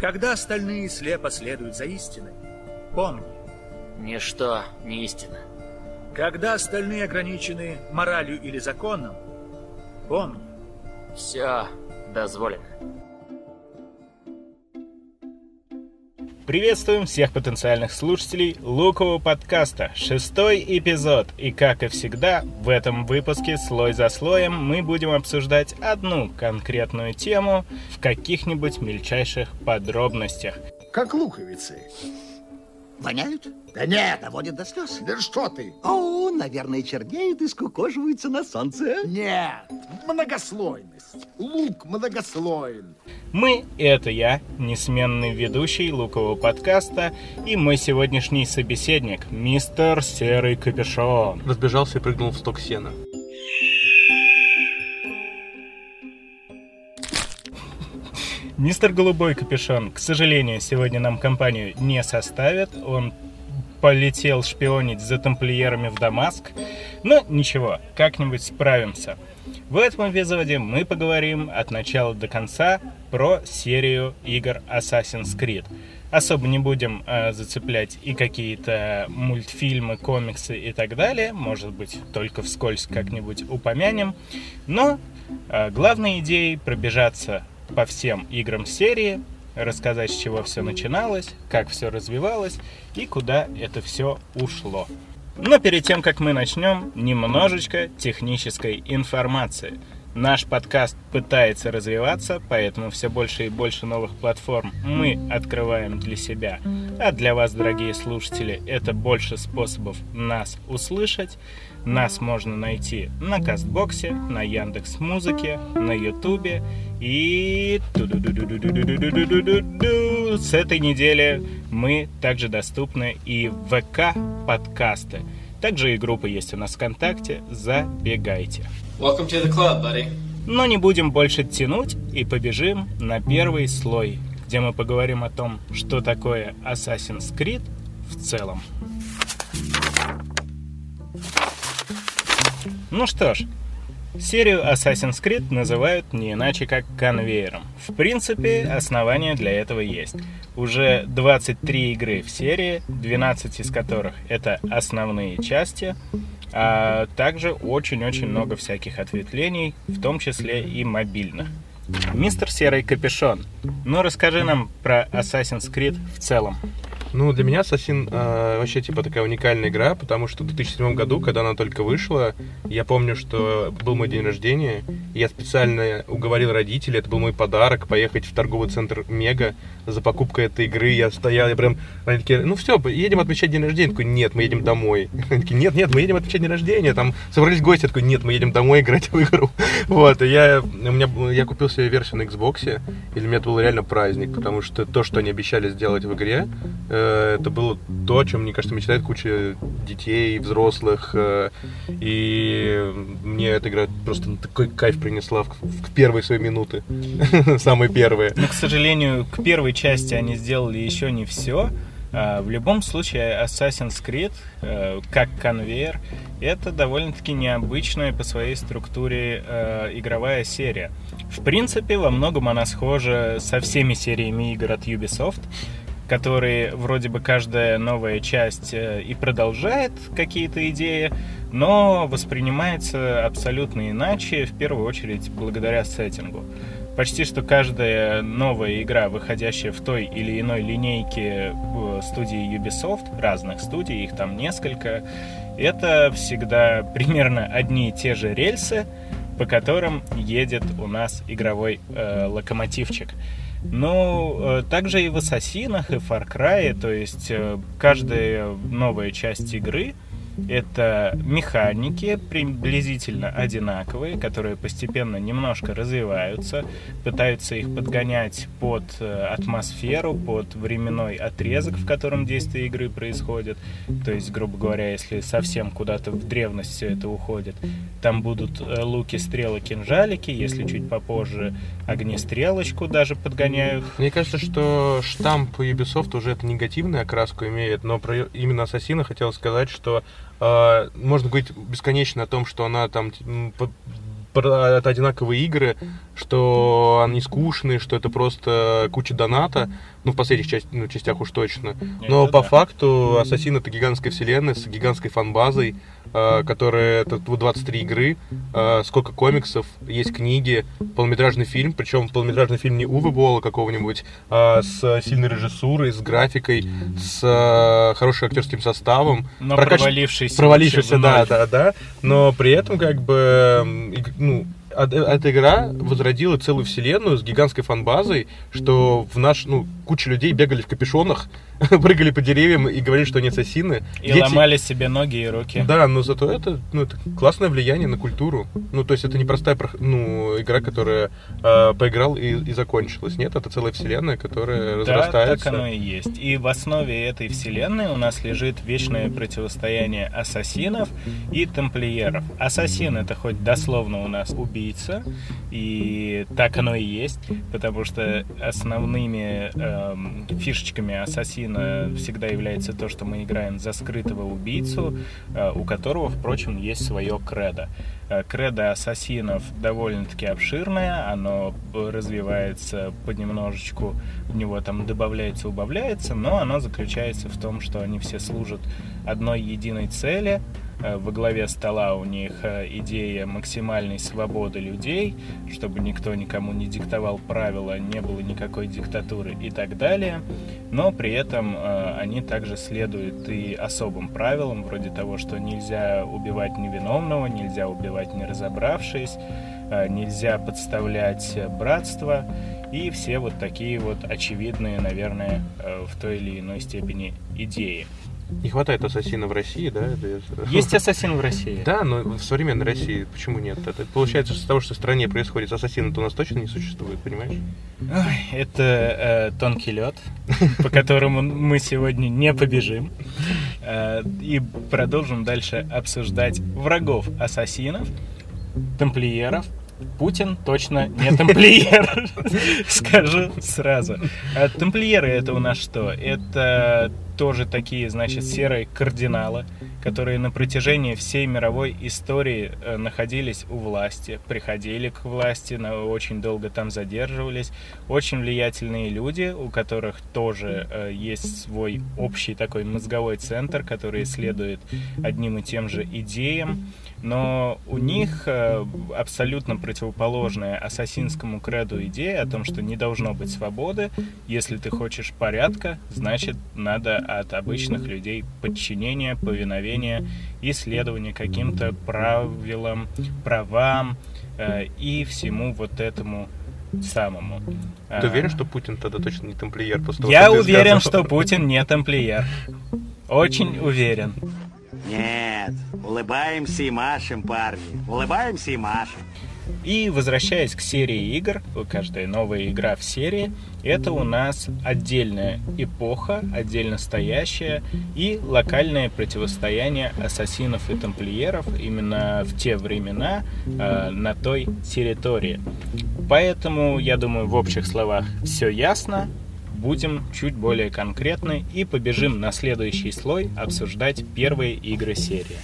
Когда остальные слепо следуют за истиной, помни. Ничто не истина. Когда остальные ограничены моралью или законом, помни. Все дозволено. Приветствуем всех потенциальных слушателей Лукового подкаста, шестой эпизод. И как и всегда, в этом выпуске слой за слоем мы будем обсуждать одну конкретную тему в каких-нибудь мельчайших подробностях. Как луковицы. Воняют? Да нет, Доводят до слез? да что ты? О, наверное, чернеют и скукоживаются на солнце. Нет, многослойность. Лук многослоен. Мы — это я, несменный ведущий Лукового подкаста, и мой сегодняшний собеседник, мистер Серый Капюшон. разбежался и прыгнул в сток сена. Мистер Голубой Капюшон, к сожалению, сегодня нам компанию не составит. Он полетел шпионить за тамплиерами в Дамаск. Но ничего, как-нибудь справимся. В этом эпизоде мы поговорим от начала до конца про серию игр Assassin's Creed. Особо не будем э, зацеплять и какие-то мультфильмы, комиксы и так далее. Может быть, только вскользь как-нибудь упомянем. Но э, главной идеей пробежаться по всем играм серии, рассказать, с чего все начиналось, как все развивалось и куда это все ушло. Но перед тем, как мы начнем, немножечко технической информации. Наш подкаст пытается развиваться, поэтому все больше и больше новых платформ мы открываем для себя. А для вас, дорогие слушатели, это больше способов нас услышать. Нас можно найти на Кастбоксе, на Яндекс Музыке, на Ютубе и с этой недели мы также доступны и в ВК подкасты. Также и группа есть у нас ВКонтакте. Забегайте. Welcome to the club, buddy. Но не будем больше тянуть и побежим на первый слой, где мы поговорим о том, что такое Assassin's Creed в целом. Ну что ж, серию Assassin's Creed называют не иначе как конвейером. В принципе, основания для этого есть. Уже 23 игры в серии, 12 из которых это основные части, а также очень-очень много всяких ответвлений, в том числе и мобильных. Мистер Серый Капюшон, ну расскажи нам про Assassin's Creed в целом. Ну, для меня Assassin э, вообще, типа, такая уникальная игра, потому что в 2007 году, когда она только вышла, я помню, что был мой день рождения, я специально уговорил родителей, это был мой подарок, поехать в торговый центр Мега за покупкой этой игры. Я стоял, я прям, они такие, ну все, едем отмечать день рождения. Я такой, нет, мы едем домой. Они такие, нет, нет, мы едем отмечать день рождения. Там собрались гости, я такой, нет, мы едем домой играть в игру. Вот, и я, у меня, я купил себе версию на Xbox, и для меня это был реально праздник, потому что то, что они обещали сделать в игре, э, это было то, о чем, мне кажется, мечтает куча детей, взрослых, э, и мне эта игра просто такой кайф принесла в, в первые свои минуты, самые первые. Но, к сожалению, к первой части они сделали еще не все. А, В любом случае, Assassin's Creed, э, как конвейер, это довольно-таки необычная по своей структуре э, игровая серия. В принципе, во многом она схожа со всеми сериями игр от Ubisoft, которые вроде бы каждая новая часть э, и продолжает какие-то идеи, но воспринимается абсолютно иначе, в первую очередь благодаря сеттингу. Почти что каждая новая игра, выходящая в той или иной линейке э, студии Ubisoft, разных студий, их там несколько, это всегда примерно одни и те же рельсы, по которым едет у нас игровой э, локомотивчик. Ну, э, также и в Ассасинах, и в Far Cry, то есть э, каждая новая часть игры это механики приблизительно одинаковые, которые постепенно немножко развиваются, пытаются их подгонять под э, атмосферу, под временной отрезок, в котором действие игры происходит. То есть, грубо говоря, если совсем куда-то в древность все это уходит, там будут луки, стрелы, кинжалики, если чуть попозже огнестрелочку даже подгоняют. Мне кажется, что штамп Ubisoft уже это негативную окраску имеет, но про именно Ассасина хотел сказать, что э, можно говорить бесконечно о том, что она там это одинаковые игры, что они скучные, что это просто куча доната, ну, в последних часть, ну, частях уж точно. Но Это по да. факту Ассасин это гигантская вселенная с гигантской фан-базой, э, которая, это вот 23 игры, э, сколько комиксов, есть книги, полнометражный фильм, причем полнометражный фильм не Увы Болла какого-нибудь, а с сильной режиссурой, с графикой, с э, хорошим актерским составом. Но Прокач- провалившийся Провалившийся, да, да, да. Но при этом, как бы, ну, эта игра возродила целую вселенную с гигантской фан-базой, что в наш, ну, куча людей бегали в капюшонах, прыгали по деревьям и говорили, что они ассасины. И Дети- ломали себе ноги и руки. Да, но зато это, ну, это классное влияние на культуру. Ну, то есть это не простая ну, игра, которая э, поиграл и, и закончилась. Нет, это целая вселенная, которая Да, разрастается. так оно и есть. И в основе этой вселенной у нас лежит вечное противостояние ассасинов и тамплиеров. Ассасин это хоть дословно у нас убийца, и так оно и есть, потому что основными эм, фишечками ассасина всегда является то, что мы играем за скрытого убийцу, э, у которого, впрочем, есть свое кредо. Э, Кредо ассасинов довольно-таки обширное, оно развивается понемножечку, в него там добавляется, убавляется, но оно заключается в том, что они все служат одной единой цели. Э, Во главе стола у них э, идея максимальной свободы людей, чтобы никто никому не диктовал правила, не было никакой диктатуры и так далее. Но при этом э, они также следуют и особым правилам, вроде того, что нельзя убивать невиновного, нельзя убивать не разобравшись, нельзя подставлять братство и все вот такие вот очевидные, наверное, в той или иной степени идеи. Не хватает ассасина в России, да? Есть ассасин в России? Да, но в современной России почему нет? Это получается, что из того, что в стране происходит ассасин, то у нас точно не существует, понимаешь? Ой, это э, тонкий лед, по которому мы сегодня не побежим. Э, и продолжим дальше обсуждать врагов ассасинов, тамплиеров. Путин точно не тамплиер, скажу сразу. А тамплиеры это у нас что? Это тоже такие, значит, серые кардиналы, которые на протяжении всей мировой истории э, находились у власти, приходили к власти, на- очень долго там задерживались. Очень влиятельные люди, у которых тоже э, есть свой общий такой мозговой центр, который следует одним и тем же идеям. Но у них э, абсолютно противоположная ассасинскому креду идея о том, что не должно быть свободы. Если ты хочешь порядка, значит надо от обычных людей подчинение, повиновение и следование каким-то правилам, правам э, и всему вот этому самому. Ты А, уверен, что Путин тогда точно не тамплиер? после того, Я уверен, сказал? что Путин не тамплиер. Очень уверен. Нет, улыбаемся и машем, парни. Улыбаемся и машем. И возвращаясь к серии игр, каждая новая игра в серии, это у нас отдельная эпоха, отдельно стоящая и локальное противостояние ассасинов и тамплиеров именно в те времена э, на той территории. Поэтому, я думаю, в общих словах все ясно. Будем чуть более конкретны и побежим на следующий слой обсуждать первые игры серии.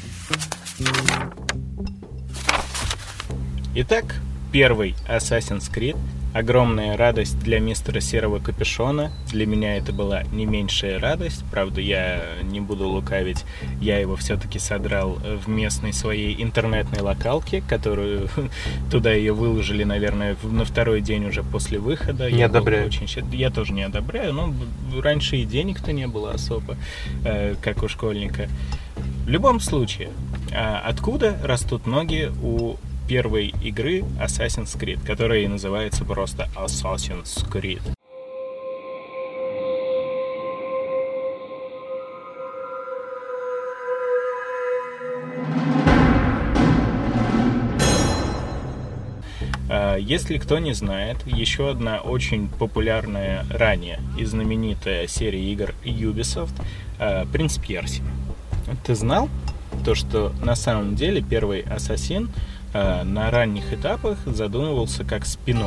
Итак, первый Assassin's Creed. Огромная радость для мистера Серого Капюшона. Для меня это была не меньшая радость. Правда, я не буду лукавить. Я его все-таки содрал в местной своей интернетной локалке, которую туда ее выложили, наверное, на второй день уже после выхода. Не Я одобряю. Очень Я тоже не одобряю, но раньше и денег-то не было особо, э, как у школьника. В любом случае, а, откуда растут ноги у первой игры Assassin's Creed, которая и называется просто Assassin's Creed? А, Если кто не знает, еще одна очень популярная ранее и знаменитая серия игр Ubisoft а, «Принц Перси». Ты знал то, что на самом деле первый Ассасин а, на ранних этапах задумывался как спин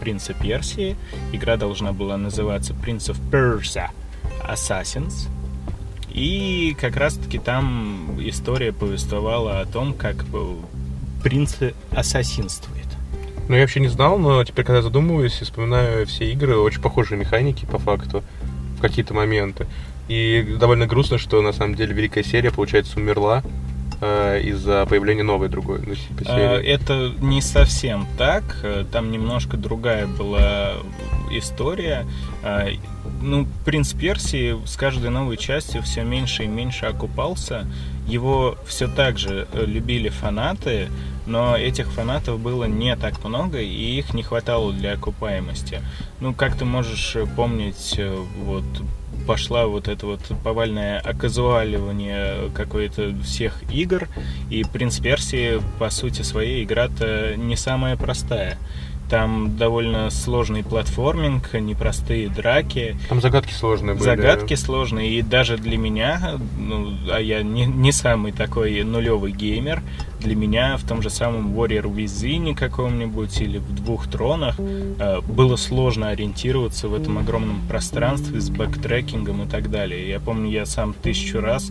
«Принца Персии». Игра должна была называться «Prince of Persia Assassins». И как раз-таки там история повествовала о том, как э, принц ассасинствует. Ну, я вообще не знал, но теперь, когда задумываюсь и вспоминаю все игры, очень похожие механики по факту в какие-то моменты. И довольно грустно, что на самом деле великая серия, получается, умерла э, из-за появления новой другой ну, типа, А, серии. Это не совсем так. Э, Там немножко другая была история. А, Ну, принц Персии с каждой новой частью все меньше и меньше окупался. Его все так же э, любили фанаты, но этих фанатов было не так много, и их не хватало для окупаемости. Ну, как ты можешь э, помнить, э, вот пошла вот это вот повальное оказуаливание какое-то всех игр, и «Принц Персии» по сути своей игра-то не самая простая. Там довольно сложный платформинг, непростые драки, Там загадки сложные были. загадки сложные, и даже для меня, ну, а я не, не самый такой нулевый геймер, для меня в том же самом Warrior Within каком-нибудь или в двух тронах э, было сложно ориентироваться в этом огромном пространстве с бэктрекингом и так далее. Я помню, я сам тысячу раз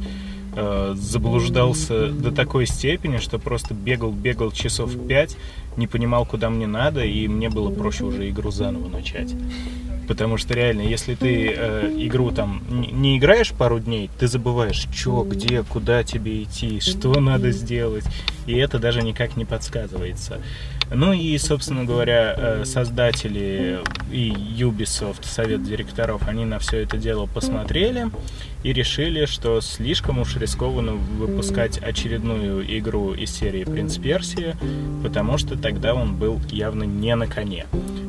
э, заблуждался до такой степени, что просто бегал-бегал часов пять, не понимал, куда мне надо, и мне было проще уже игру заново начать. Потому что реально, если ты э, игру там не, играешь пару дней, ты забываешь, что, где, куда тебе идти, что надо сделать. И это даже никак не подсказывается. Ну и, собственно говоря, э, создатели и Ubisoft, совет директоров, они на все это дело посмотрели и решили, что слишком уж рискованно выпускать очередную игру из серии «Принц Персия», потому что тогда он был явно не на коне.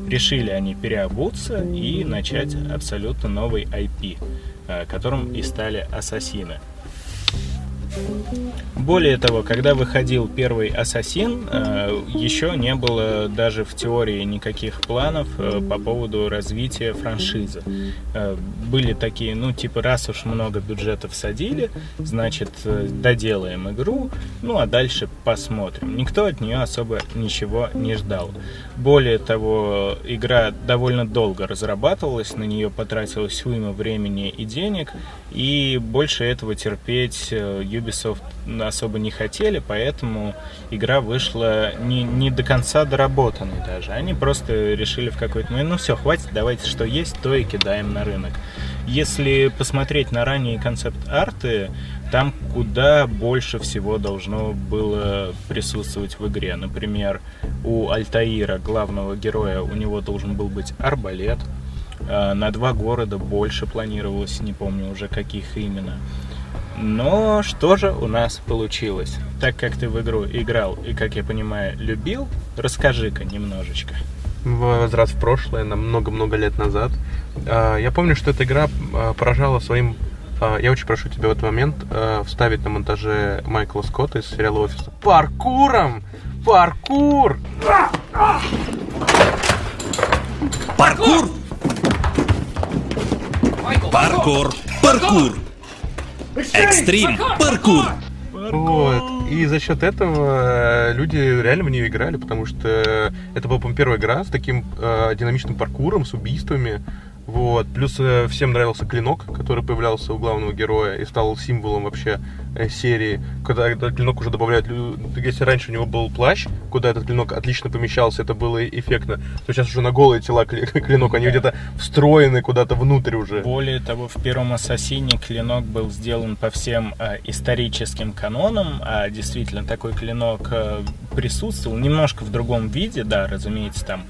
Решили они переобуться и начать абсолютно новый IP, э, которым и стали «Ассасины». Более того, когда выходил первый Ассасин, э, еще не было даже в теории никаких планов э, по поводу развития франшизы. Э, Были такие, ну, типа, раз уж много бюджетов садили, значит, доделаем игру, ну, а дальше посмотрим. Никто от нее особо ничего не ждал. Более того, игра довольно долго разрабатывалась, на нее потратилось уйма времени и денег, и больше этого терпеть Ubisoft особо не хотели, поэтому игра вышла не, не до конца доработанной даже. Они просто решили в какой-то момент, ну все, хватит, давайте что есть, то и кидаем на рынок. Если посмотреть на ранние концепт-арты, там куда больше всего должно было присутствовать в игре. Например, у Альтаира, главного героя, у него должен был быть арбалет. А, На два города больше планировалось, не помню уже каких именно. Но что же у нас получилось? Так как ты в игру играл и, как я понимаю, любил, расскажи-ка немножечко. Возврат в прошлое на много-много лет назад. А, Я помню, что эта игра а, поражала своим... а, Я очень прошу тебя в этот момент вставить на монтаже Майкла Скотта из сериала «Офис». Паркуром! Паркур! Паркур! Паркур! Паркур! Экстрим! Паркур! Вот. И за счет этого э, люди реально в нее играли, потому что это была, по-моему, первая игра с таким э, динамичным паркуром, с убийствами. Вот. Плюс э, всем нравился клинок, который появлялся у главного героя и стал символом вообще э, серии. Когда этот клинок уже добавляют... Если раньше у него был плащ, куда этот клинок отлично помещался, это было эффектно, то сейчас уже на голые тела кли- клинок, они где-то встроены куда-то внутрь уже. Более того, в первом Ассасине клинок был сделан по всем э, историческим канонам, а действительно такой клинок э, присутствовал, немножко в другом виде, да, разумеется, там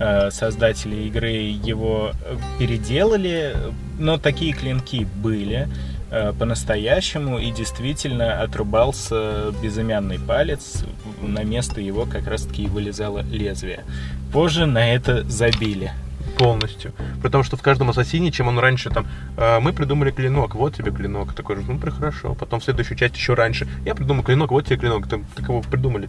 э, создатели игры его э, переделали, но такие клинки были э, по-настоящему, и действительно отрубался безымянный палец, на место его как раз-таки вылезало лезвие. Позже на это забили. Полностью. Потому что в каждом ассасине, чем он раньше там, «Э, мы придумали клинок, вот тебе клинок. Такой же, ну, хорошо. Потом в следующую часть еще раньше. Я придумал клинок, вот тебе клинок. Ты, ты кого придумали?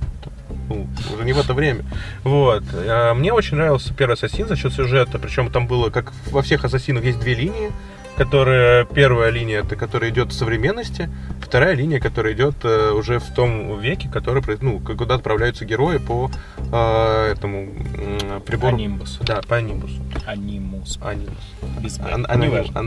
Ну, уже не в это время. Вот. Э, Мне очень нравился первый ассасин за счет сюжета. Причем там было, как во всех ассасинах, есть две линии. Которая первая линия, это которая идет в современности, вторая линия, которая идет э, уже в том веке, который, ну, куда отправляются герои по э, этому м, прибору. Анимбусу. Да, по анимбусу. Анимус. Анимус. Без Ан- «б». анонимус, Неважно.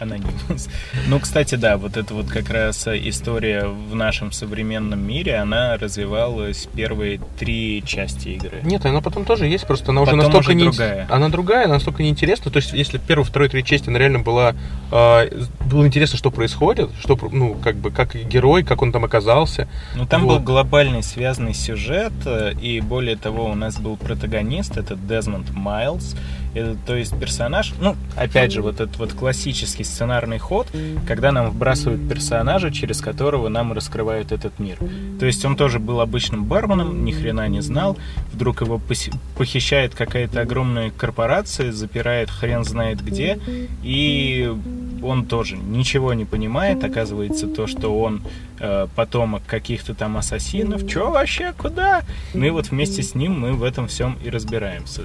анонимус. Ну, кстати, да, вот это вот как раз э, история в нашем современном мире, она развивалась первые три части игры. Нет, она потом тоже есть, просто она уже Потом настолько уже не... другая. Она другая, она настолько неинтересна. То есть, если первой, второй, третьей части она реально была... э, было интересно, что происходит, что, ну, как бы, как герой, как он там оказался. Ну, там Вот. был глобальный связанный сюжет, э, и более того, у нас был протагонист, это Дезмонд Майлз. Это, то есть персонаж, ну, опять же, вот этот вот классический сценарный ход, когда нам вбрасывают персонажа, через которого нам раскрывают этот мир. То есть он тоже был обычным барменом, ни хрена не знал, вдруг его похищает какая-то огромная корпорация, запирает хрен знает где, и он тоже ничего не понимает, оказывается то, что он э, потомок каких-то там ассасинов, чё вообще, куда? Ну и вот вместе с ним мы в этом всем и разбираемся.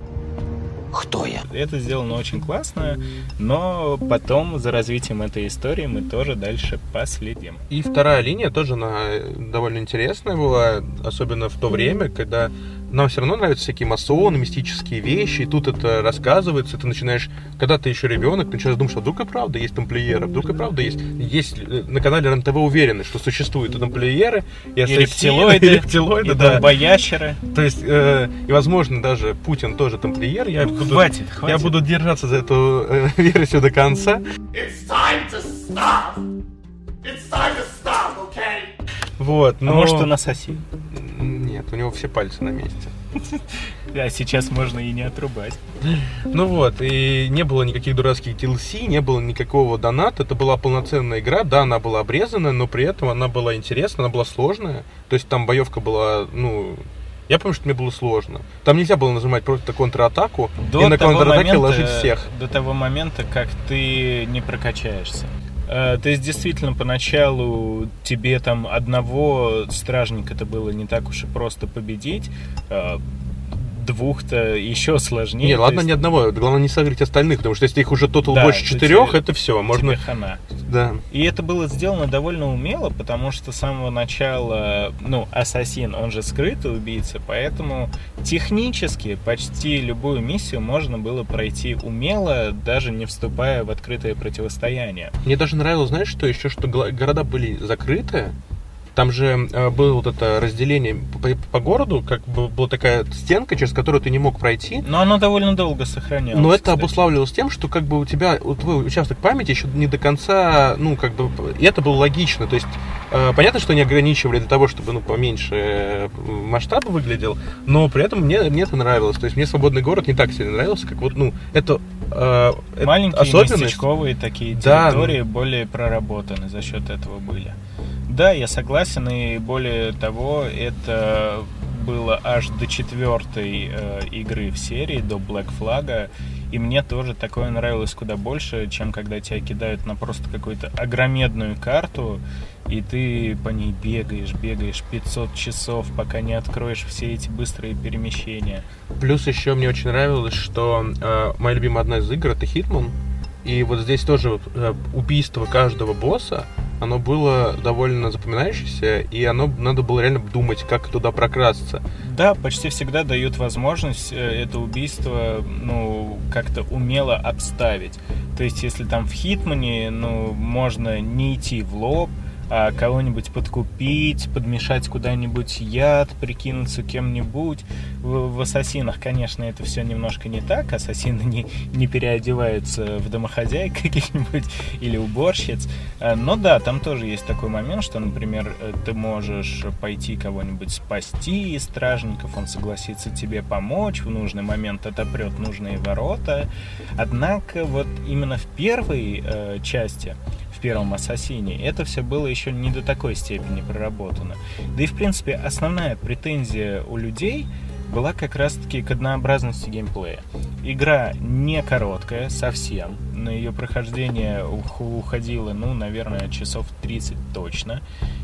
Кто я? Это сделано очень классно, но потом за развитием этой истории мы тоже дальше последим. И вторая линия тоже она довольно интересная была, особенно в то время, когда нам все равно нравятся всякие масоны, мистические вещи, и тут это рассказывается, ты начинаешь, когда ты еще ребенок, ты начинаешь думать, что вдруг и правда есть тамплиеры, вдруг и правда есть, есть э, на канале РЕН-ТВ уверены, что существуют и тамплиеры, и И ассасины, рептилоиды, и рептилоиды, и да. долбоящеры. То есть, э, и возможно, даже Путин тоже тамплиер, я буду, Хватит, я хватит. буду держаться за эту э, версию до конца. Вот, А но... может он ассасин? Нет, у него все пальцы на месте. А сейчас можно и не отрубать. Ну вот, и не было никаких дурацких DLC, не было никакого доната, это была полноценная игра, да, она была обрезанная, но при этом она была интересная, она была сложная, то есть там боевка была, ну, я помню, что мне было сложно. Там нельзя было нажимать просто контратаку и на контратаке момента- ложить всех. До того момента, как ты не прокачаешься. Э, То есть, действительно, поначалу тебе там одного стражника-то было не так уж и просто победить, э, двух-то еще сложнее. Не, ладно, есть ни одного, главное не согреть остальных, потому что если их уже тотал Да, больше четырех, это все, можно... тебе хана. Да. И это было сделано довольно умело, потому что с самого начала, ну, ассасин, он же скрытый убийца, поэтому технически почти любую миссию можно было пройти умело, даже не вступая в открытое противостояние. Мне даже нравилось, знаешь, что еще, что города были закрыты. Там же э, было вот это разделение по, по городу, как бы была такая стенка, через которую ты не мог пройти. Но оно довольно долго сохранялось. Но это кстати. обуславливалось тем, что как бы у тебя вот твой участок памяти еще не до конца, ну как бы, и это было логично. То есть э, понятно, что они ограничивали для того, чтобы ну поменьше э, масштаб выглядел, но при этом мне мне это нравилось. То есть мне свободный город не так сильно нравился, как вот ну это э, Маленькие особенность. местечковые такие Да, территории более проработаны за счет этого были. Да, я согласен, и более того, это было аж до четвертой э, игры в серии, до Black Flag, и мне тоже такое нравилось куда больше, чем когда тебя кидают на просто какую-то огромедную карту, и ты по ней бегаешь, бегаешь 500 часов, пока не откроешь все эти быстрые перемещения. Плюс еще мне очень нравилось, что э, моя любимая одна из игр это Hitman. И вот здесь тоже э, убийство каждого босса, оно было довольно запоминающееся, и оно надо было реально думать, как туда прокрасться. Да, почти всегда дают возможность э, это убийство, ну, как-то умело обставить. То есть, если там в Хитмане, ну, можно не идти в лоб, а кого-нибудь подкупить, подмешать куда-нибудь яд, прикинуться кем-нибудь. В, в Ассасинах, конечно, это все немножко не так. Ассасины не, не переодеваются в домохозяек каких-нибудь или уборщиц. А, Но да, там тоже есть такой момент, что, например, э, ты можешь пойти кого-нибудь спасти из стражников, он согласится тебе помочь, в нужный момент отопрет нужные ворота. Однако вот именно в первой э, части первом Ассасине, это все было еще не до такой степени проработано. Да и, в принципе, основная претензия у людей была как раз-таки к однообразности геймплея. Игра не короткая совсем. На ее прохождение ух- уходило, ну, наверное, часов 30 точно.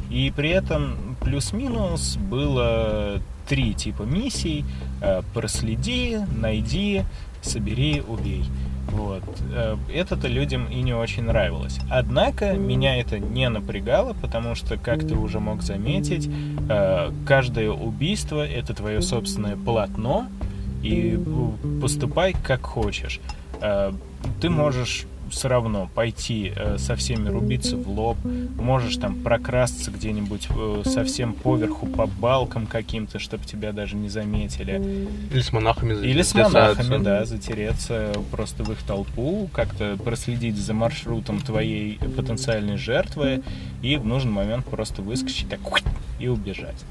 И при этом плюс-минус было три типа миссий. Э, Проследи, найди, собери, убей. Вот. Э, Это-то людям и не очень нравилось. Однако меня это не напрягало, потому что, как ты уже мог заметить, э, каждое убийство — это твое собственное полотно, и э, поступай как хочешь. Э, Ты можешь все равно пойти э, со всеми рубиться в лоб, можешь там прокрасться где-нибудь э, совсем поверху по балкам каким-то, чтобы тебя даже не заметили. Или с монахами Или с монахами, да, затереться просто в их толпу, как-то проследить за маршрутом твоей потенциальной жертвы и в нужный момент просто выскочить так и убежать.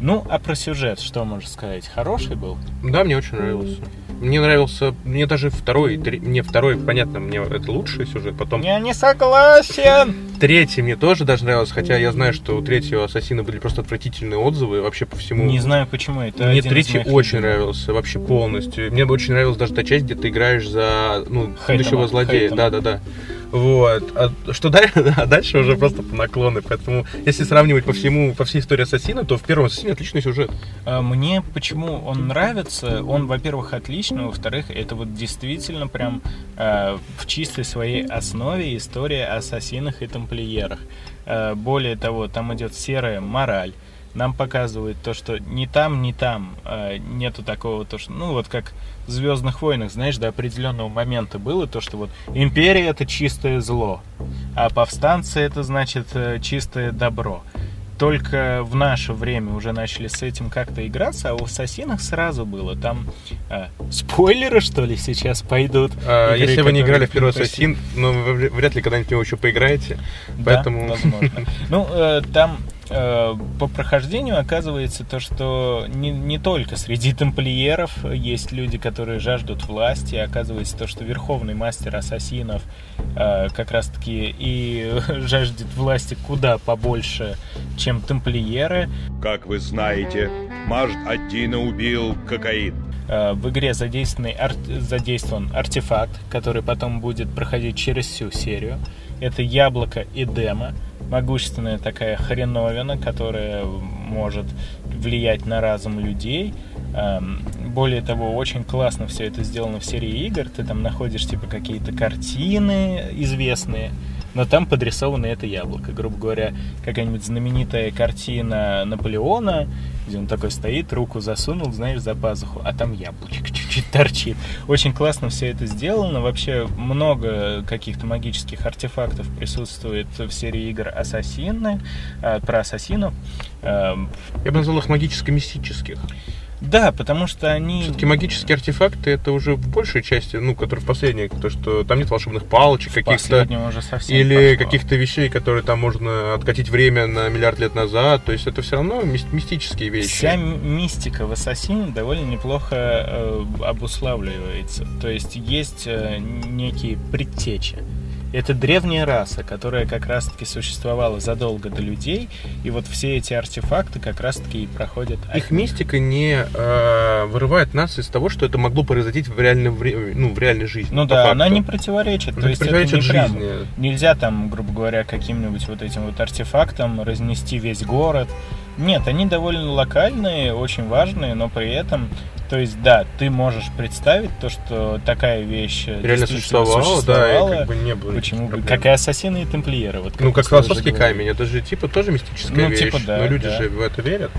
Ну, а про сюжет что можешь сказать? Хороший был? Да, мне очень нравился. Мне нравился, мне даже второй, три- мне второй, понятно, мне это лучший сюжет, потом Я не согласен! третий мне тоже даже нравился, хотя я знаю, что у третьего Ассасина были просто отвратительные отзывы вообще по всему. Не знаю почему, это Мне третий очень любимых. нравился, вообще полностью. Мне бы очень нравилась даже та часть, где ты играешь за, ну, Хейтема, будущего злодея. Да-да-да. Вот. А что дальше? А дальше уже просто по наклоны. Поэтому, если сравнивать по всему, по всей истории Ассасина, то в первом Ассасине отличный сюжет. А, Мне почему он нравится? Он, во-первых, отличный, во-вторых, это вот действительно прям э, в чистой своей основе история о ассасинах и тамплиерах. Э, более того, там идет серая мораль. Нам показывают то, что ни там, ни там э, нету такого, то, что, ну, вот как Звездных войнах, знаешь, до определенного момента было то, что вот империя это чистое зло, а повстанцы это значит э, чистое добро только в наше время уже начали с этим как-то играться, а у Ассасинах сразу было. Там а, спойлеры, что ли, сейчас пойдут. А, Игры, если вы не играли в первый Ассасин, ну, вы вряд ли когда-нибудь в него еще поиграете. Да, Поэтому... возможно. Ну, э, там э, по прохождению оказывается то, что не, не только среди тамплиеров есть люди, которые жаждут власти. Оказывается то, что верховный мастер ассасинов э, как раз-таки и жаждет власти куда побольше, чем тамплиеры. Как вы знаете, Мажд Аддина убил кокаин. Э, В игре задействованный ар- задействован артефакт, который потом будет проходить через всю серию. Это яблоко Эдема, могущественная такая хреновина, которая может влиять на разум людей. Эм, Более того, очень классно все это сделано в серии игр. Ты там находишь типа какие-то картины известные, но там подрисовано это яблоко. Грубо говоря, какая-нибудь знаменитая картина Наполеона, где он такой стоит, руку засунул, знаешь, за пазуху, а там яблочко чуть-чуть торчит. Очень классно все это сделано. Вообще много каких-то магических артефактов присутствует в серии игр Ассасины, э, про ассасинов. Эм, Я бы назвал их магическо-мистических. Да, потому что они... Все-таки магические артефакты это уже в большей части, ну, которые в последней, то, что там нет волшебных палочек, каких-то уже совсем или пошло. каких-то вещей, которые там можно откатить время на миллиард лет назад. То есть это все равно мис- мистические вещи. Вся мистика в Ассасине довольно неплохо э, обуславливается. То есть есть э, некие предтечи. Это древняя раса, которая как раз-таки существовала задолго до людей, и вот все эти артефакты как раз-таки и проходят... Их мистика не э, вырывает нас из того, что это могло произойти в реальном вре- ну, в реальной жизни. Ну да, факту. она не противоречит. Она То есть это противоречит не прям- жизни. Нельзя там, грубо говоря, каким-нибудь вот этим вот артефактом разнести весь город. Нет, они довольно локальные, очень важные, но при этом, то есть, да, ты можешь представить то, что такая вещь Реально действительно существовала, да, и существовала. как бы не было Почему бы? Как и ассасины и тамплиеры. Вот, Ну, как философский камень, это же типа тоже мистическая Ну, вещь. типа да, но люди да. же в это верят.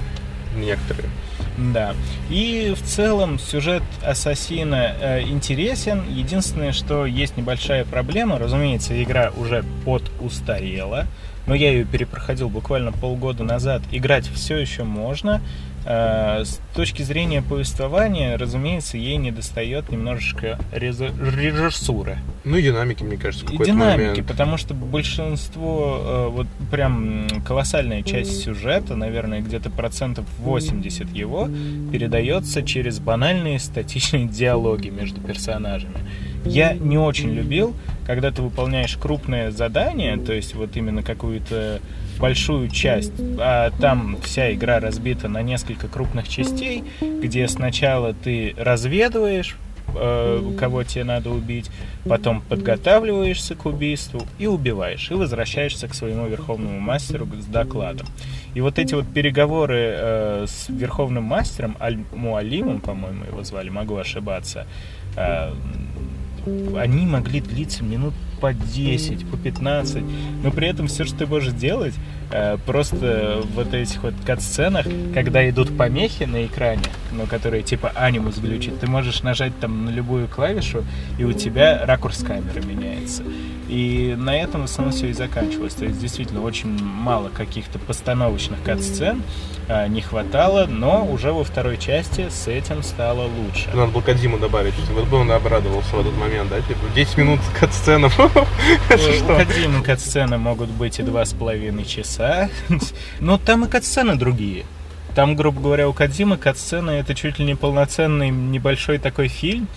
Некоторые. Да. И в целом сюжет Ассасина э, интересен. Единственное, что есть небольшая проблема. Разумеется, игра уже подустарела. Но я ее перепроходил буквально полгода назад. Играть все еще можно. Э, с точки зрения повествования, разумеется, ей не достает немножечко режиссуры. Ну и динамики, мне кажется, И динамики, момент. потому что большинство, э, вот прям колоссальная часть сюжета, наверное, где-то процентов 80 его, передается через банальные статичные диалоги между персонажами. Я не очень любил, когда ты выполняешь крупное задание, то есть вот именно какую-то большую часть, а там вся игра разбита на несколько крупных частей, где сначала ты разведываешь, э, кого тебе надо убить, потом подготавливаешься к убийству и убиваешь, и возвращаешься к своему верховному мастеру с докладом. И вот эти вот переговоры э, с верховным мастером, Аль Муалимом, по-моему, его звали, могу ошибаться, э, они могли длиться минут по 10, по 15, но при этом все, что ты можешь делать, э, просто вот этих вот кат-сценах, когда идут помехи на экране, ну, которые типа анимус глючит, ты можешь нажать там на любую клавишу, и у тебя ракурс камеры меняется. И на этом в основном все и заканчивалось. То есть действительно очень мало каких-то постановочных кат-сцен а, не хватало, но уже во второй части с этим стало лучше. Надо было Кадзиму добавить. Вот бы он обрадовался в этот момент, да? Типа 10 минут кат-сценов. У Кадзимы кат-сцены могут быть и два с половиной часа. Но там и кат-сцены другие. Там, грубо говоря, у Кадзимы кат-сцены это чуть ли не полноценный небольшой такой фильм,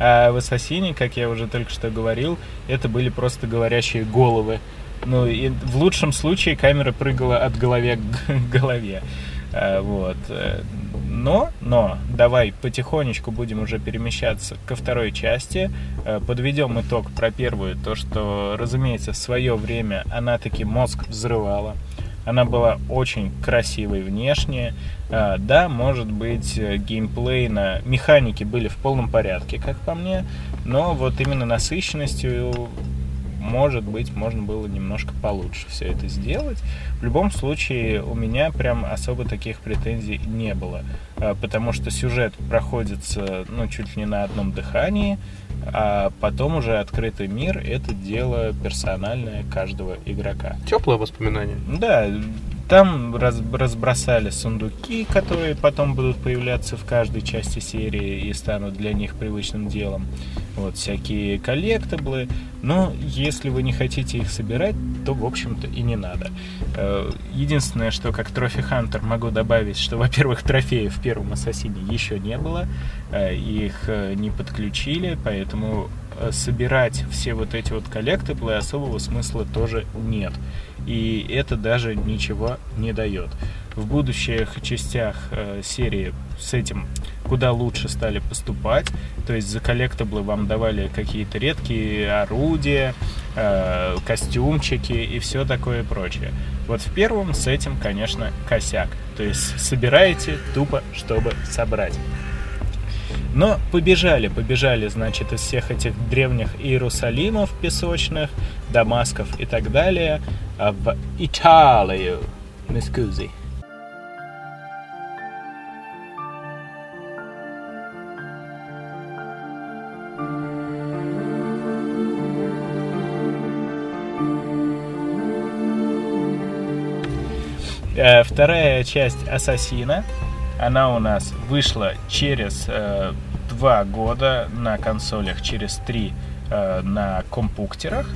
а в Ассасине, как я уже только что говорил, это были просто говорящие головы. Ну, и в лучшем случае камера прыгала от голове к голове. А, вот. Но, но, давай потихонечку будем уже перемещаться ко второй части. А, подведем итог про первую. То, что, разумеется, в свое время она таки мозг взрывала. Она была очень красивой внешне. Да, может быть, э, геймплейно механики были в полном порядке, как по мне, но вот именно насыщенностью может быть, можно было немножко получше все это сделать. В любом случае, у меня прям особо таких претензий не было, а, потому что сюжет проходится, ну, чуть ли не на одном дыхании, а потом уже открытый мир — это дело персональное каждого игрока. Теплое воспоминание. Да, там раз, разбросали сундуки, которые потом будут появляться в каждой части серии и станут для них привычным делом. Вот всякие коллектаблы. Но если вы не хотите их собирать, то, в общем-то, и не надо. Э, единственное, что как трофи Хантер могу добавить, что, во-первых, трофеев в первом Ассасине еще не было. Э, их э, не подключили, поэтому собирать все вот эти вот коллектаблы особого смысла тоже нет и это даже ничего не дает. В будущих частях э, серии с этим куда лучше стали поступать, то есть за коллектаблы вам давали какие-то редкие орудия, э, костюмчики и все такое прочее. Вот в первом с этим, конечно, косяк. То есть собираете тупо, чтобы собрать. Но побежали, побежали, значит, из всех этих древних Иерусалимов песочных, Дамасков и так далее, в Италию. Scusi. Э, вторая часть Ассасина, она у нас вышла через э, два года на консолях, через три э, на компуктерах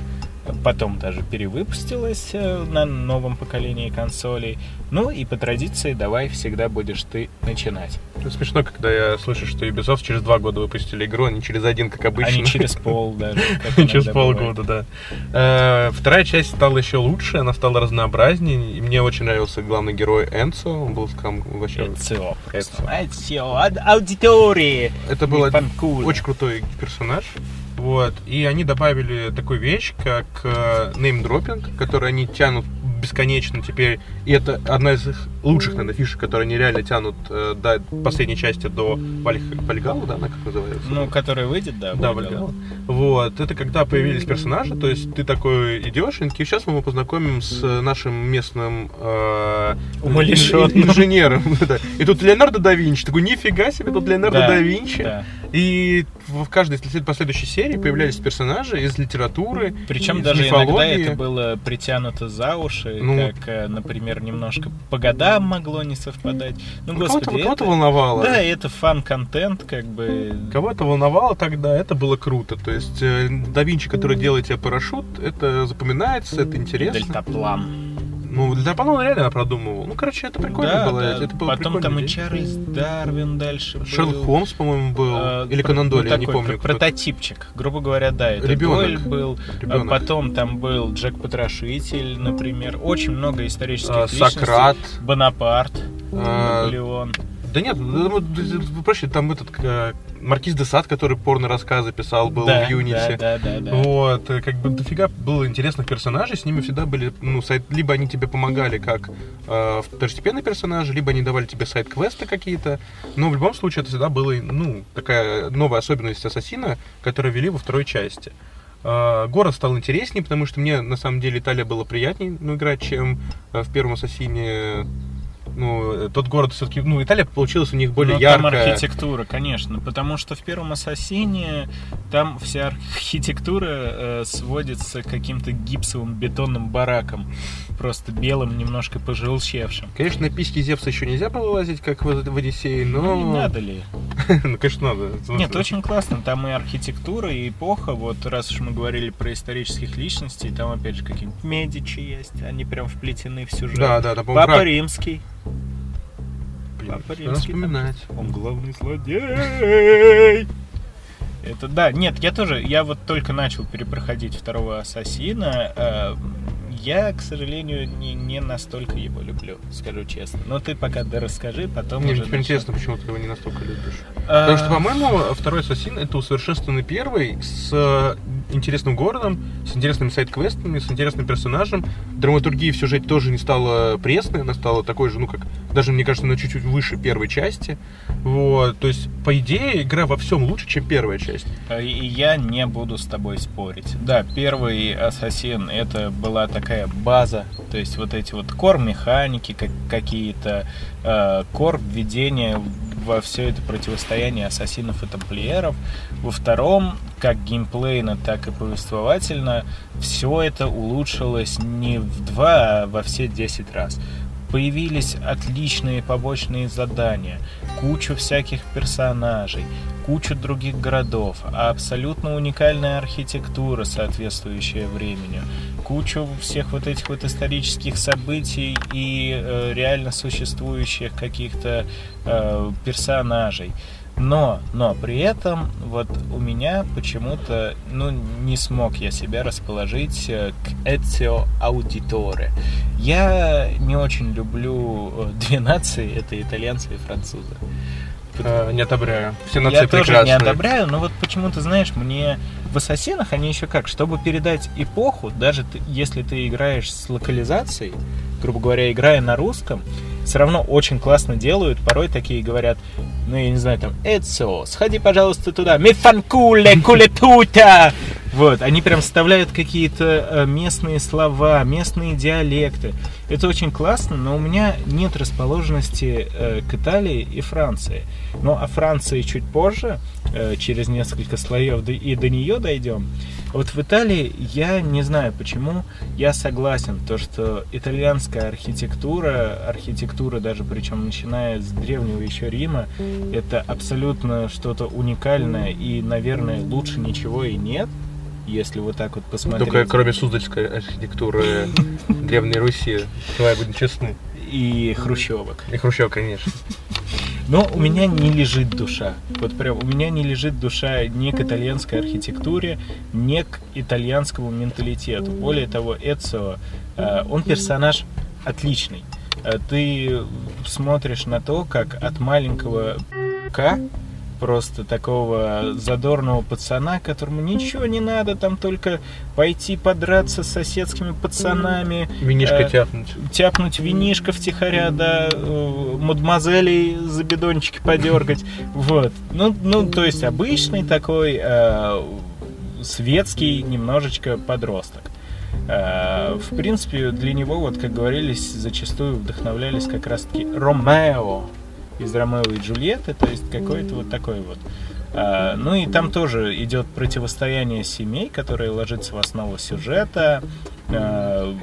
потом даже перевыпустилась э, на новом поколении консолей. Ну и по традиции давай всегда будешь ты начинать. Это смешно, когда я слышу, что Ubisoft через два года выпустили игру, а не через один, как обычно. А не через пол даже. Через полгода, да. Э, вторая часть стала еще лучше, она стала разнообразнее. И мне очень нравился главный герой Энцо. Он был там вообще... Энцо. Энцо. Аудитории. Это был очень крутой персонаж. Вот. И они добавили такую вещь, как э, name-dropping, который они тянут бесконечно теперь. И это одна из их лучших, наверное, фишек, которые они реально тянут э, до последней части, до Вальгала, да, она как называется? Ну, которая выйдет, да. Да, Вальгала. Вот. Это когда появились персонажи, то есть ты такой идешь, и сейчас мы его познакомим с нашим местным э, инженером. И тут Леонардо да Винчи. Такой, нифига себе, тут Леонардо да, да Винчи. Да. И в каждой последующей серии появлялись персонажи из литературы, Причем из даже мифологии. иногда это было притянуто за уши, ну, как, э, например, немножко по годам могло не совпадать. Ну, ну господи, кого-то, это, кого-то волновало. Да, это фан-контент, как бы. Кого-то волновало тогда, это было круто. То есть э, да Винчи, который делает тебе парашют, это запоминается, это интересно. Дельтаплан. Ну, для Пана он реально продумывал. Ну, короче, это прикольно да, было. Да. Это было Потом там и Чарльз Дарвин дальше был. Шерлок Холмс, по-моему, был. А, Или Конан Дойль, ну, я не помню. Прототипчик, грубо говоря, да. Это Ребенок. Дойль был. Ребенок. Потом там был Джек Потрошитель, например. Очень много исторических а, личностей. Сократ. Бонапарт. А, Наполеон. Да нет, проще, там этот э, Маркиз де Сад, который порно-рассказы писал, был Да, в Юнити. да, да, да, да. Вот, э, как бы дофига было интересных персонажей, с ними всегда были, ну, сайт, либо они тебе помогали как э, второстепенные персонажи, либо они давали тебе сайт-квесты какие-то, но в любом случае это всегда было, ну, такая новая особенность Ассасина, которую ввели во второй части. Э, Город стал интереснее, потому что мне на самом деле Италия было приятнее ну, играть, чем в первом Ассасине. Ну, тот город все-таки, ну, Италия получилась у них более там яркая. архитектура, конечно, потому что в первом Ассасине там вся архитектура э, сводится к каким-то гипсовым бетонным баракам, просто белым, немножко пожелчевшим. Конечно, на письки Зевса еще нельзя было лазить, как в, в Одиссее, но... Ну, не надо ли? ну, конечно, надо. Нет, очень классно. Там и архитектура, и эпоха. Вот раз уж мы говорили про исторических личностей, там опять же какие-нибудь Медичи есть. Они прям вплетены в сюжет. Да, да, да, Папа Римский. Блин, Папа Римский. вспоминать. Он главный злодей. Это да, нет, я тоже, я вот только начал перепроходить второго Ассасина. э, Я, к сожалению, не, не настолько его люблю, скажу честно. Но ты пока да расскажи, потом Мне уже теперь интересно, почему ты его не настолько любишь. А, Потому что, по-моему, второй Ассасин это усовершенствованный первый с э, интересным городом, с интересными сайт-квестами, с интересным персонажем. Драматургия в сюжете тоже не стала пресной, она стала такой же, ну как, даже, мне кажется, на чуть-чуть выше первой части. Вот, то есть, по идее, игра во всем лучше, чем первая часть. И я не буду с тобой спорить. Да, первый Ассасин это была такая база, то есть вот эти вот кор-механики как- какие-то, э, кор введения во все это противостояние ассасинов и тамплиеров. Во втором, как геймплейно, так и повествовательно, все это улучшилось не в два, а во все 10 раз появились отличные побочные задания, кучу всяких персонажей, кучу других городов, а абсолютно уникальная архитектура, соответствующая времени, кучу всех вот этих вот исторических событий и э, реально существующих каких-то э, персонажей. Но, но при этом вот у меня почему-то, ну, не смог я себя расположить э, к Ezio Auditore. Я не очень люблю э, две нации, это итальянцы и французы. Э, не одобряю. Все нации Я тоже прекрасны. не одобряю, но вот почему-то, знаешь, мне в Ассасинах они еще как, чтобы передать эпоху, даже ты- если ты играешь с локализацией, грубо говоря, играя на русском, все равно очень классно делают. Порой такие говорят, ну, я не знаю, там, Эцио, сходи, пожалуйста, туда, ми фанкуле, куле тута. Вот, они прям вставляют какие-то э, местные слова, местные диалекты. Это очень классно, но у меня нет расположенности э, к Италии и Франции. Ну, а Франции чуть позже, э, через несколько слоев, и до нее дойдем. Вот в Италии я не знаю почему, я согласен, то что итальянская архитектура, архитектура даже причем начиная с древнего еще Рима, это абсолютно что-то уникальное и, наверное, лучше ничего и нет, если вот так вот посмотреть. Только кроме Суздальской архитектуры Древней Руси, давай будем честны. И хрущевок. И Хрущев, конечно. Но у меня не лежит душа. Вот прям у меня не лежит душа ни к итальянской архитектуре, ни к итальянскому менталитету. Более того, Эцио, э, он персонаж отличный. Э, Ты смотришь на то, как от маленького К просто такого задорного пацана, которому ничего не надо, там только пойти подраться с соседскими пацанами, Винишко э, тяпнуть. тяпнуть винишко втихаря, да, э, мадемуазелей за бидончики подергать. Вот. Ну, ну, то есть обычный такой э, светский немножечко подросток. Э, в принципе, для него, вот как говорились, зачастую вдохновлялись как раз-таки Ромео из Ромео и Джульетты, то есть какой-то вот такой вот. А, Ну и там тоже идет противостояние семей, которое ложится в основу сюжета. А,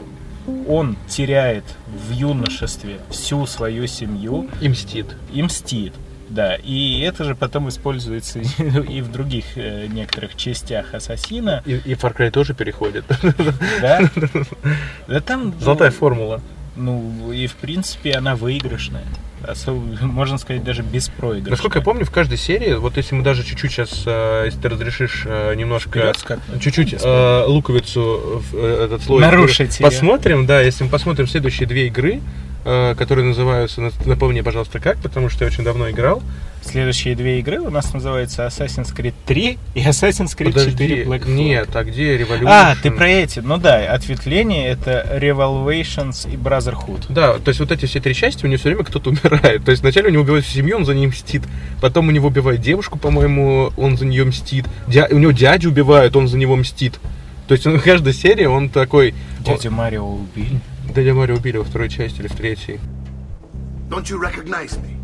Он теряет в юношестве всю свою семью. И мстит. И мстит. Да, и это же потом используется и в других э, некоторых частях Ассасина. И, и Far Cry тоже переходит. Да? Да там... Золотая формула. Ну, и в принципе она выигрышная. Особо, можно сказать, даже беспроигрышная. Насколько я помню, в каждой серии, вот если мы даже чуть-чуть сейчас, э, если ты разрешишь э, немножко, чуть-чуть э, луковицу, э, этот слой Нарушить посмотрим, да, если мы посмотрим следующие две игры, которые называются, на- напомни, пожалуйста, как, потому что я очень давно играл. Следующие две игры у нас называются Assassin's Creed 3 и Assassin's Creed Подожди, 4 Black Flag. нет, а где Revolution? А, ты про эти. Ну да, ответвление это Revolvations и Brotherhood. Да, то есть вот эти все три части, у него все время кто-то умирает. То есть вначале у него убивают семью, он за ней мстит. Потом у него убивают девушку, по-моему, он за нее мстит. Дя- У него дядю убивают, он за него мстит. То есть он, каждая серия, он такой... Дядю Марио убили. Дядя Марио убили во второй части или в третьей. Don't you recognize me?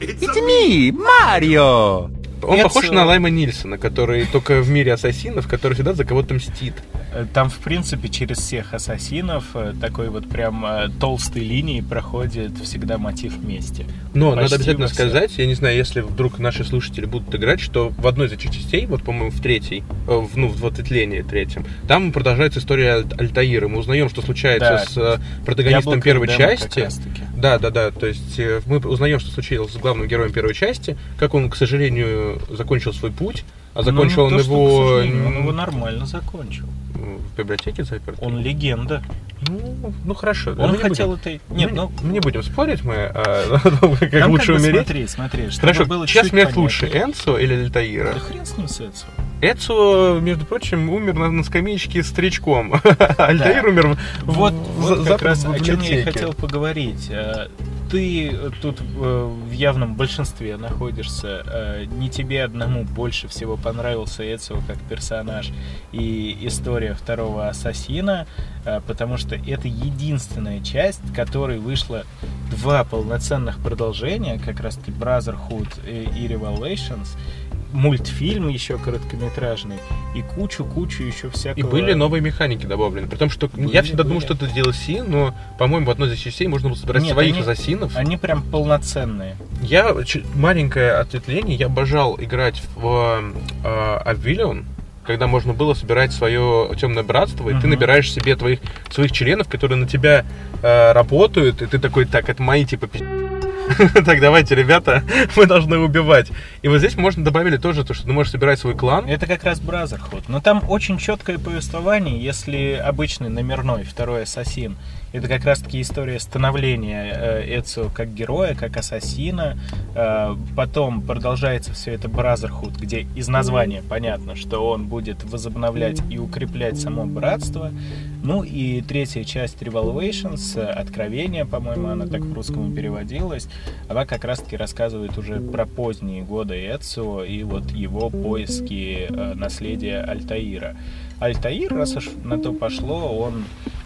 It's, me, Марио! Он Это- похож на Лайма Нильсона, который только в мире ассасинов, который всегда за кого-то мстит. Э, Там, в принципе, через всех ассасинов э, такой вот прям э, толстой линией проходит всегда мотив мести. Но Почти надо обязательно во всех. сказать, я не знаю, если вдруг наши слушатели будут играть, что в одной из этих частей, вот, по-моему, в третьей, в, ну, в ответвлении третьем, там продолжается история Аль- Альтаира. Мы узнаем, что случается Да. с протагонистом Яблоко первой части. Да, да, да. То есть мы узнаем, что случилось с главным героем первой части, как он, к сожалению, закончил свой путь, а закончил Ну, он то, что, его сожалению, он его нормально закончил. В библиотеке заперт. Он легенда. Ну, ну хорошо. Он не хотел будем- это... Нет, мы, ну... мы не будем спорить, мы а, как там лучше как бы умереть. Смотри, смотри, чтобы Хорошо, было чуть смерть лучше, Энцо или Альтаира? Да хрен с ним с Эцио. Эцо, между прочим, умер на, на скамеечке с старичком. Альтаир умер Вот, в- вот как раз в о чем я и хотел поговорить. Э, Ты тут э, в явном большинстве находишься. Э, Не тебе одному больше всего понравился Эцио как персонаж и история второго ассасина, э, потому что это единственная часть, которой вышло два полноценных продолжения, как раз таки Brotherhood и Revelations, мультфильм еще короткометражный и кучу-кучу еще всякого... И были новые механики добавлены. При том, что Были, я всегда думал, были. что это DLC, но, по-моему, в одной из частей можно было собирать Нет, своих они-. Они прям полноценные. Я маленькое ответвление, я обожал играть в э, Обвиллион, когда можно было собирать свое темное братство, и ты Мгм. набираешь себе твоих своих членов, которые на тебя э, работают, и ты такой, так, это мои типа пи***. Так, давайте, ребята, мы должны убивать. И вот здесь можно добавили тоже то, что ты можешь собирать свой клан. Это как раз Brotherhood. Но там очень четкое повествование, если обычный номерной второй ассасин. Это как раз таки история становления э, Эцио как героя, как ассасина. Э, потом продолжается все это Brotherhood, где из названия понятно, что он будет возобновлять и укреплять само братство. Ну и третья часть Revolvations, э, Откровение, по-моему, она так в русском и переводилась, она как раз-таки рассказывает уже про поздние годы Эцио и вот его поиски наследия Альтаира. Альтаир, раз уж на то пошло, он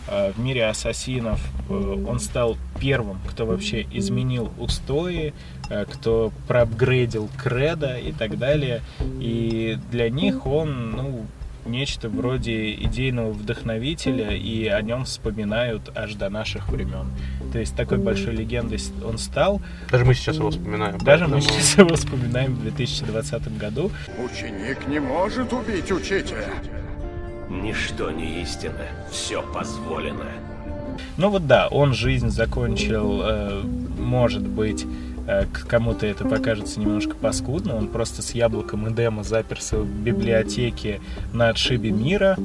э, в мире ассасинов, э, он стал первым, кто вообще изменил устои, э, кто проапгрейдил кредо и так далее. И для них он, ну, нечто вроде идейного вдохновителя, и о нем вспоминают аж до наших времен. То есть такой большой легендой он стал. Даже мы сейчас его вспоминаем. Даже мы поэтому- сейчас его вспоминаем в 2020 году. Ученик не может убить учителя. Ничто не истина, все позволено. Ну вот да, он жизнь закончил, э, может быть, кому-то это покажется немножко паскудно, он просто с яблоком Эдема заперся в библиотеке на отшибе мира,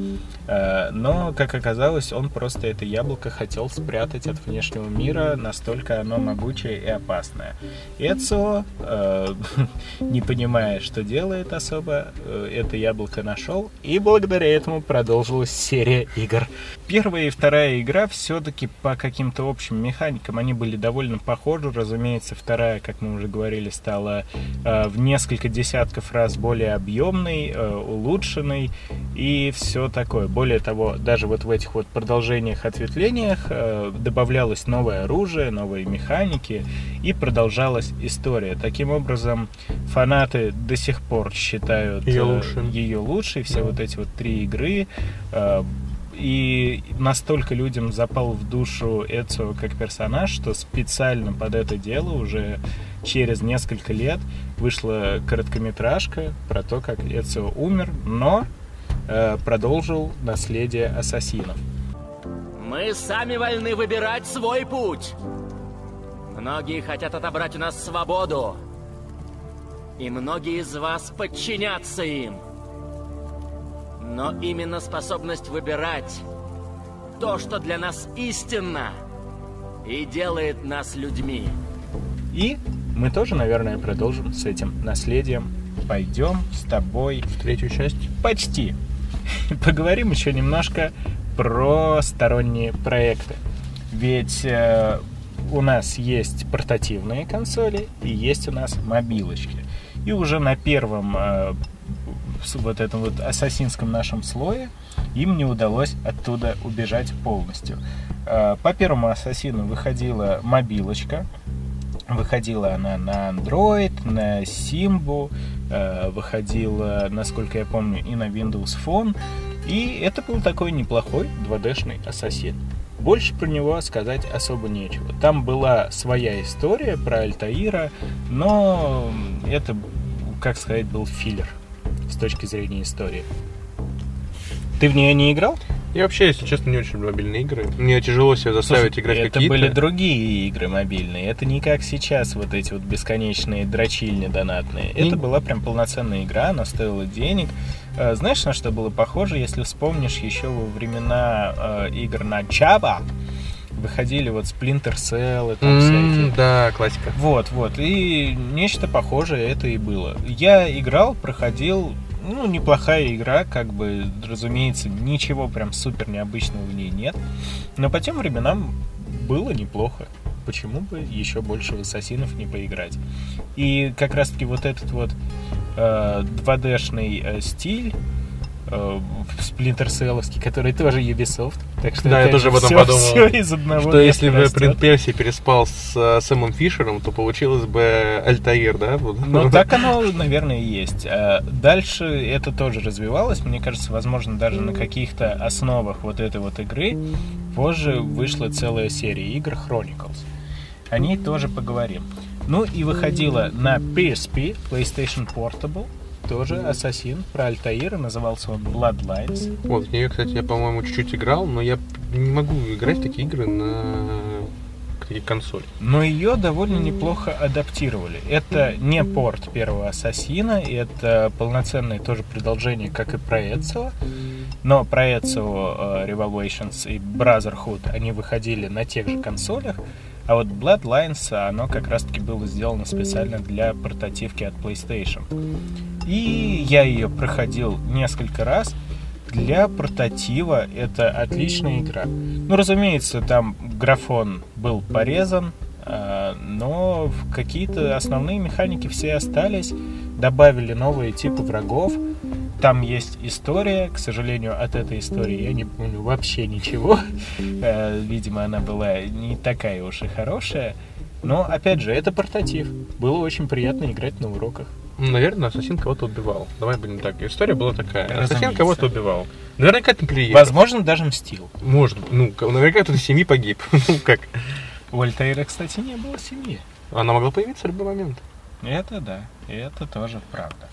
э, но, как оказалось, он просто это яблоко хотел спрятать от внешнего мира, настолько оно могучее и опасное. Эцио, э, не понимая, что делает особо, э, это яблоко нашел, и благодаря этому продолжилась серия игр. Первая и вторая игра все-таки по каким-то общим механикам, они были довольно похожи. Разумеется, вторая, как мы уже говорили, стала э, в несколько десятков раз более объемной, э, улучшенной и все такое. Более того, даже вот в этих вот продолжениях, ответвлениях э, добавлялось новое оружие, новые механики и продолжалась история. Таким образом, фанаты до сих пор считают лучшей. ее лучшей. Все вот эти вот три игры и настолько людям запал в душу Эцио как персонаж, что специально под это дело уже через несколько лет вышла короткометражка про то, как Эцио умер, но э, продолжил наследие ассасинов. Мы сами вольны выбирать свой путь. Многие хотят отобрать у нас свободу. И многие из вас подчинятся им. Но именно способность выбирать то, что для нас истинно, и делает нас людьми. И мы тоже, наверное, продолжим с этим наследием. Пойдем с тобой в третью часть. Почти. Поговорим еще немножко про сторонние проекты. Ведь э, у нас есть портативные консоли и есть у нас мобилочки. И уже на первом э, вот этом вот ассасинском нашем слое им не удалось оттуда убежать полностью. Э, по первому ассасину выходила мобилочка, Выходила она на Android, на Simbu, э, выходила, насколько я помню, и на Windows Phone. И это был такой неплохой 2D-шный ассасин. Больше про него сказать особо нечего. Там была своя история про Альтаира, но это, как сказать, был филлер с точки зрения истории. Ты в нее не играл? Я вообще, если честно, не очень люблю мобильные игры. Мне тяжело себя заставить Слушай, играть это какие-то. были другие игры мобильные. Это не как сейчас вот эти вот бесконечные дрочильни донатные. Не- Это была прям полноценная игра, она стоила денег. Э, Знаешь, на что было похоже, если вспомнишь еще во времена э, игр на Java, выходили вот Splinter Cell и там М, всякие. Да, классика. Вот, вот. И нечто похожее это и было. Я играл, проходил, ну, неплохая игра, как бы, разумеется, ничего прям супер необычного в ней нет. Но по тем временам было неплохо. Почему бы еще больше в ассасинов не поиграть? И как раз-таки вот этот вот э, 2D-шный э, стиль, Splinter Cell'овский, который тоже Ubisoft. Так что Да, я тоже же, об этом всё- подумал. всё из одного Что если бы. Принц Перси переспал с э, Сэмом Фишером, то получилось бы Альтаир, да? Ну, так оно, наверное, и есть. А Дальше это тоже развивалось. Мне кажется, возможно, даже на каких-то основах вот этой вот игры позже вышла целая серия игр Chronicles. О ней тоже поговорим. Ну и выходила на PSP, PlayStation Portable, тоже Ассасин про Альтаира, назывался он Bloodlines. Вот, в нее, кстати, я, по-моему, чуть-чуть играл, но я не могу играть в такие игры на консоли. Но ее довольно неплохо адаптировали. Это не порт первого Ассасина, это полноценное тоже продолжение, как и про Эцио. Но про Эцио э, Revelations и Brotherhood они выходили на тех же консолях, а вот Bloodlines, оно как раз-таки было сделано специально для портативки от PlayStation. И я ее проходил несколько раз. Для портатива это отличная игра. Ну, разумеется, там графон был порезан, а, но какие-то основные механики все остались. Добавили новые типы врагов. Там есть история. К сожалению, от этой истории я не помню вообще ничего. Э, Видимо, она была не такая уж и хорошая. Но, опять же, это портатив. Было очень приятно играть на уроках. Наверное, Ассасин кого-то убивал. Давай будем так. История была такая. Ассасин Разумеется. кого-то убивал. Наверняка тамплиер. Возможно, даже мстил. Может, ну, наверняка кто-то из семьи погиб. Ну, как? У Альтаира, кстати, не было семьи. Она могла появиться в любой момент. Это да, это тоже правда.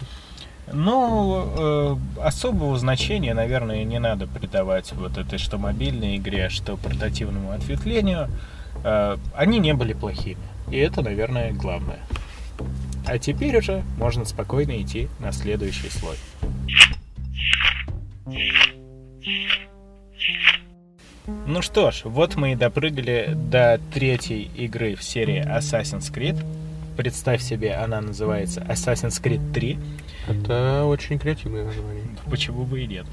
Ну, э, особого значения, наверное, не надо придавать вот этой что мобильной игре, что портативному ответвлению. Э, они не были плохими. И это, наверное, главное. А теперь уже можно спокойно идти на следующий слой. Ну что ж, вот мы и допрыгали до третьей игры в серии Assassin's Creed. Представь себе, она называется Assassin's Creed 3. Это очень креативное название. Почему бы и нет?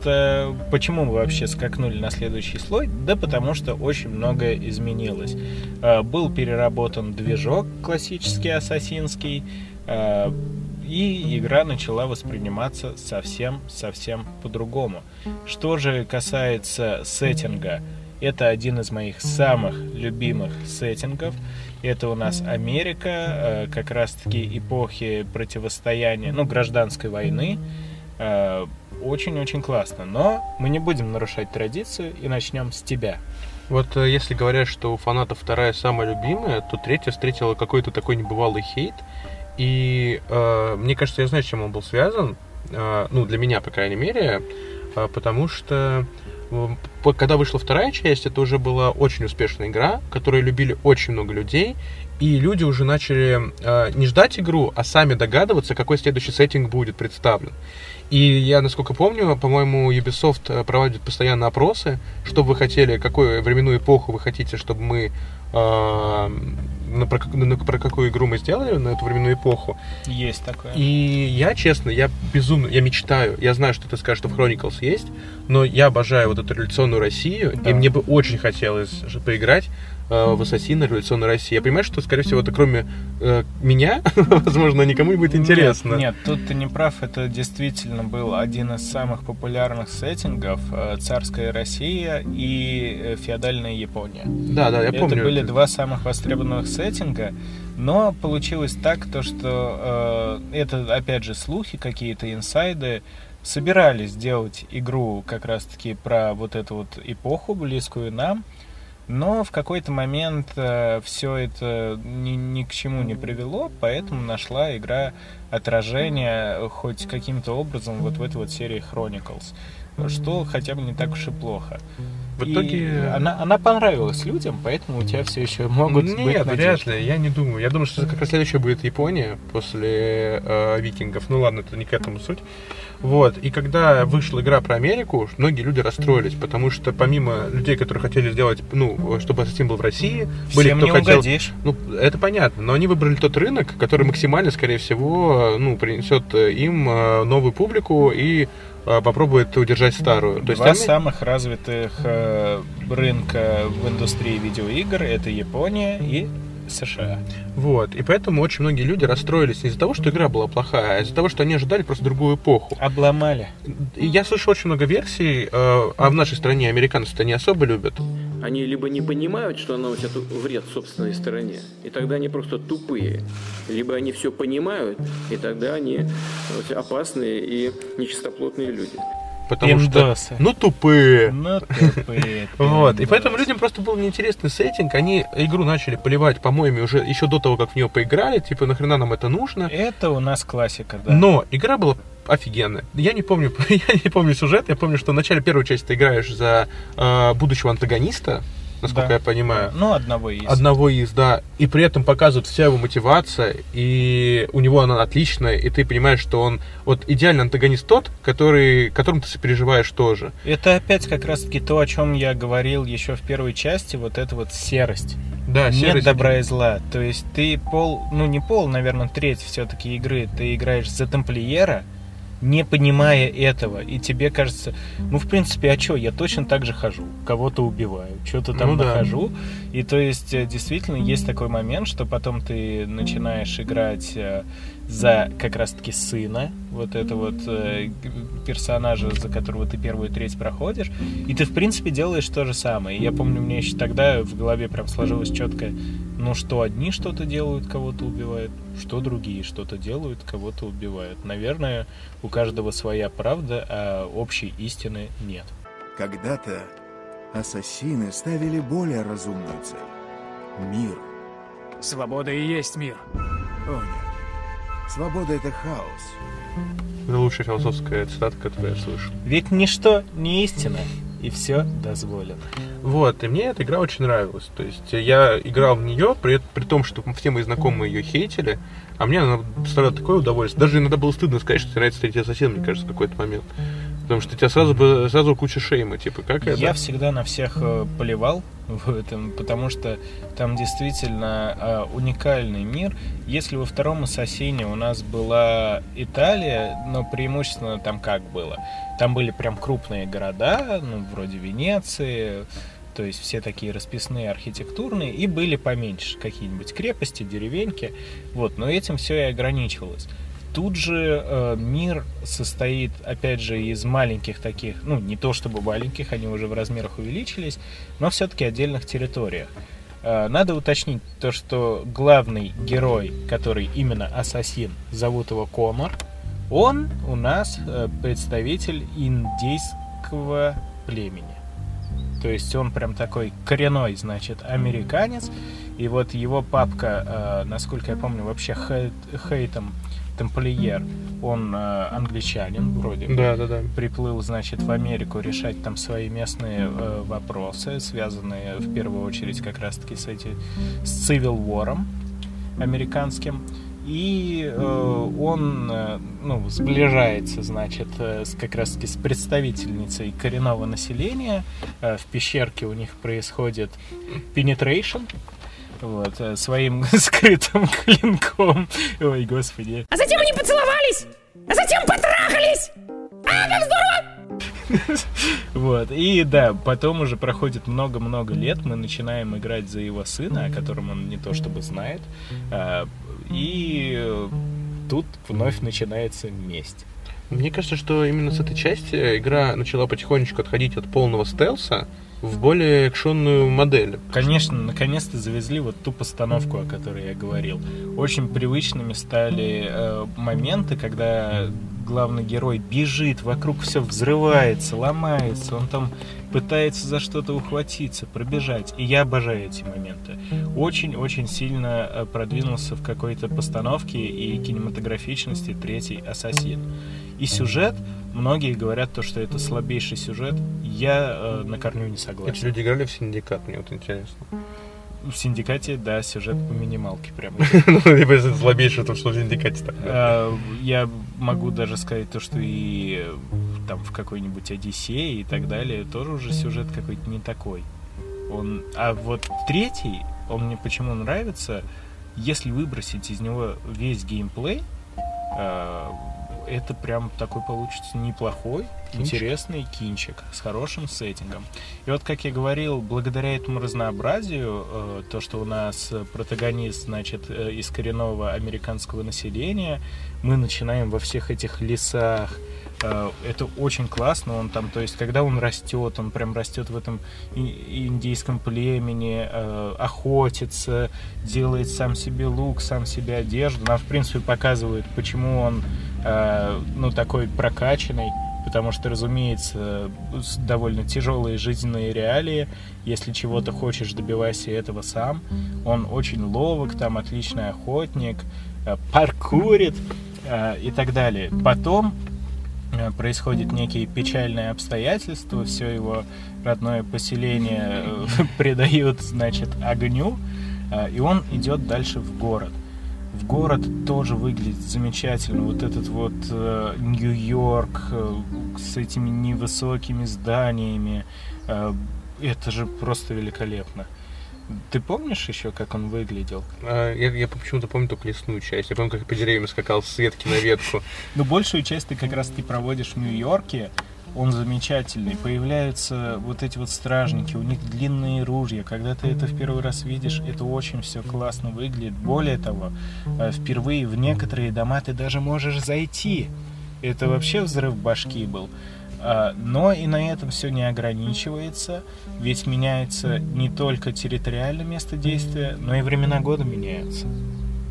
Это почему мы вообще скакнули на следующий слой? Да потому что очень многое изменилось. Э, Был переработан движок классический ассасинский, э, и игра начала восприниматься совсем-совсем по-другому. Что же касается сеттинга, это один из моих самых любимых сеттингов. Это у нас Америка, э, как раз-таки эпохи противостояния, ну, гражданской войны. Э, Очень-очень классно. Но мы не будем нарушать традицию и начнем с тебя. Вот э, если говорят, что у фанатов вторая самая любимая, то третья встретила какой-то такой небывалый хейт. И э, мне кажется, я знаю, с чем он был связан. Э, ну, для меня, по крайней мере. а, потому что по- когда вышла вторая часть, это уже была очень успешная игра, которую любили очень много людей, и люди уже начали э, не ждать игру, а сами догадываться, какой следующий сеттинг будет представлен. И я, насколько помню, по-моему, Ubisoft э, проводит постоянно опросы, что вы хотели, какую временную эпоху вы хотите, чтобы мы э, на, про, на- про какую игру мы сделали на эту временную эпоху. Есть такое. И я, честно, я безумно, я мечтаю, я знаю, что ты скажешь, что в Chronicles есть, но я обожаю вот эту революционную Россию, Да. и мне бы очень хотелось поиграть в Ассасина революционной России. Я понимаю, что, скорее всего, это кроме э, меня, возможно, никому не будет интересно. Нет, нет, тут ты не прав. Это действительно был один из самых популярных сеттингов. э, Царская Россия и э, феодальная Япония. Да, да, я это помню. были это. два самых востребованных сеттинга. Но получилось так, то, что э, это, опять же, слухи, какие-то инсайды. Собирались сделать игру как раз-таки про вот эту вот эпоху, близкую нам. Но в какой-то момент все это ни, ни к чему не привело, поэтому нашла игра отражение хоть каким-то образом вот в этой вот серии Chronicles. Что хотя бы не так уж и плохо. В И итоге... она, она понравилась людям, поэтому у тебя все еще могут быть Нет, надежды. вряд ли, я не думаю. Я думаю, что как раз следующая будет Япония после э, викингов. Ну ладно, это не к этому суть. Вот, и когда вышла игра про Америку, многие люди расстроились, потому что помимо людей, которые хотели сделать, ну, чтобы Ассасин был в России, были Всем кто не хотел... угодишь. Ну, это понятно, но они выбрали тот рынок, который максимально, скорее всего, ну, принесет им э, новую публику и э, попробует удержать старую. То есть Два Аме- самых развитых э, рынка в индустрии видеоигр это Япония и США. Вот, и поэтому очень многие люди расстроились не из-за того, что игра была плохая, а из-за того, что они ожидали просто другую эпоху. Обломали. И я слышу очень много версий, э, а в нашей стране американцы это не особо любят. Они либо не понимают, что наносят вред собственной стороне, и тогда они просто тупые, либо они все понимают, и тогда они э, опасные и нечистоплотные люди. Потому Пиндосы. что, ну, тупые. Ну, тупые Вот, и поэтому людям просто был неинтересный сеттинг, они игру начали поливать по-моему уже еще до того, как в нее поиграли, типа, нахрена нам это нужно. Это у нас классика, да. Но игра была офигенная. Я не помню, я не помню сюжет, я помню, что в начале первой части ты играешь за э, будущего антагониста, насколько Да. я понимаю. Ну, одного из. Одного из, да. И при этом показывают вся его мотивация, и у него она отличная, и ты понимаешь, что он вот идеальный антагонист тот, который, которым ты сопереживаешь тоже. Это опять как раз-таки то, о чем я говорил еще в первой части, вот эта вот серость. Да, Нет серость. добра и зла. То есть ты пол, ну не пол, наверное, треть все-таки игры, ты играешь за тамплиера, не понимая этого, и тебе кажется, ну, в принципе, а что, я точно так же хожу, кого-то убиваю, что-то там Ну да. нахожу, и то есть, э, действительно, есть такой момент, что потом ты начинаешь играть э, за как раз-таки сына, вот это вот э, персонажа, за которого ты первую треть проходишь, и ты, в принципе, делаешь то же самое. Я помню, мне еще тогда в голове прям сложилось четко, ну, что одни что-то делают, кого-то убивают, что другие что-то делают, кого-то убивают. Наверное, у каждого своя правда, а общей истины нет. Когда-то ассасины ставили более разумную цель — мир. Свобода и есть мир. О нет, свобода — это хаос. Это лучшая философская цитата, которую я слышу. Ведь ничто не истина, и все дозволено. Вот, и мне эта игра очень нравилась. То есть я играл в нее, при, при том, что все мои знакомые ее хейтили, а мне она доставляла такое удовольствие. Даже иногда было стыдно сказать, что тебе нравится третий ассасин, мне кажется, в какой-то момент. Потому что тебя сразу, сразу куча шейма, типа, как это? Я всегда на всех э, поливал в этом, потому что там действительно э, уникальный мир. Если во втором Ассасине у нас была Италия, но преимущественно там как было? Там были прям крупные города, ну, вроде Венеции, то есть все такие расписные архитектурные, и были поменьше какие-нибудь крепости, деревеньки, вот, но этим все и ограничивалось. Тут же э, мир состоит, опять же, из маленьких таких, ну, не то чтобы маленьких, они уже в размерах увеличились, но все-таки отдельных территориях. Э, надо уточнить то, что главный герой, который именно ассасин, зовут его Конор, он у нас э, представитель индейского племени. То есть он прям такой коренной, значит, американец. И вот его папка, насколько я помню, вообще хей- хейтом Темплиер, он э, англичанин вроде бы. Да, да, да. Приплыл, значит, в Америку решать там свои местные э, вопросы, связанные в первую очередь как раз-таки с, эти, с Civil War американским. И э, он э, ну, сближается, значит, э, с, как раз-таки с представительницей коренного населения. Э, в пещерке у них происходит penetration, вот, э, своим скрытым клинком. Ой, господи. А затем они поцеловались! А затем потрахались! А, как здорово! Вот, и да, потом уже проходит много-много лет, мы начинаем играть за его сына, о котором он не то чтобы знает, а, и тут вновь начинается месть. Мне кажется, что именно с этой части игра начала потихонечку отходить от полного стелса в более экшонную модель. Конечно, наконец-то завезли вот ту постановку, о которой я говорил. Очень привычными стали э, моменты, когда главный герой бежит, вокруг все взрывается, ломается, он там пытается за что-то ухватиться, пробежать. И я обожаю эти моменты. Очень-очень сильно э, продвинулся в какой-то постановке и кинематографичности третий «Ассасин». И сюжет, многие говорят то, что это слабейший сюжет. Я э, на корню не согласен. Эти люди играли в «Синдикат», мне вот интересно. В «Синдикате», да, сюжет по минималке прям. Ну, либо это слабейшее, то, что в «Синдикате» тогда. Я могу даже сказать то, что и там в какой-нибудь «Одиссее» и так далее тоже уже сюжет какой-то не такой. Он... А вот третий, он мне почему нравится, если выбросить из него весь геймплей, это прям такой получится неплохой, кинчик. интересный кинчик с хорошим сеттингом. И вот, как я говорил, благодаря этому разнообразию, э, то, что у нас протагонист, значит, э, из коренного американского населения, мы начинаем во всех этих лесах, э, это очень классно, он там, то есть, когда он растет, он прям растет в этом индийском племени, охотится, делает сам себе лук, сам себе одежду, нам, в принципе, показывают, почему он Э, ну, такой прокачанный, потому что, разумеется, довольно тяжелые жизненные реалии. Если чего-то хочешь, добивайся этого сам. Он очень ловок, там отличный охотник, э, паркурит э, и так далее. Потом происходит некие печальные обстоятельства, все его родное поселение предают, значит, огню, и он идет дальше в город – в город тоже выглядит замечательно. Вот этот вот э, Нью-Йорк э, с этими невысокими зданиями. Э, это же просто великолепно. Ты помнишь еще, как он выглядел? А, я, я почему-то помню только лесную часть. Я помню, как по деревьям скакал с ветки на ветку. Ну, большую часть ты как раз-таки проводишь в Нью-Йорке, он замечательный. Появляются вот эти вот стражники, у них длинные ружья. Когда ты это в первый раз видишь, это очень все классно выглядит. Более того, э, впервые в некоторые дома ты даже можешь зайти. Это вообще взрыв башки был. А, но и на этом все не ограничивается, ведь меняется не только территориальное место действия, но и времена года меняются.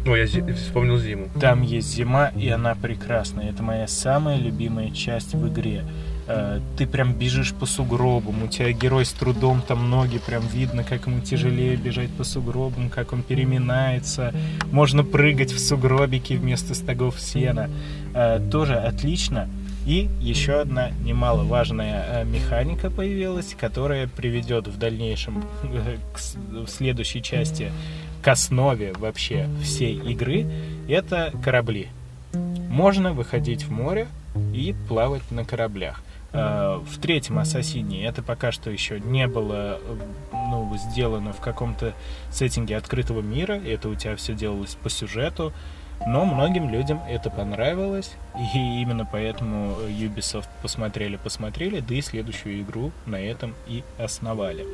Ну, я зи- вспомнил зиму. Там есть зима, и она прекрасная. Это моя самая любимая часть в игре. Э, ты прям бежишь по сугробам, у тебя герой с трудом, там ноги прям видно, как ему тяжелее бежать по сугробам, как он переминается. Можно прыгать в сугробики вместо стогов сена. Э, тоже отлично. И еще одна немаловажная э, механика появилась, которая приведет в дальнейшем, в следующей части, к основе вообще всей игры. Это корабли. Можно выходить в море и плавать на кораблях. Э, в третьем Ассасине это пока что еще не было ну, сделано в каком-то сеттинге открытого мира, это у тебя все делалось по сюжету, но многим людям это понравилось, и именно поэтому Ubisoft посмотрели-посмотрели, да и следующую игру на этом и основали.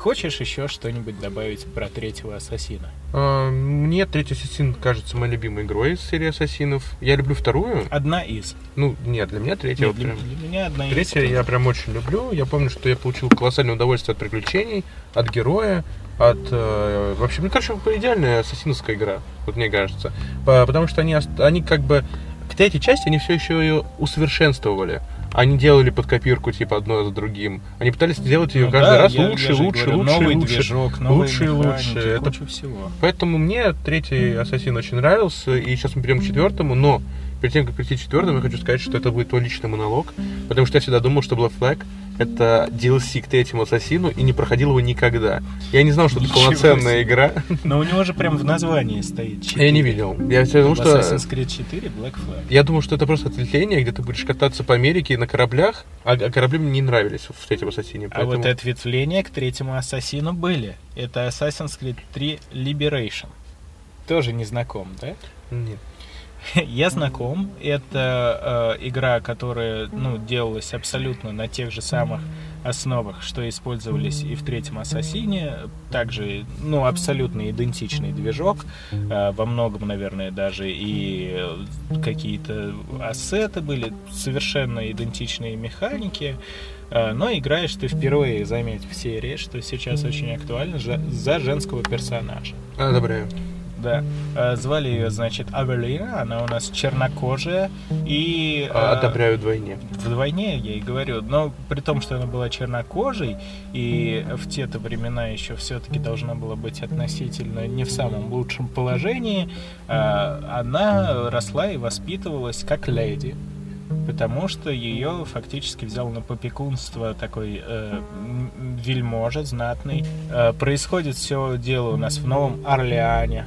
Хочешь еще что-нибудь добавить про третьего ассасина? А, мне третий ассасин кажется моей любимой игрой из серии ассасинов. Я люблю вторую. Одна из. Ну, нет, для меня третья. Нет, для, прям... для меня одна третья из. Третья я прям очень люблю. Я помню, что я получил колоссальное удовольствие от приключений, от героя, от... Э, вообще, ну, короче, идеальная ассасиновская игра, вот мне кажется. Потому что они, они как бы... К третьей части они все еще ее усовершенствовали Они делали под копирку, типа, одно за другим. Они пытались сделать ее Ну каждый да, раз я- лучше, я лучше, говорю, лучше, новый лучше. движок, новые лучше механики, лучше. Это... куча всего. Поэтому мне третий Ассасин очень нравился, и сейчас мы перейдем к четвертому, но перед тем, как прийти к четвертому, я хочу сказать, что это будет твой личный монолог, потому что я всегда думал, что Black Flag это DLC к третьему Ассасину, и не проходил его никогда. Я не знал, что это Ничего полноценная себе. игра. Но у него же прям в названии стоит 4. Я не видел. Я всегда думал, что... Assassin's Creed 4 Black Flag. Я думал, что это просто ответвление, где ты будешь кататься по Америке на кораблях, а, а корабли мне не нравились в третьем Ассасине. А вот ответвления к третьему Ассасину были. Это Assassin's Creed 3 Liberation. Тоже не знаком, да? Нет. Я знаком. Это э, игра, которая ну, делалась абсолютно на тех же самых основах, что использовались и в третьем Ассасине. Также, ну, абсолютно идентичный движок. Э, во многом, наверное, даже и какие-то ассеты были, совершенно идентичные механики. Э, Но играешь ты впервые, заметь, в серии, что сейчас очень актуально, за женского персонажа. Одобряю. Да. Э, Звали ее, значит, Авелина. Она у нас чернокожая. И... э, А, Одобряю вдвойне. Вдвойне, я и говорю. Но при том, что она была чернокожей, и в те-то времена еще все-таки должна была быть относительно не в самом лучшем положении, э, она росла и воспитывалась как леди. Потому что ее фактически взял на попекунство такой э, вельможа знатный. Э, происходит все дело у нас в Новом Орлеане.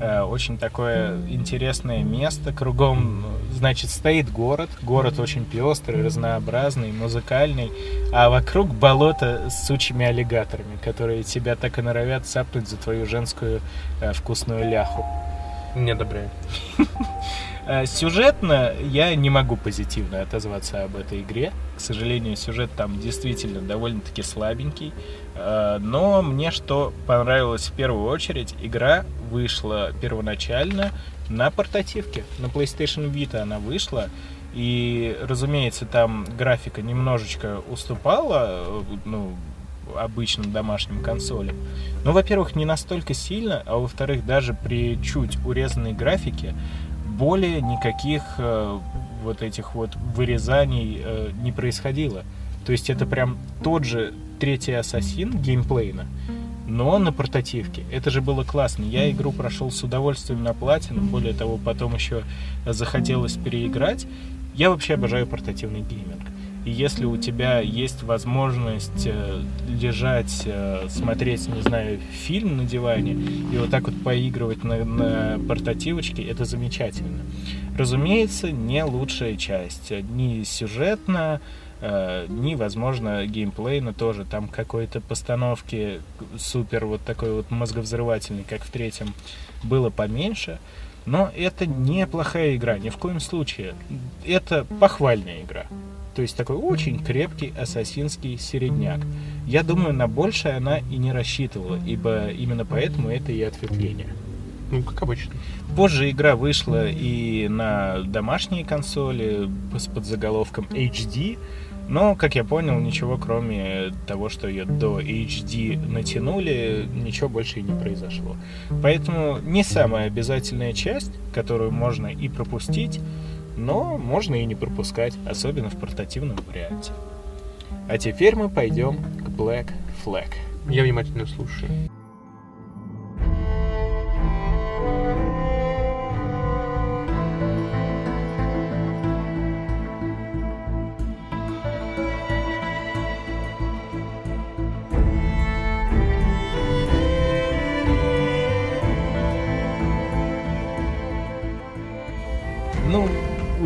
Э, очень такое интересное место. Кругом, значит, стоит город. Город очень пестрый, разнообразный, музыкальный. А вокруг болото с сучьими аллигаторами, которые тебя так и норовят цапнуть за твою женскую э, вкусную ляху. Не одобряю. Э, Сюжетно я не могу позитивно отозваться об этой игре. К сожалению, сюжет там действительно довольно-таки слабенький. Э, Но мне что понравилось в первую очередь, игра вышла первоначально на портативке. На PlayStation Vita она вышла. И, разумеется, там графика немножечко уступала э, ну, обычным домашним консолям. Ну, во-первых, не настолько сильно, а во-вторых, даже при чуть урезанной графике более никаких э, вот этих вот вырезаний э, не происходило. То есть это прям тот же третий ассасин геймплейно, но на портативке. Это же было классно. Я игру прошел с удовольствием на платину, более того, потом еще захотелось переиграть. Я вообще обожаю портативный гейминг. И если у тебя есть возможность э, лежать, э, смотреть, не знаю, фильм на диване и вот так вот поигрывать на, на портативочке, это замечательно. Разумеется, не лучшая часть. Ни сюжетно, э, ни, возможно, геймплейно тоже. Там какой-то постановки супер вот такой вот мозговзрывательный, как в третьем, было поменьше. Но это неплохая игра, ни в коем случае. Это похвальная игра. То есть такой очень крепкий ассасинский середняк. Я думаю, на большее она и не рассчитывала, ибо именно поэтому это и ответвление. Ну, как обычно. Позже игра вышла и на домашние консоли с подзаголовком HD, но, как я понял, ничего кроме того, что ее до HD натянули, ничего больше и не произошло. Поэтому не самая обязательная часть, которую можно и пропустить, но можно и не пропускать, особенно в портативном варианте. А теперь мы пойдем к Black Flag. Я внимательно слушаю.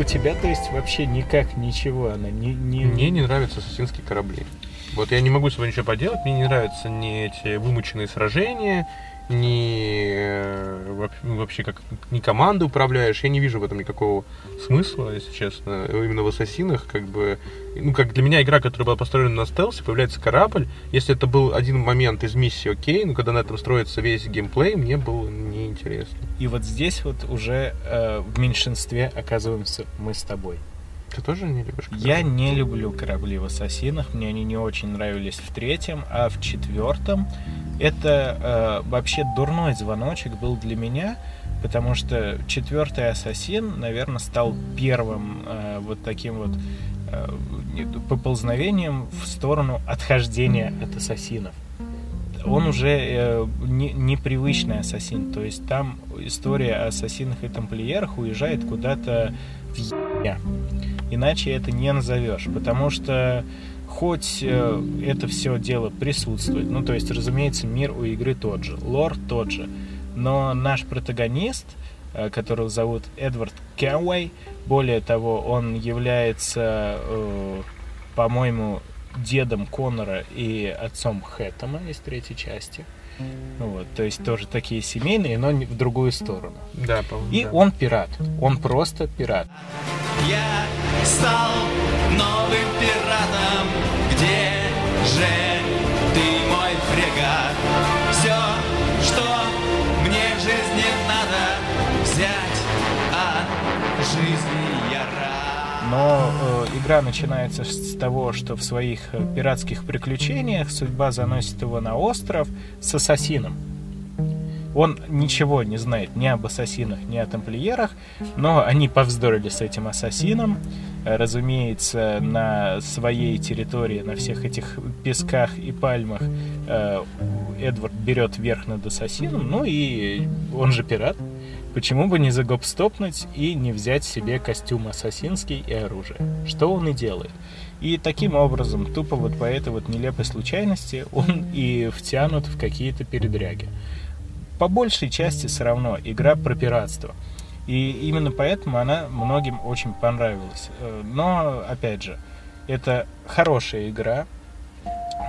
Тебя, то есть, вообще никак ничего, она не... не... Мне не нравятся ассасинские корабли. Вот я не могу с собой ничего поделать, мне не нравятся ни эти вымученные сражения, ни э, вообще как ни команды управляешь. Я не вижу в этом никакого смысла, если честно. Именно в ассасинах, как бы. Ну, как для меня игра, которая была построена на стелсе, появляется корабль. Если это был один момент из миссии, окей, но когда на этом строится весь геймплей, мне было неинтересно. И вот здесь вот уже э, в меньшинстве оказываемся мы с тобой. Ты тоже не любишь корабли? Я не люблю корабли в Ассасинах, мне они не очень нравились в третьем, а в четвертом это э, вообще дурной звоночек был для меня, потому что четвертый Ассасин, наверное, стал первым э, вот таким вот э, поползновением в сторону отхождения от ассасинов. Он уже э, не, непривычный ассасин, то есть там история о ассасинах и тамплиерах уезжает куда-то в е... Иначе это не назовешь, потому что хоть э, это все дело присутствует, ну то есть, разумеется, мир у игры тот же, лор тот же, но наш протагонист, э, которого зовут Эдвард Кенуэй, более того, он является, э, по-моему, дедом Конора и отцом Хэттема из третьей части. Вот, то есть тоже такие семейные, но в другую сторону. Да, по-моему. И да. он пират. Он просто пират. Я стал новым пиратом. Где же ты, мой фрегат? Все, что мне в жизни надо взять от жизни я рад. Но э, игра начинается с того, что в своих э, пиратских приключениях судьба заносит его на остров с ассасином. Он ничего не знает ни об ассасинах, ни о тамплиерах, но они повздорили с этим ассасином. Э, Разумеется, на своей территории, на всех этих песках и пальмах э, Эдвард берет верх над ассасином, ну и он же пират. Почему бы не загопстопнуть и не взять себе костюм ассасинский и оружие? Что он и делает. И таким образом, тупо вот по этой вот нелепой случайности, он и втянут в какие-то передряги. По большей части все равно игра про пиратство. И именно поэтому она многим очень понравилась. Э, Но, опять же, это хорошая игра,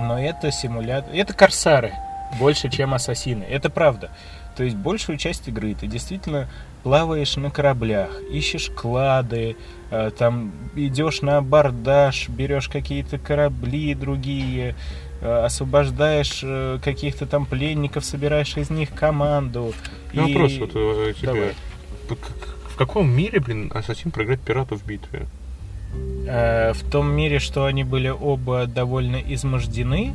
но это симулятор... Это корсары больше, чем ассасины. Это правда. То есть большую часть игры ты действительно плаваешь на кораблях, ищешь клады, э, там идешь на абордаж, берешь какие-то корабли другие, э, освобождаешь э, каких-то там пленников, собираешь из них команду. Ну, и- вопрос вот тебе. Давай. В каком мире, блин, ассасин проиграет пирату в битве? В том мире, что они были оба довольно измождены,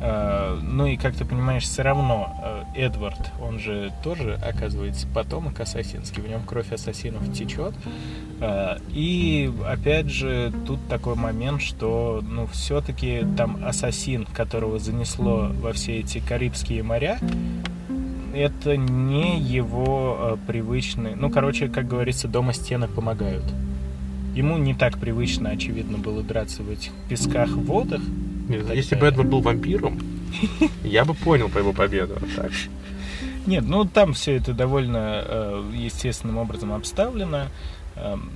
ну и, как ты понимаешь, все равно э, Эдвард, он же тоже, оказывается, потомок ассасинский, в нем кровь ассасинов течет. Э, И, опять же, тут такой момент, что, ну, все-таки там ассасин, которого занесло во все эти Карибские моря, это не его э, привычный... Ну, короче, как говорится, дома стены помогают. Ему не так привычно, очевидно, было драться в этих песках, водах. Так если. Эдвард был вампиром, я бы понял по его победу. а Так. Нет, ну там все это довольно э, естественным образом обставлено. Эм,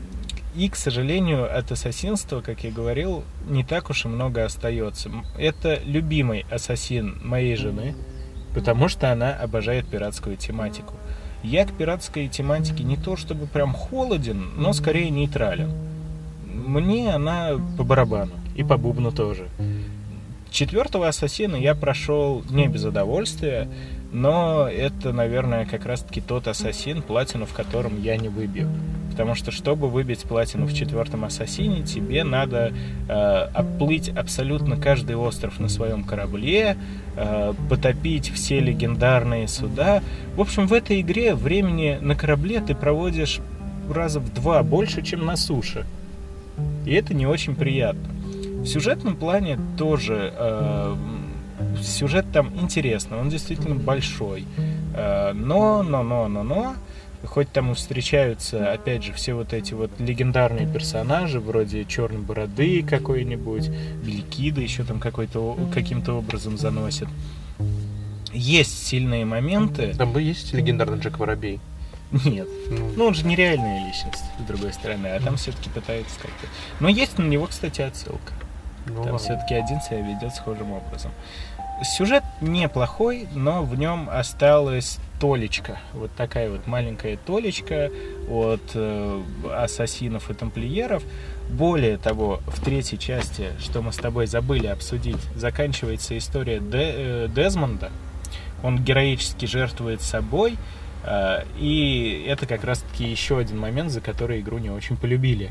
И, к сожалению, от ассасинства, как я говорил, не так уж и много остается. Это любимый ассасин моей жены, потому что она обожает пиратскую тематику. Я к пиратской тематике не то чтобы прям холоден, но скорее нейтрален. Мне она по барабану и по бубну тоже. Четвертого ассасина я прошел не без удовольствия, но это, наверное, как раз-таки тот ассасин, платину в котором я не выбью. Потому что, чтобы выбить платину в четвертом ассасине, тебе надо э, оплыть абсолютно каждый остров на своем корабле, э, потопить все легендарные суда. В общем, в этой игре времени на корабле ты проводишь раза в два больше, чем на суше. И это не очень приятно. В сюжетном плане тоже э, сюжет там интересный, он действительно большой. Э, но, но, но, но, но, хоть там и встречаются, опять же, все вот эти вот легендарные персонажи, вроде Черной Бороды какой-нибудь, Белькида еще там какой-то, каким-то образом заносит. Есть сильные моменты. Там бы есть легендарный Джек Воробей. Нет. Ну, он же нереальная личность, с другой стороны, а там все-таки пытаются как-то... Но есть на него, кстати, отсылка. Ну, там все-таки один себя ведет схожим образом. Сюжет неплохой, но в нем осталась толечка. Вот такая вот маленькая толечка от э, ассасинов и тамплиеров. Более того, в третьей части, что мы с тобой забыли обсудить, заканчивается история Де- э, Дезмонда. Он героически жертвует собой, и это как раз-таки еще один момент, за который игру не очень полюбили.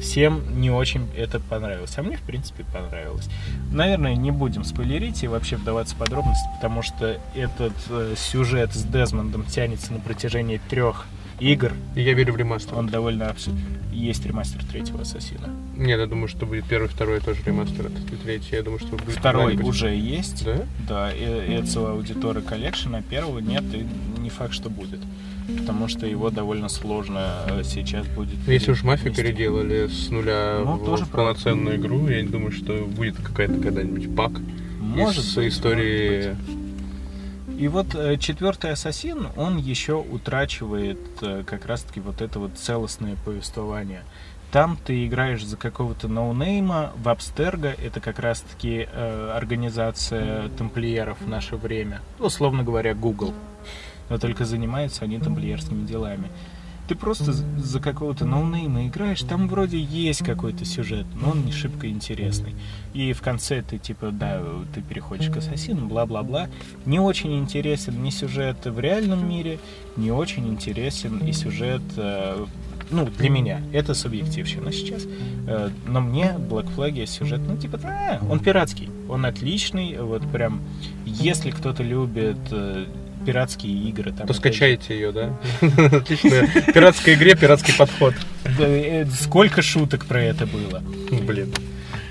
Всем не очень это понравилось. А мне, в принципе, понравилось. Наверное, не будем спойлерить и вообще вдаваться в подробности, потому что этот э, сюжет с Дезмондом тянется на протяжении трех игр. Я верю в ремастер. Он довольно... абс- Есть ремастер третьего Ассасина. Нет, я думаю, что будет первый, второй тоже ремастер, это третий. Я думаю, что будет Второй уже есть. Да? Да, Ezio Auditore Collection, а первого нет, и не факт, что будет. Потому что его довольно сложно э, сейчас будет... Если уж мафию переделали с нуля Ну, в, тоже в полноценную игру, я не думаю, что будет какая-то когда-нибудь пак Может из быть, истории. И вот э, четвертый ассасин, он еще утрачивает э, как раз-таки вот это вот целостное повествование. Там ты играешь за какого-то ноунейма, в Абстерго, это как раз-таки э, организация тамплиеров в наше время, условно говоря, Google. Но только занимаются они тамплиерскими делами. Ты просто за какого-то ноунейма играешь, там вроде есть какой-то сюжет, но он не шибко интересный. И в конце ты типа, да, ты переходишь к ассасину, бла-бла-бла. Не очень интересен ни сюжет в реальном мире, не очень интересен и сюжет, э, ну, для меня. Это субъективщина сейчас. Э, но мне Black Flag сюжет, ну, типа, а, он пиратский, он отличный, вот прям, если кто-то любит э, пиратские игры, там, То скачайте ее, да? Отлично. Пиратская игре, пиратский подход. Э, сколько шуток про это было. Блин.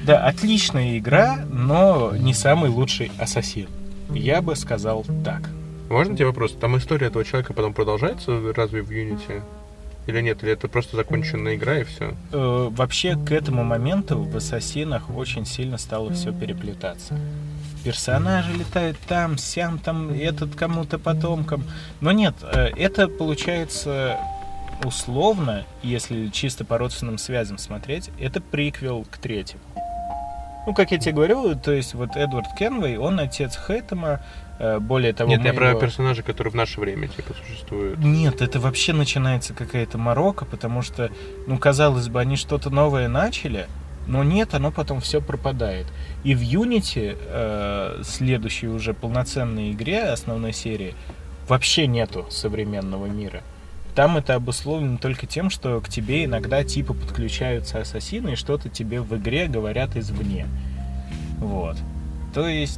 Да, отличная игра, но не самый лучший ассасин. Я бы сказал так. Можно тебе вопрос? Там история этого человека потом продолжается разве в Unity? Или нет? Или это просто законченная игра и все? Э, вообще к этому моменту в ассасинах очень сильно стало все переплетаться. Персонажи летают там, сям, там, этот кому-то потомкам. Но нет, э, это получается условно, если чисто по родственным связям смотреть, это приквел к третьему. Ну, как я тебе говорю, то есть вот Эдвард Кенвей, он отец Хэттема, э, более того... Нет, мы я про персонажа, который в наше время, типа, существует. Нет, это вообще начинается какая-то морока, потому что, ну, казалось бы, они что-то новое начали, но нет, оно потом все пропадает. И в Unity, э, следующей уже полноценной игре основной серии, вообще нету современного мира. Там это обусловлено только тем, что к тебе иногда типа подключаются ассасины и что-то тебе в игре говорят извне. Вот. То есть,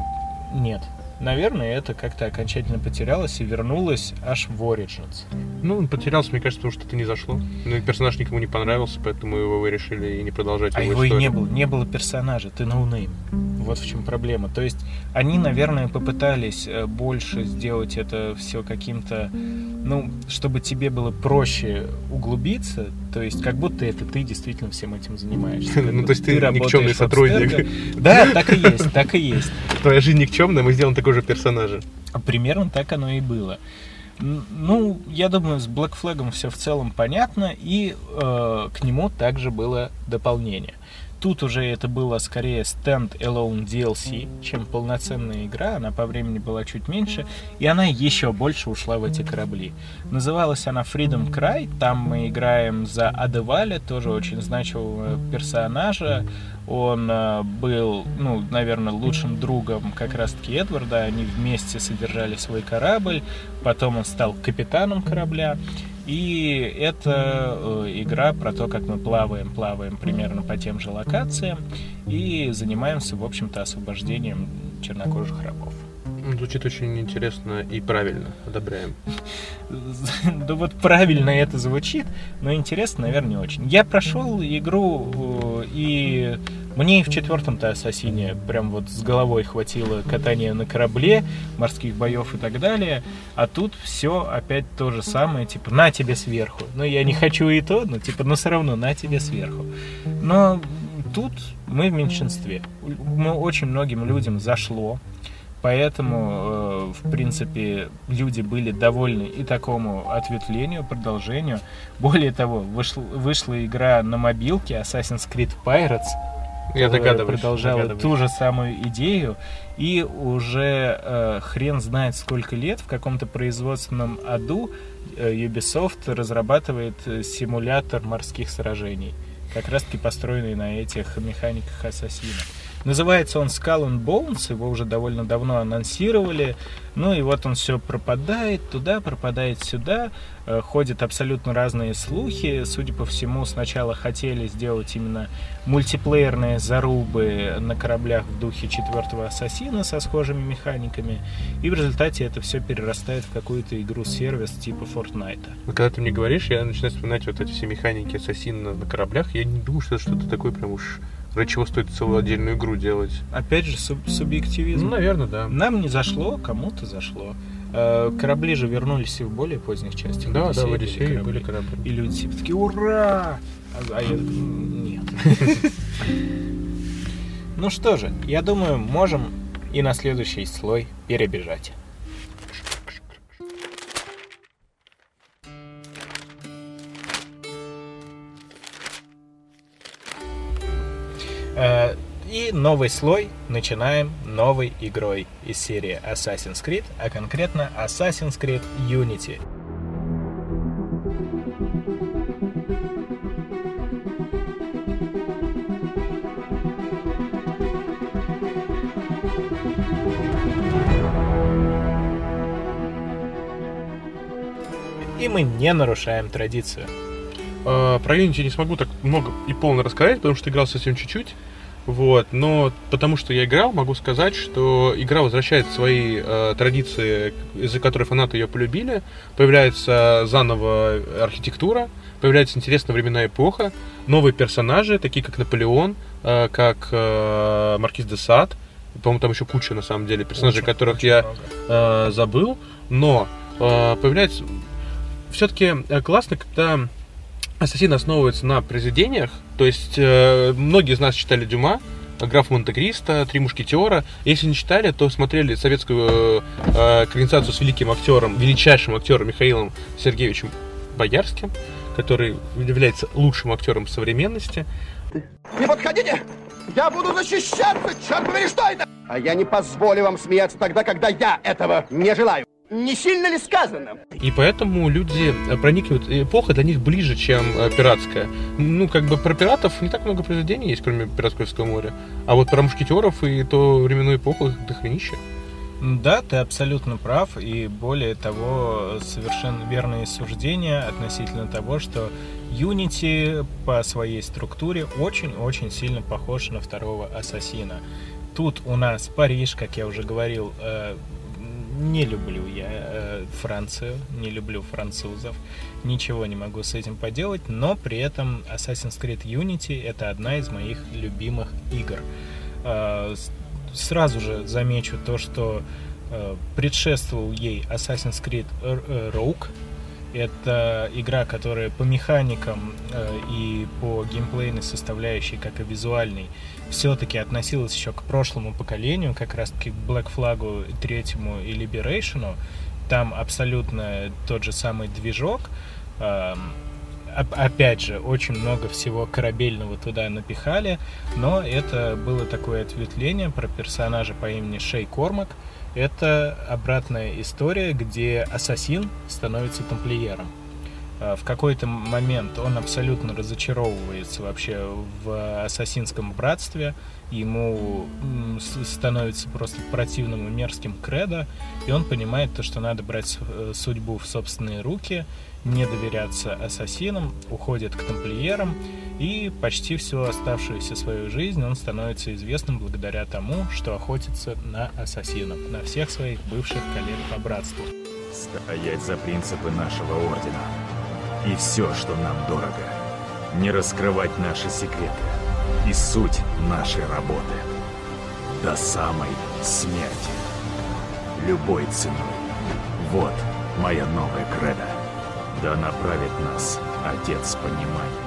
нет. Наверное, это как-то окончательно потерялось и вернулось аж в Origins. Ну, он потерялся, мне кажется, потому что это не зашло. Ну, и персонаж никому не понравился, поэтому его вы решили и не продолжать А его его и не было, не было персонажа, ты ноунейм. Вот в чем проблема. То есть они, наверное, попытались э, больше сделать это все каким-то, ну, чтобы тебе было проще углубиться, то есть как будто это ты действительно всем этим занимаешься. Ну, то есть ты никчемный сотрудник. Да, так и есть, так и есть. Твоя жизнь никчемная, мы сделаем такого же персонажа. А Примерно так оно и было. Ну, я думаю, с Black Flag все в целом понятно, и э, к нему также было дополнение. Тут уже это было скорее stand-alone DLC, чем полноценная игра, она по времени была чуть меньше, и она еще больше ушла в эти корабли. Называлась она Freedom Cry, там мы играем за Адеваля, тоже очень значимого персонажа, он э, был, ну, наверное, лучшим другом как раз-таки Эдварда. Они вместе содержали свой корабль. Потом он стал капитаном корабля. И это э, игра про то, как мы плаваем, плаваем примерно по тем же локациям и занимаемся, в общем-то, освобождением чернокожих рабов. Ну, Звучит очень интересно и правильно. Одобряем. Да вот правильно это звучит, но интересно, наверное, не очень. Я прошел игру, э, и мне и в четвертом-то Ассасине прям вот с головой хватило катания на корабле, морских боев и так далее. А тут все опять то же самое, типа, на тебе сверху. Ну, я не хочу и то, но типа, но все равно на тебе сверху. Но тут мы в меньшинстве. Мы очень многим людям зашло. Поэтому, э, в принципе, люди были довольны и такому ответвлению, продолжению. Более того, вышла, вышла игра на мобилке Assassin's Creed Pirates, Я догадываюсь, продолжала догадываюсь. ту же самую идею. И уже э, хрен знает сколько лет в каком-то производственном аду э, Ubisoft разрабатывает э, симулятор морских сражений. Как раз таки построенный на этих механиках Ассасина. Называется он Skull and Bones, его уже довольно давно анонсировали. Ну и вот он все пропадает туда, пропадает сюда. Э, ходят абсолютно разные слухи. Судя по всему, сначала хотели сделать именно мультиплеерные зарубы на кораблях в духе четвертого Ассасина со схожими механиками. И в результате это все перерастает в какую-то игру-сервис типа Fortnite. Когда ты мне говоришь, я начинаю вспоминать вот эти все механики Ассасина на кораблях. Я не думаю, что это что-то такое прям уж ради чего стоит целую отдельную игру делать. Опять же, суб субъективизм. Ну, наверное, да. Нам не зашло, кому-то зашло. Э, корабли же вернулись и в более поздних частях. Да, да, в Одиссее были, были корабли. И люди типа такие, ура! А, а я нет. Ну что же, я думаю, можем и на следующий слой перебежать. И новый слой начинаем новой игрой из серии Assassin's Creed, а конкретно Assassin's Creed Unity. И мы не нарушаем традицию. А, про Unity не смогу так много и полно рассказать, потому что играл совсем чуть-чуть. Вот, но потому что я играл, могу сказать, что игра возвращает свои э, традиции, из-за которых фанаты ее полюбили. Появляется заново архитектура, появляется интересная временная эпоха, новые персонажи, такие как Наполеон, э, как э, Маркиз де Сад. По-моему, там еще куча, на самом деле, персонажей, очень, которых очень я э, забыл. Но э, появляется... Все-таки классно, когда Ассасин основывается на произведениях, то есть э, многие из нас читали Дюма, граф Монте-Кристо, Три мушкетера. Если не читали, то смотрели советскую э, экранизацию с великим актером, величайшим актером Михаилом Сергеевичем Боярским, который является лучшим актером современности. Не подходите! Я буду защищаться! Черт побери, что это? А я не позволю вам смеяться тогда, когда я этого не желаю. Не сильно ли сказано? И поэтому люди э, проникнут, эпоха для них ближе, чем э, пиратская. Ну, как бы про пиратов не так много произведений есть, кроме Пиратского моря. А вот про мушкетеров и то временную эпоху их дохренище. Да, ты абсолютно прав, и более того, совершенно верные суждения относительно того, что Unity по своей структуре очень-очень сильно похож на второго Ассасина. Тут у нас Париж, как я уже говорил, э, не люблю я э, Францию, не люблю французов, ничего не могу с этим поделать, но при этом Assassin's Creed Unity это одна из моих любимых игр. Э, сразу же замечу то, что э, предшествовал ей Assassin's Creed Rogue, это игра, которая по механикам э, и по геймплейной составляющей, как и визуальной, все-таки относилась еще к прошлому поколению, как раз-таки к Black Flag третьему и Liberation. Там абсолютно тот же самый движок. Э, опять же, очень много всего корабельного туда напихали, но это было такое ответвление про персонажа по имени Шей Кормак, это обратная история, где ассасин становится тамплиером. А, в какой-то момент он абсолютно разочаровывается вообще в ассасинском братстве, ему становится просто противным и мерзким кредо, и он понимает то, что надо брать э, судьбу в собственные руки, не доверяться ассасинам, уходит к тамплиерам, и почти всю оставшуюся свою жизнь он становится известным благодаря тому, что охотится на ассасинов, на всех своих бывших коллег по братству. Стоять за принципы нашего ордена. И все, что нам дорого. Не раскрывать наши секреты. И суть нашей работы. До самой смерти. Любой ценой. Вот моя новая кредо. Да направит нас Отец Понимания.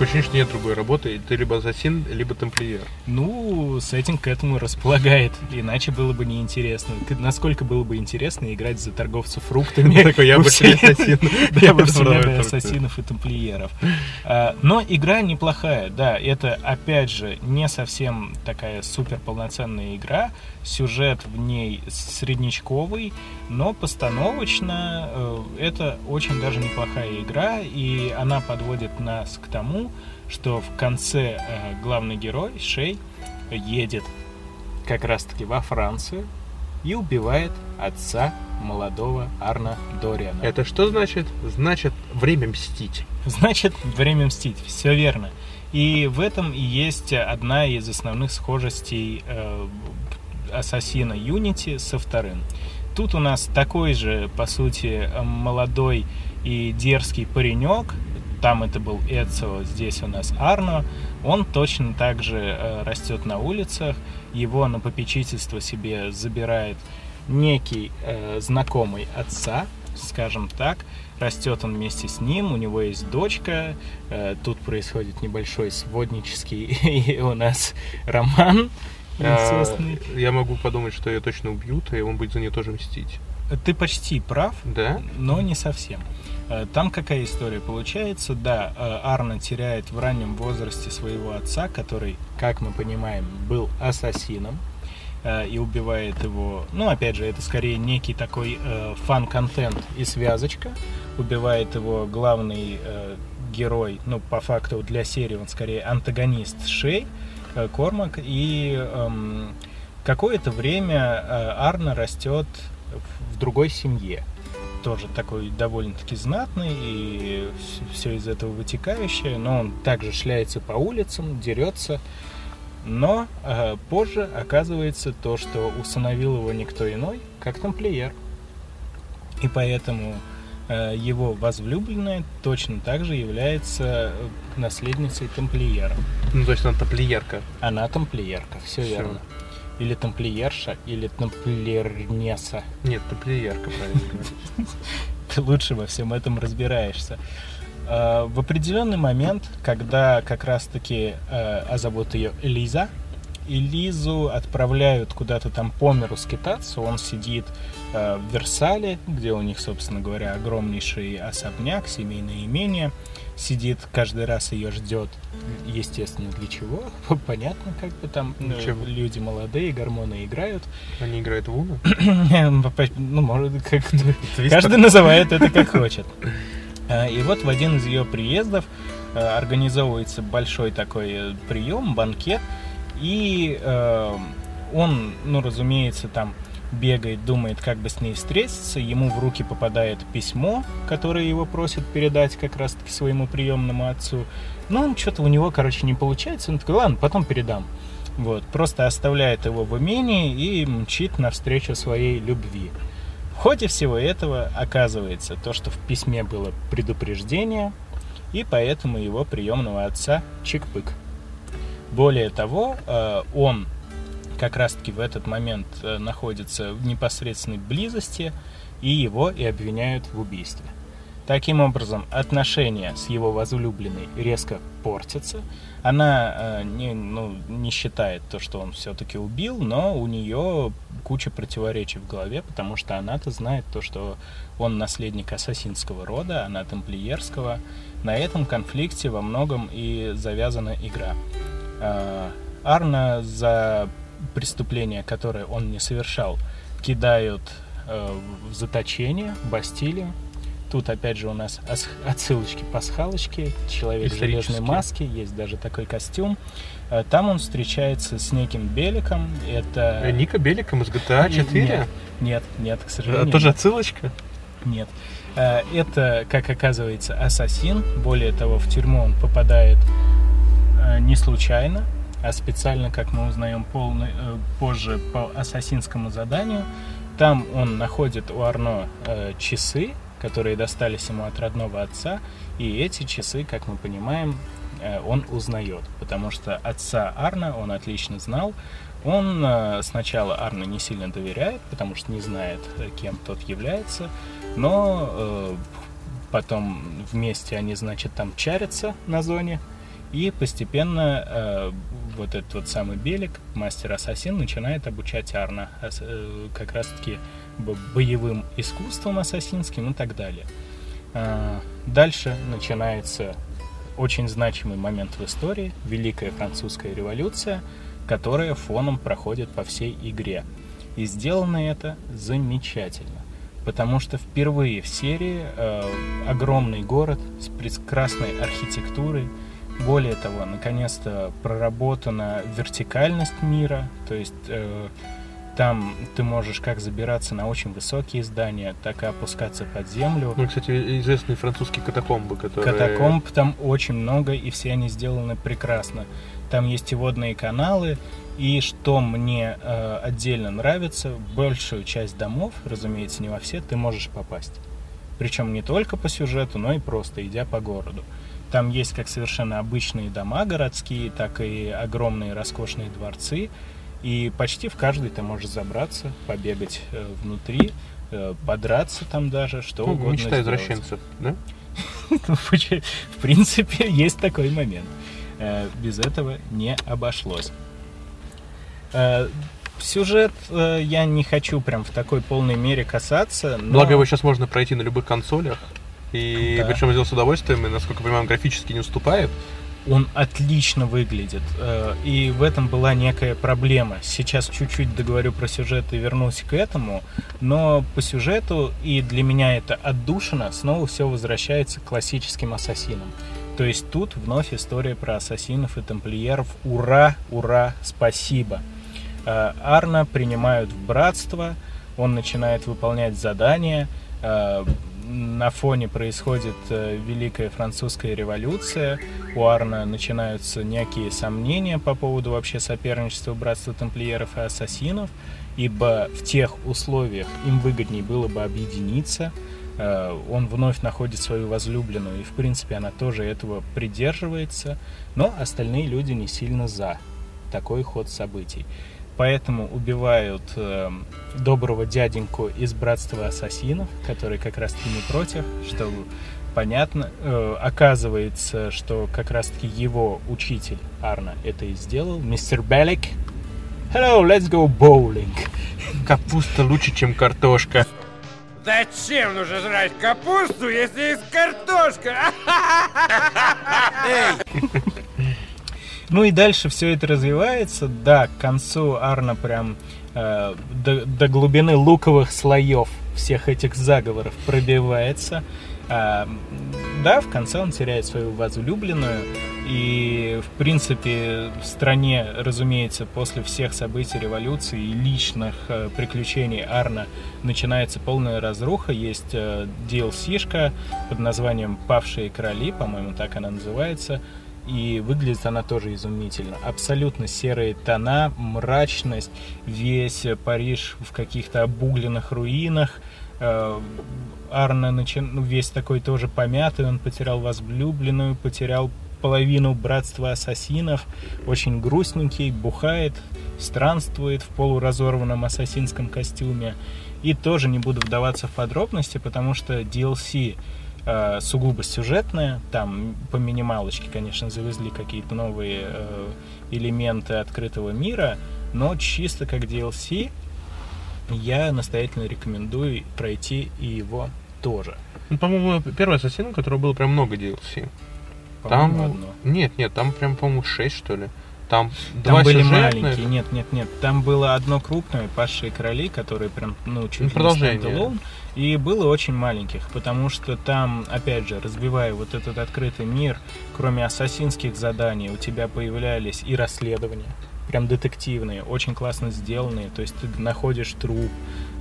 Ощущение, что нет другой работы. Ты либо ассасин, либо тамплиер. Ну, сеттинг к этому располагает. Иначе было бы неинтересно. Насколько было бы интересно играть за торговцев фруктами. Такой, я бы ассасин. Я бы ассасинов и тамплиеров. А, но игра неплохая, да. Это, опять же, не совсем такая супер полноценная игра. Сюжет в ней среднечковый, но постановочно э, это очень даже неплохая игра, и она подводит нас к тому, что в конце э, главный герой Шей едет как раз-таки во Францию и убивает отца молодого Арна Дориана. Это что значит? Значит, время мстить. Значит, время мстить, все верно. И в этом и есть одна из основных схожестей э, Ассасина Юнити со вторым. Тут у нас такой же, по сути, молодой и дерзкий паренек, там это был Эцио, здесь у нас Арно, он точно так же э, растет на улицах, его на попечительство себе забирает некий э, знакомый отца, скажем так, растет он вместе с ним, у него есть дочка, э, тут происходит небольшой своднический у нас роман. А, я могу подумать, что ее точно убьют, и он будет за нее тоже мстить. Ты почти прав, да? но не совсем. Э, там какая история получается? Да, э, Арна теряет в раннем возрасте своего отца, который, как мы понимаем, был ассасином э, и убивает его. Ну, опять же, это скорее некий такой фан-контент и связочка. Убивает его главный герой, ну, по факту для серии он скорее антагонист Шей, Кормак. И э, какое-то время э, Арна растет в другой семье тоже такой довольно-таки знатный и все из этого вытекающее, но он также шляется по улицам, дерется. Но э, позже оказывается то, что усыновил его никто иной, как тамплиер. И поэтому э, его возлюбленная точно так же является наследницей тамплиера. Ну, то есть она тамплиерка. Она тамплиерка, все, все. верно. Или тамплиерша, или тамплиернеса. Нет, тамплиерка, правильно говорить. Ты лучше во всем этом разбираешься. А, в определенный момент, когда как раз-таки, а, а зовут ее Элиза, Элизу отправляют куда-то там по миру скитаться, он сидит э, в Версале, где у них, собственно говоря, огромнейший особняк, семейное имение, сидит, каждый раз ее ждет, естественно, для чего? Понятно, как бы там Ничего. Ну, люди молодые, гормоны играют. Они играют в Уну? ну, может, как каждый называет это как хочет. А, и вот в один из ее приездов э, организовывается большой такой э, прием, банкет, и э, он, ну, разумеется, там бегает, думает, как бы с ней встретиться, ему в руки попадает письмо, которое его просят передать как раз-таки своему приемному отцу. Но он что-то у него, короче, не получается. Он такой, ладно, потом передам. Вот, просто оставляет его в имении и мчит навстречу своей любви. В ходе всего этого оказывается то, что в письме было предупреждение, и поэтому его приемного отца чик-пык. Более того, э, он как раз-таки в этот момент э, находится в непосредственной близости, и его и обвиняют в убийстве. Таким образом, отношения с его возлюбленной резко портятся. Она э, не, ну, не считает то, что он все-таки убил, но у нее куча противоречий в голове, потому что она-то знает то, что он наследник ассасинского рода, она тамплиерского. На этом конфликте во многом и завязана игра. Э, Арна за преступление, которое он не совершал, кидают э, в заточение, Бастилию. Тут опять же у нас отсылочки пасхалочки, человек в железной маске, есть даже такой костюм. Э, там он встречается с неким Беликом. Это... Э, Ника Беликом из GTA 4? Нет, нет, нет, к сожалению. А, тоже отсылочка? Нет. Это, как оказывается, ассасин. Более того, в тюрьму он попадает не случайно а специально, как мы узнаем полный, э, позже по ассасинскому заданию. Там он находит у Арно э, часы, которые достались ему от родного отца, и эти часы, как мы понимаем, э, он узнает, потому что отца Арна он отлично знал. Он э, сначала Арна не сильно доверяет, потому что не знает, э, кем тот является, но э, потом вместе они, значит, там чарятся на зоне, и постепенно э, вот этот вот самый Белик, мастер-ассасин, начинает обучать Арна э, как раз-таки боевым искусством ассасинским и так далее. Э, дальше начинается очень значимый момент в истории, Великая Французская революция, которая фоном проходит по всей игре. И сделано это замечательно, потому что впервые в серии э, огромный город с прекрасной архитектурой, Более того, наконец-то проработана вертикальность мира, то есть э, там ты можешь как забираться на очень высокие здания, так и опускаться под землю. Ну, кстати, известные французские катакомбы, которые... Катакомб там очень много, и все они сделаны прекрасно. Там есть и водные каналы, и что мне э, отдельно нравится, большую часть домов, разумеется, не во все, ты можешь попасть. Причем не только по сюжету, но и просто идя по городу. Там есть как совершенно обычные дома городские, так и огромные роскошные дворцы. И почти в каждый ты можешь забраться, побегать э, внутри, э, подраться там даже, что ну, угодно Мечта извращенцев, да? В принципе, есть такой момент. Э, без этого не обошлось. Сюжет я не хочу прям в такой полной мере касаться. Но... Благо его сейчас можно пройти на любых консолях. И Да. причем сделал с удовольствием, и, насколько я понимаю, он графически не уступает. Он отлично выглядит. э, И в этом была некая проблема. Сейчас чуть-чуть договорю про сюжет и вернусь к этому. Но по сюжету, и для меня это отдушина, снова все возвращается к классическим ассасинам. То есть тут вновь история про ассасинов и тамплиеров. Ура, ура, спасибо. Э, Арна принимают в братство, он начинает выполнять задания. На фоне происходит э, Великая Французская революция. У Арна начинаются некие сомнения по поводу вообще соперничества братства тамплиеров и ассасинов, ибо в тех условиях им выгоднее было бы объединиться. Э, Он вновь находит свою возлюбленную, и в принципе она тоже этого придерживается, но остальные люди не сильно за такой ход событий. Поэтому убивают э, доброго дяденьку из братства ассасинов, который как раз-таки не против, что понятно. Э, оказывается, что как раз-таки его учитель Арна это и сделал, мистер Беллик. Hello, let's go bowling. Капуста лучше, чем картошка. Зачем нужно жрать капусту, если есть картошка? Ну и дальше все это развивается. Да, к концу Арна прям э, до, до глубины луковых слоев всех этих заговоров пробивается. А, да, в конце он теряет свою возлюбленную. И, в принципе, в стране, разумеется, после всех событий революции и личных э, приключений Арна начинается полная разруха. Есть э, DLC-шка под названием «Павшие короли», по-моему, так она называется. И выглядит она тоже изумительно. Абсолютно серые тона, мрачность, весь Париж в каких-то обугленных руинах. Э, Арна начи... ну, весь такой тоже помятый, он потерял возлюбленную, потерял половину братства ассасинов, очень грустненький, бухает, странствует в полуразорванном ассасинском костюме. И тоже не буду вдаваться в подробности, потому что DLC э, сугубо сюжетная, там по минималочке, конечно, завезли какие-то новые э, элементы открытого мира, но чисто как DLC я настоятельно рекомендую пройти и его тоже. Ну, по-моему, первый Ассасин, у которого было прям много DLC. По-моему, Там... одно. Нет, нет, там прям, по-моему, 6, что ли. Там, Там два были сюжетных. маленькие, нет, нет, нет. Там было одно крупное, пасшие короли, которые прям, ну, чуть Ну, ли не стендалон. И было очень маленьких, потому что там, опять же, разбивая вот этот открытый мир, кроме ассасинских заданий, у тебя появлялись и расследования, прям детективные, очень классно сделанные. То есть ты находишь труп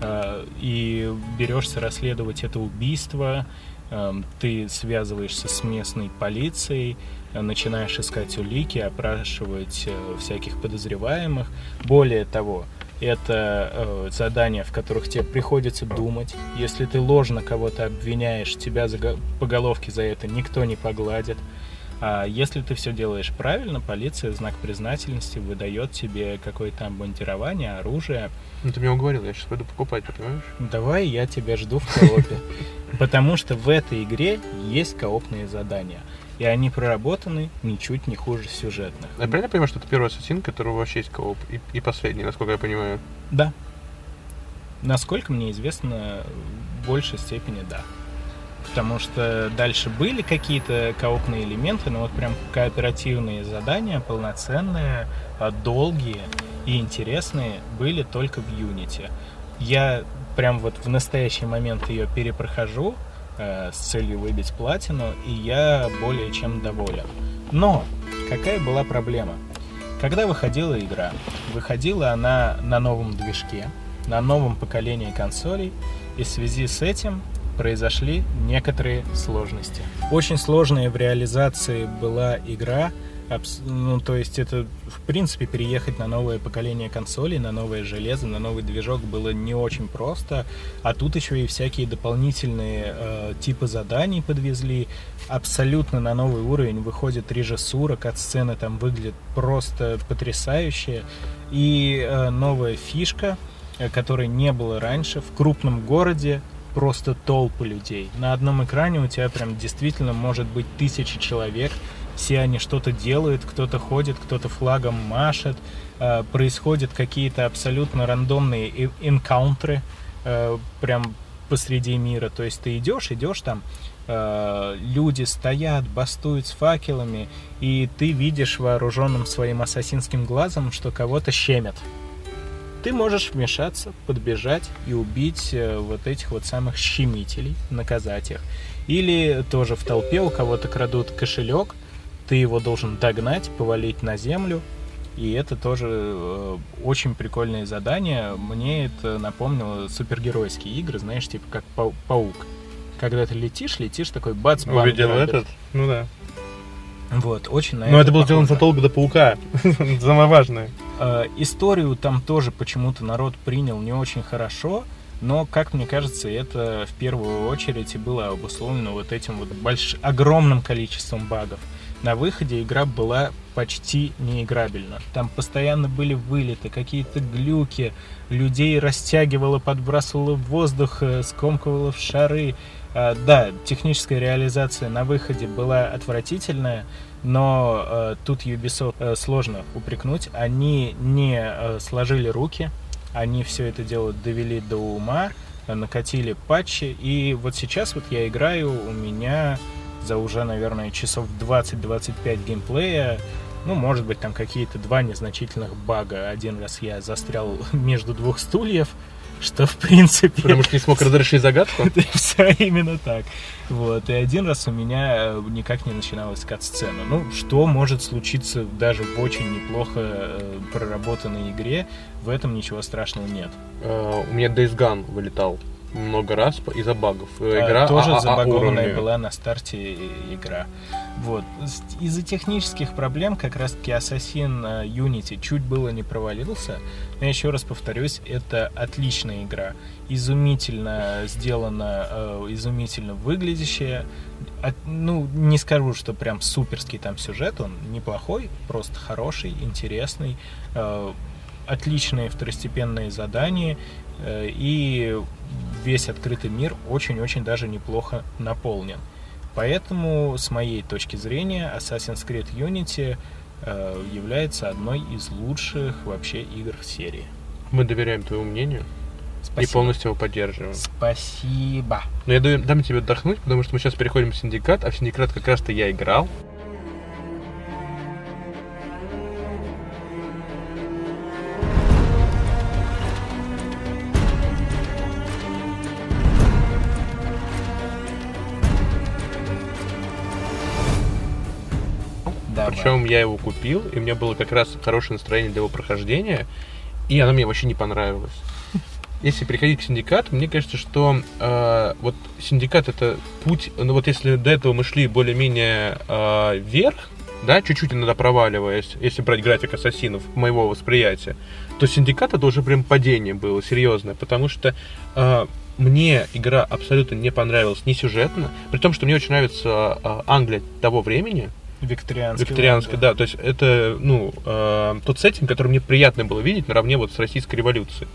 э, и берешься расследовать это убийство, эм, ты связываешься с местной полицией, э, начинаешь искать улики, опрашивать э, всяких подозреваемых. Более того, это э, задания, в которых тебе приходится думать. Если ты ложно кого-то обвиняешь, тебя за по головке за это никто не погладит. А если ты все делаешь правильно, полиция знак признательности выдает тебе какое-то обмундирование, оружие. Ну, ты мне уговорил, я сейчас пойду покупать, понимаешь? Давай, я тебя жду в коопе. Потому что в этой игре есть коопные задания. И они проработаны ничуть не хуже сюжетных. Я правильно понимаю, что это первый ассасин, которого вообще есть кооп, и, и последний, насколько я понимаю? Да. Насколько мне известно, в большей степени да. Потому что дальше были какие-то коопные элементы, но вот прям кооперативные задания, полноценные, долгие и интересные, были только в Unity. Я прям вот в настоящий момент ее перепрохожу э, с целью выбить платину, и я более чем доволен. Но какая была проблема? Когда выходила игра, выходила она на новом движке, на новом поколении консолей, и в связи с этим произошли некоторые сложности. Очень сложная в реализации была игра, ну, то есть это, в принципе, переехать на новое поколение консолей, на новое железо, на новый движок было не очень просто, а тут еще и всякие дополнительные э, типы заданий подвезли, абсолютно на новый уровень выходит режиссура, от сцены там выглядит просто потрясающе, и э, новая фишка, э, которой не было раньше, в крупном городе просто толпы людей. На одном экране у тебя прям действительно может быть тысячи человек, все они что-то делают, кто-то ходит, кто-то флагом машет, э, происходят какие-то абсолютно рандомные энкаунтеры э, прям посреди мира. То есть ты идешь, идешь там, э, люди стоят, бастуют с факелами, и ты видишь вооруженным своим ассасинским глазом, что кого-то щемят. Ты можешь вмешаться, подбежать и убить вот этих вот самых щемителей, наказать их. Или тоже в толпе у кого-то крадут кошелек, ты его должен догнать, повалить на землю. И это тоже э, очень прикольное задание. Мне это напомнило супергеройские игры, знаешь, типа как пау- паук. Когда ты летишь, летишь такой бац бам Увидел этот? Ну да. Вот, очень на Но это, было сделано задолго до паука. Самое важное. Э, историю там тоже почему-то народ принял не очень хорошо. Но, как мне кажется, это в первую очередь и было обусловлено вот этим вот больш... огромным количеством багов на выходе игра была почти неиграбельна. Там постоянно были вылеты, какие-то глюки, людей растягивало, подбрасывало в воздух, э, скомкивало в шары. А, да, техническая реализация на выходе была отвратительная, но э, тут Ubisoft э, сложно упрекнуть. Они не э, сложили руки, они все это дело довели до ума, накатили патчи, и вот сейчас вот я играю, у меня за уже, наверное, часов 20-25 геймплея. Ну, может быть, там какие-то два незначительных бага. Один раз я застрял между двух стульев, что, в принципе... Потому что не смог разрешить загадку? Все именно так. Вот. И один раз у меня э, никак не начиналась кат-сцена. Ну, что может случиться даже в очень неплохо э, проработанной игре, в этом ничего страшного нет. Uh, у меня Days Gone вылетал много раз из-за багов. Э, игра тоже а, забагованная была на старте игра. Вот. Из-за технических проблем как раз-таки Assassin Unity чуть было не провалился. Но я еще раз повторюсь, это отличная игра. Изумительно сделана, э, изумительно выглядящая. От, ну, не скажу, что прям суперский там сюжет, он неплохой, просто хороший, интересный. Э, отличные второстепенные задания Э, и весь открытый мир очень-очень даже неплохо наполнен. Поэтому, с моей точки зрения, Assassin's Creed Unity э, является одной из лучших вообще игр в серии. Мы доверяем твоему мнению. Спасибо. И полностью его поддерживаем. Спасибо. Но я дам тебе отдохнуть, потому что мы сейчас переходим в Синдикат, а в Синдикат как раз-то я играл. Причем я его купил, и у меня было как раз хорошее настроение для его прохождения, и оно мне вообще не понравилось. Если приходить к синдикату, мне кажется, что э, вот синдикат это путь, ну вот если до этого мы шли более-менее э, вверх, да, чуть-чуть иногда проваливаясь, если брать график ассасинов моего восприятия, то синдикат это уже прям падение было серьезное, потому что э, мне игра абсолютно не понравилась ни сюжетно, при том, что мне очень нравится э, Англия того времени, Викторианский. Викторианский, да. То есть это, ну, э, тот сеттинг, который мне приятно было видеть наравне вот с российской революцией.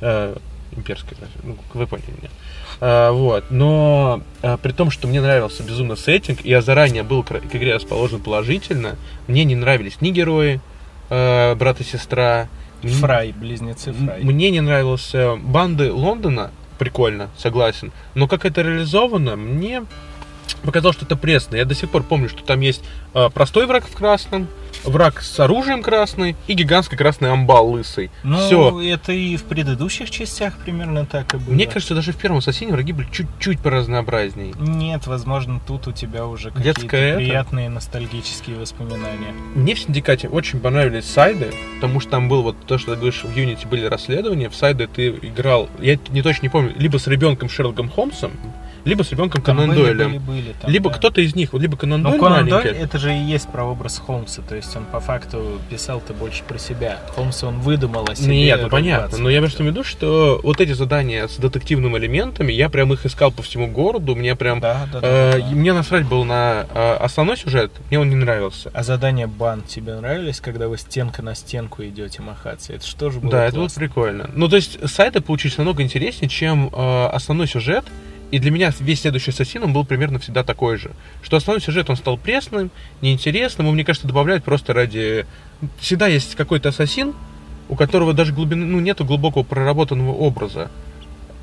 Э, имперской, ну, вы поняли меня. Э, вот. Но э, при том, что мне нравился безумно сеттинг, и я заранее был к, к игре расположен положительно, мне не нравились ни герои, э, брат и сестра. Фрай, близнецы Фрай. Мне не нравился банды Лондона, прикольно, согласен. Но как это реализовано, мне показал, что это пресно. Я до сих пор помню, что там есть э, простой враг в красном, враг с оружием красный и гигантский красный амбал лысый. Ну, Все. это и в предыдущих частях примерно так и было. Мне кажется, даже в первом Ассасине враги были чуть-чуть поразнообразней. Нет, возможно, тут у тебя уже какие-то Детское это? приятные ностальгические воспоминания. Мне в Синдикате очень понравились сайды, потому что там был вот то, что ты говоришь, в Unity были расследования, в сайды ты играл, я не точно не помню, либо с ребенком Шерлоком Холмсом, либо с ребенком Там Конан были, Дойлем. были, были, там, либо да. кто-то из них, либо Конан Но Дойль Конан. Дойль это же и есть прообраз Холмса, то есть он по факту писал-то больше про себя. Холмса он выдумал о себе. Нет, ну понятно. Но я имею в виду, что вот эти задания с детективными элементами, я прям их искал по всему городу. Мне прям. Да, да, да, э, да, Мне насрать был на э, основной сюжет, мне он не нравился. А задания бан тебе нравились, когда вы стенка на стенку идете махаться? Это что же было да, это было классно. прикольно. Ну, то есть, сайты получились намного интереснее, чем э, основной сюжет. И для меня весь следующий Ассасин, он был примерно всегда такой же. Что основной сюжет, он стал пресным, неинтересным, и мне кажется, добавляют просто ради... Всегда есть какой-то Ассасин, у которого даже глубины, ну, нету глубокого проработанного образа.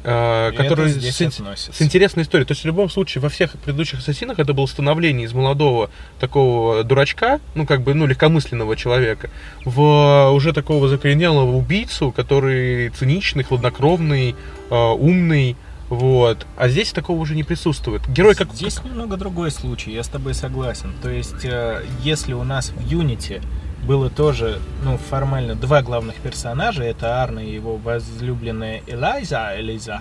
э, И который с, относится. с интересной историей. То есть в любом случае во всех предыдущих ассасинах это было становление из молодого такого дурачка, ну как бы ну легкомысленного человека, в уже такого закоренелого убийцу, который циничный, хладнокровный, э, умный. Вот. А здесь такого уже не присутствует. Герой как... Здесь немного другой случай, я с тобой согласен. То есть, э, если у нас в Unity было тоже, ну, формально два главных персонажа, это Арна и его возлюбленная Элайза, Элиза,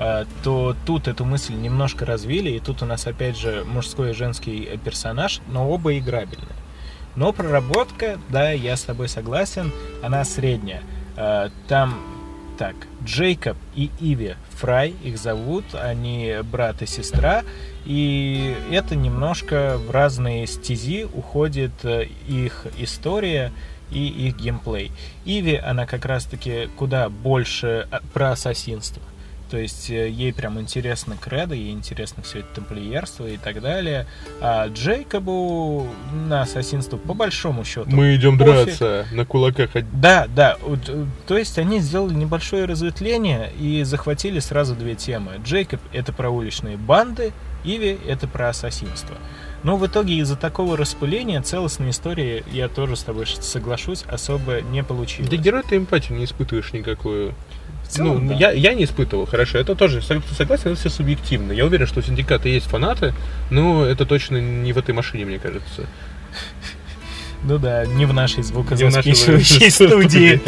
э, то тут эту мысль немножко развили, и тут у нас опять же мужской и женский персонаж, но оба играбельные. Но проработка, да, я с тобой согласен, она средняя. Э, Там, так, Джейкоб и Иви Фрай, их зовут, они брат и сестра, и это немножко в разные стези уходит э, их история и их геймплей. Иви, она как раз-таки куда больше а, про ассасинство. То есть э, ей прям интересно кредо, ей интересно все это тамплиерство и так далее. А Джейкобу на ассасинство по большому счету. Мы идем пофиг. драться, на кулаках. Да, да. Э, То есть они сделали небольшое разветвление и захватили сразу две темы. Джейкоб — это про уличные банды, Иви — это про ассасинство. Но в итоге из-за такого распыления целостной истории, я тоже с тобой соглашусь, особо не получилось. Да герой ты эмпатию не испытываешь никакую. Целом, ну, да. я, я не испытывал, хорошо. Это тоже, сог- согласен, это все субъективно. Я уверен, что у синдиката есть фанаты, но это точно не в этой машине, мне кажется. Ну да, не в нашей звукозаписывающей студии. студии.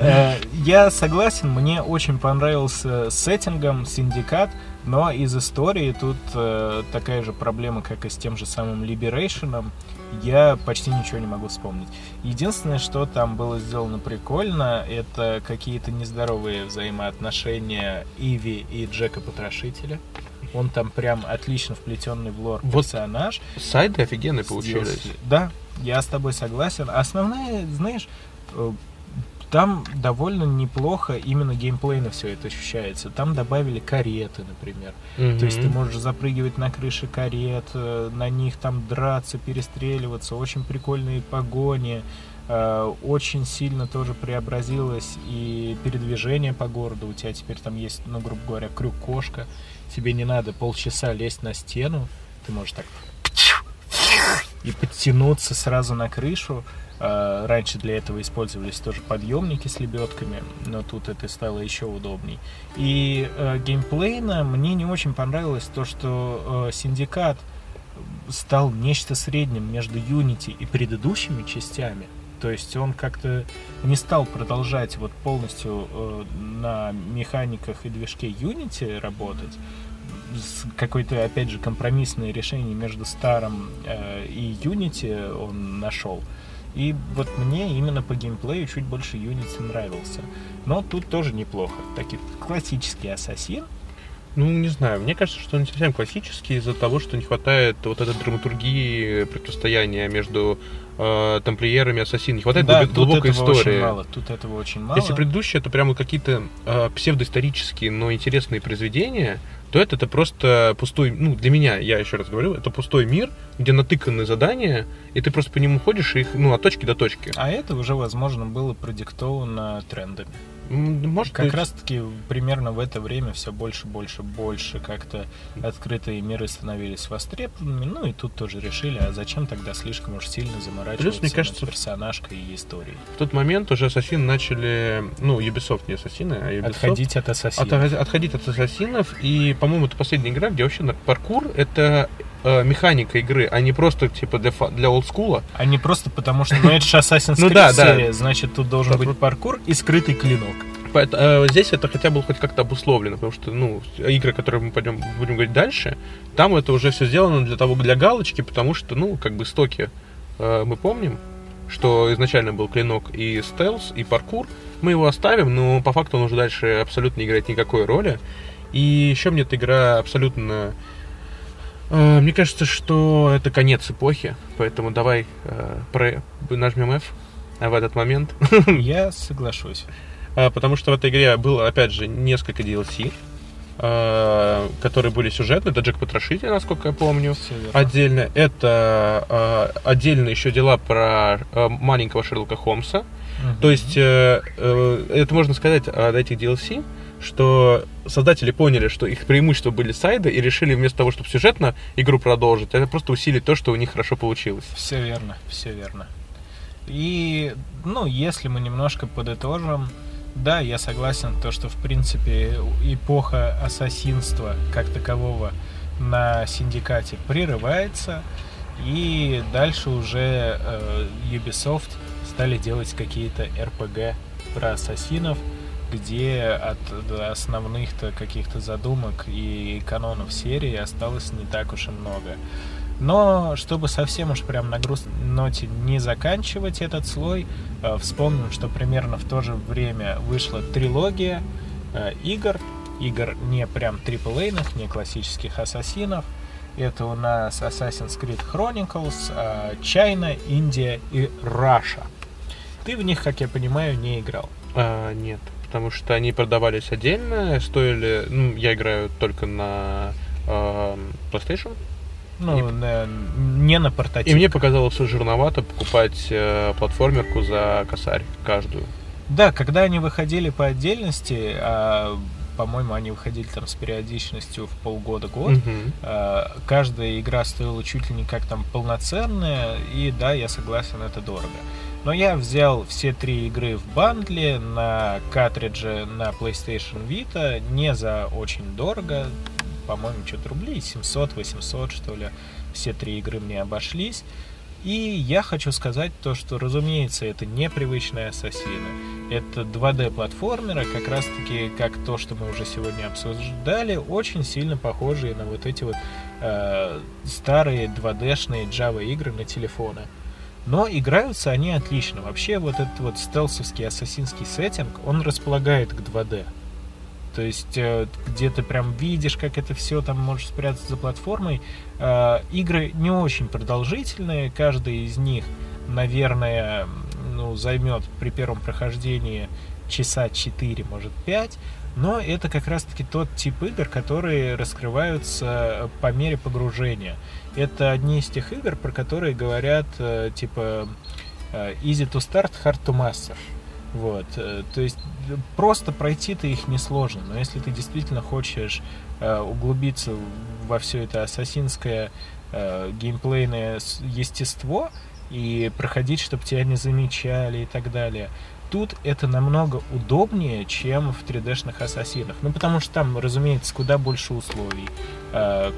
Э, Я согласен, мне очень понравился сеттингом Синдикат, но из истории тут э, такая же проблема, как и с тем же самым Liberation. Я почти ничего не могу вспомнить. Единственное, что там было сделано прикольно, это какие-то нездоровые взаимоотношения Иви и Джека Потрошителя. Он там прям отлично вплетенный в лор Вот персонаж. Сайды офигенные получились. Да, я с тобой согласен. Основная, знаешь, э, там довольно неплохо именно геймплейно все это ощущается. Там добавили кареты, например. Мгм. То есть ты можешь запрыгивать на крыши карет, э, на них там драться, перестреливаться. Очень прикольные погони. Э, Очень сильно тоже преобразилось и передвижение по городу. У тебя теперь там есть, ну, грубо говоря, крюк-кошка. Тебе не надо полчаса лезть на стену. Ты можешь так и подтянуться сразу на крышу. А, Раньше для этого использовались тоже подъемники с лебедками, но тут это стало еще удобней. И э, геймплейно мне не очень понравилось то, что э, Синдикат стал нечто средним между Unity и предыдущими частями. То есть он как-то не стал продолжать вот полностью э, на механиках и движке Unity работать. Какое-то, опять же, компромиссное решение между старым э, и Unity он нашел. И вот мне именно по геймплею чуть больше Unity нравился. Но тут тоже неплохо. Такой классический ассасин, Ну, не знаю, мне кажется, что он не совсем классический из-за того, что не хватает вот этой драматургии противостояния между э, тамплиерами и ассасинами. Не хватает Да, тут глубокой этого истории. очень мало. Тут этого очень мало. Если предыдущие это прямо какие-то э, псевдоисторические, но интересные произведения, это, это просто пустой, ну, для меня, я еще раз говорю, это пустой мир, где натыканы задания, и ты просто по нему ходишь, и их, ну, от точки до точки. А это уже, возможно, было продиктовано трендами. Может как быть. раз таки примерно в это время все больше, больше, больше как-то открытые миры становились востребованными. Ну и тут тоже решили, а зачем тогда слишком уж сильно заморачиваться Плюс, мне кажется, над персонажкой и историей. В тот момент уже Ассасин начали, ну, Ubisoft, не Ассасины, а Ubisoft. Отходить от ассасинов. От- отходить от Ассасинов. И, по-моему, это последняя игра, где вообще паркур — это э, механика игры, а не просто, типа, для, для олдскула. А не просто потому, что ну, это же Assassin's Creed да. серия, значит, тут должен быть паркур и скрытый клинок. Э, здесь это хотя бы хоть как-то обусловлено, потому что, ну, игры, которые мы пойдем, будем говорить дальше, там это уже все сделано для того, для галочки, потому что, ну, как бы стоки э, мы помним, что изначально был клинок и стелс, и паркур. Мы его оставим, но по факту он уже дальше абсолютно не играет никакой роли. И еще мне эта игра абсолютно... э, мне кажется, что это конец эпохи, поэтому давай э, про... нажмем F в этот момент. Я соглашусь. А, Потому что в этой игре было, опять же, несколько DLC, а, которые были сюжетные. Это Джек Потрошитель, насколько я помню. Отдельно. Это а, отдельно еще дела про а, маленького Шерлока Холмса. Мгм. То есть, э, э, это можно сказать о этих DLC, что создатели поняли, что их преимущества были сайды, и решили вместо того, чтобы сюжетно игру продолжить, это просто усилить то, что у них хорошо получилось. Все верно, все верно. И, ну, если мы немножко подытожим, да, я согласен, то, что, в принципе, эпоха ассасинства как такового на синдикате прерывается, и дальше уже э, Ubisoft стали делать какие-то RPG про ассасинов, где от основных-то каких-то задумок и канонов серии осталось не так уж и много. Но чтобы совсем уж прям на грустной ноте не заканчивать этот слой, э, вспомним, что примерно в то же время вышла трилогия э, игр, игр не прям AAA, не классических ассасинов. Это у нас Assassin's Creed Chronicles, э, China, Индия и Russia. Ты в них, как я понимаю, не играл. А, нет, потому что они продавались отдельно, стоили... Ну, я играю только на а, PlayStation. Ну, И- на- не на портативе. И мне показалось что жирновато покупать э, платформерку за косарь каждую. Да, когда они выходили по отдельности, а, по-моему, они выходили там с периодичностью в полгода-год, а, каждая игра стоила чуть ли не как там полноценная, и да, я согласен, это дорого. Но я взял все три игры в бандле на картридже на PlayStation Vita не за очень дорого, по-моему, что-то рублей 700-800, что ли. Все три игры мне обошлись. И я хочу сказать то, что, разумеется, это непривычные ассасины. Это 2D-платформеры, как раз-таки, как то, что мы уже сегодня обсуждали, очень сильно похожие на вот эти вот э, старые 2D-шные Java игры на телефоны. Но играются они отлично. Вообще вот этот вот стелсовский ассасинский сеттинг, он располагает к 2D. То есть э, где ты прям видишь, как это все там можешь спрятаться за платформой. Э, игры не очень продолжительные, каждый из них, наверное, ну, займет при первом прохождении часа 4, может 5. Но это как раз-таки тот тип игр, которые раскрываются по мере погружения. Это одни из тех игр, про которые говорят, э, типа, э, easy to start, hard to master. Вот, э, то есть э, просто пройти-то их несложно, но если ты действительно хочешь э, углубиться во все это ассасинское геймплейное естество и проходить, чтобы тебя не замечали и так далее, тут это намного удобнее, чем в 3D-шных ассасинах. Ну, потому что там, разумеется, куда больше условий,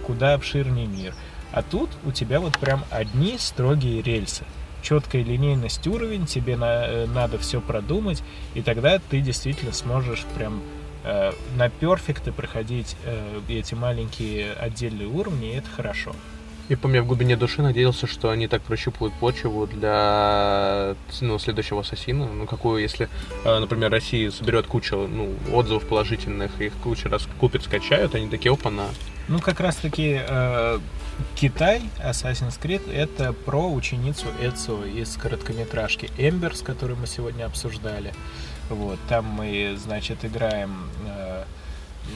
куда обширнее мир. А тут у тебя вот прям одни строгие рельсы четкая линейность уровень, тебе на- э, надо все продумать, и тогда ты действительно сможешь прям э, на перфекты проходить э, эти маленькие отдельные уровни, и это хорошо. Я помню, я в глубине души надеялся, что они так прощупывают почву для ну, следующего ассасина. Ну, какую, если, э, например, Россия соберет кучу ну, отзывов положительных, и их куча раз купят, скачают, они такие, опа-на. Ну, как раз-таки э, Китай, Assassin's Creed, это про ученицу Эцио из короткометражки Эмберс, которую мы сегодня обсуждали. Вот, там мы, значит, играем э,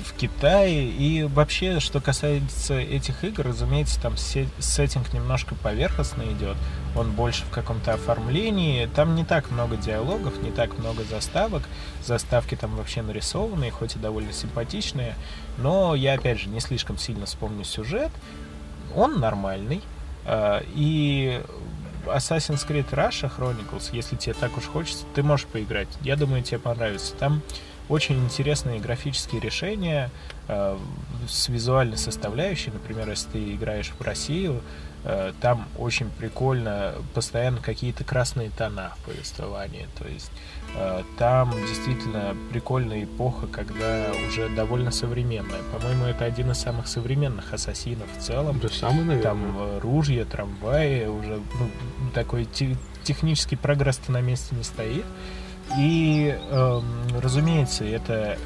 в Китае. И вообще, что касается этих игр, разумеется, там сеттинг немножко поверхностно идет. Он больше в каком-то оформлении. Там не так много диалогов, не так много заставок. Заставки там вообще нарисованные, хоть и довольно симпатичные. Но я, опять же, не слишком сильно вспомню сюжет. Он нормальный. А, и Assassin's Creed Russia Chronicles, если тебе так уж хочется, ты можешь поиграть. Я думаю, тебе понравится. Там очень интересные графические решения э, с визуальной составляющей. Например, если ты играешь в Россию, э, там очень прикольно постоянно какие-то красные тона в повествовании. То есть там действительно прикольная эпоха, когда уже довольно современная. По-моему, это один из самых современных ассасинов в целом. Да самый, наверное. Там э, ружья, трамваи, уже ну, такой технический прогресс-то на месте не стоит. И, э, разумеется, это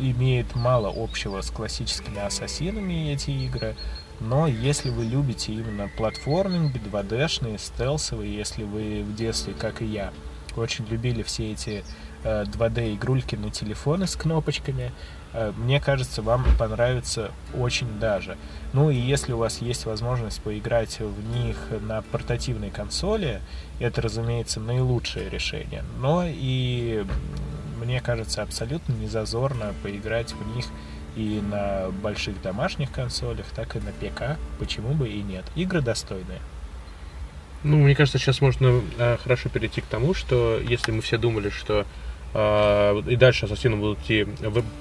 имеет мало общего с классическими ассасинами эти игры, но если вы любите именно платформинг, 2D-шные, стелсовые, если вы в детстве, как и я, очень любили все эти э, 2D-игрульки на телефоны с кнопочками, э, мне кажется, вам понравится очень даже. Ну и если у вас есть возможность поиграть в них на портативной консоли, это, разумеется, наилучшее решение. Но и мне кажется абсолютно незазорно поиграть в них и на больших домашних консолях, так и на ПК. Почему бы и нет? Игры достойные. Ну, мне кажется, сейчас можно э, хорошо перейти к тому, что если мы все думали, что э, и дальше ассасины будут идти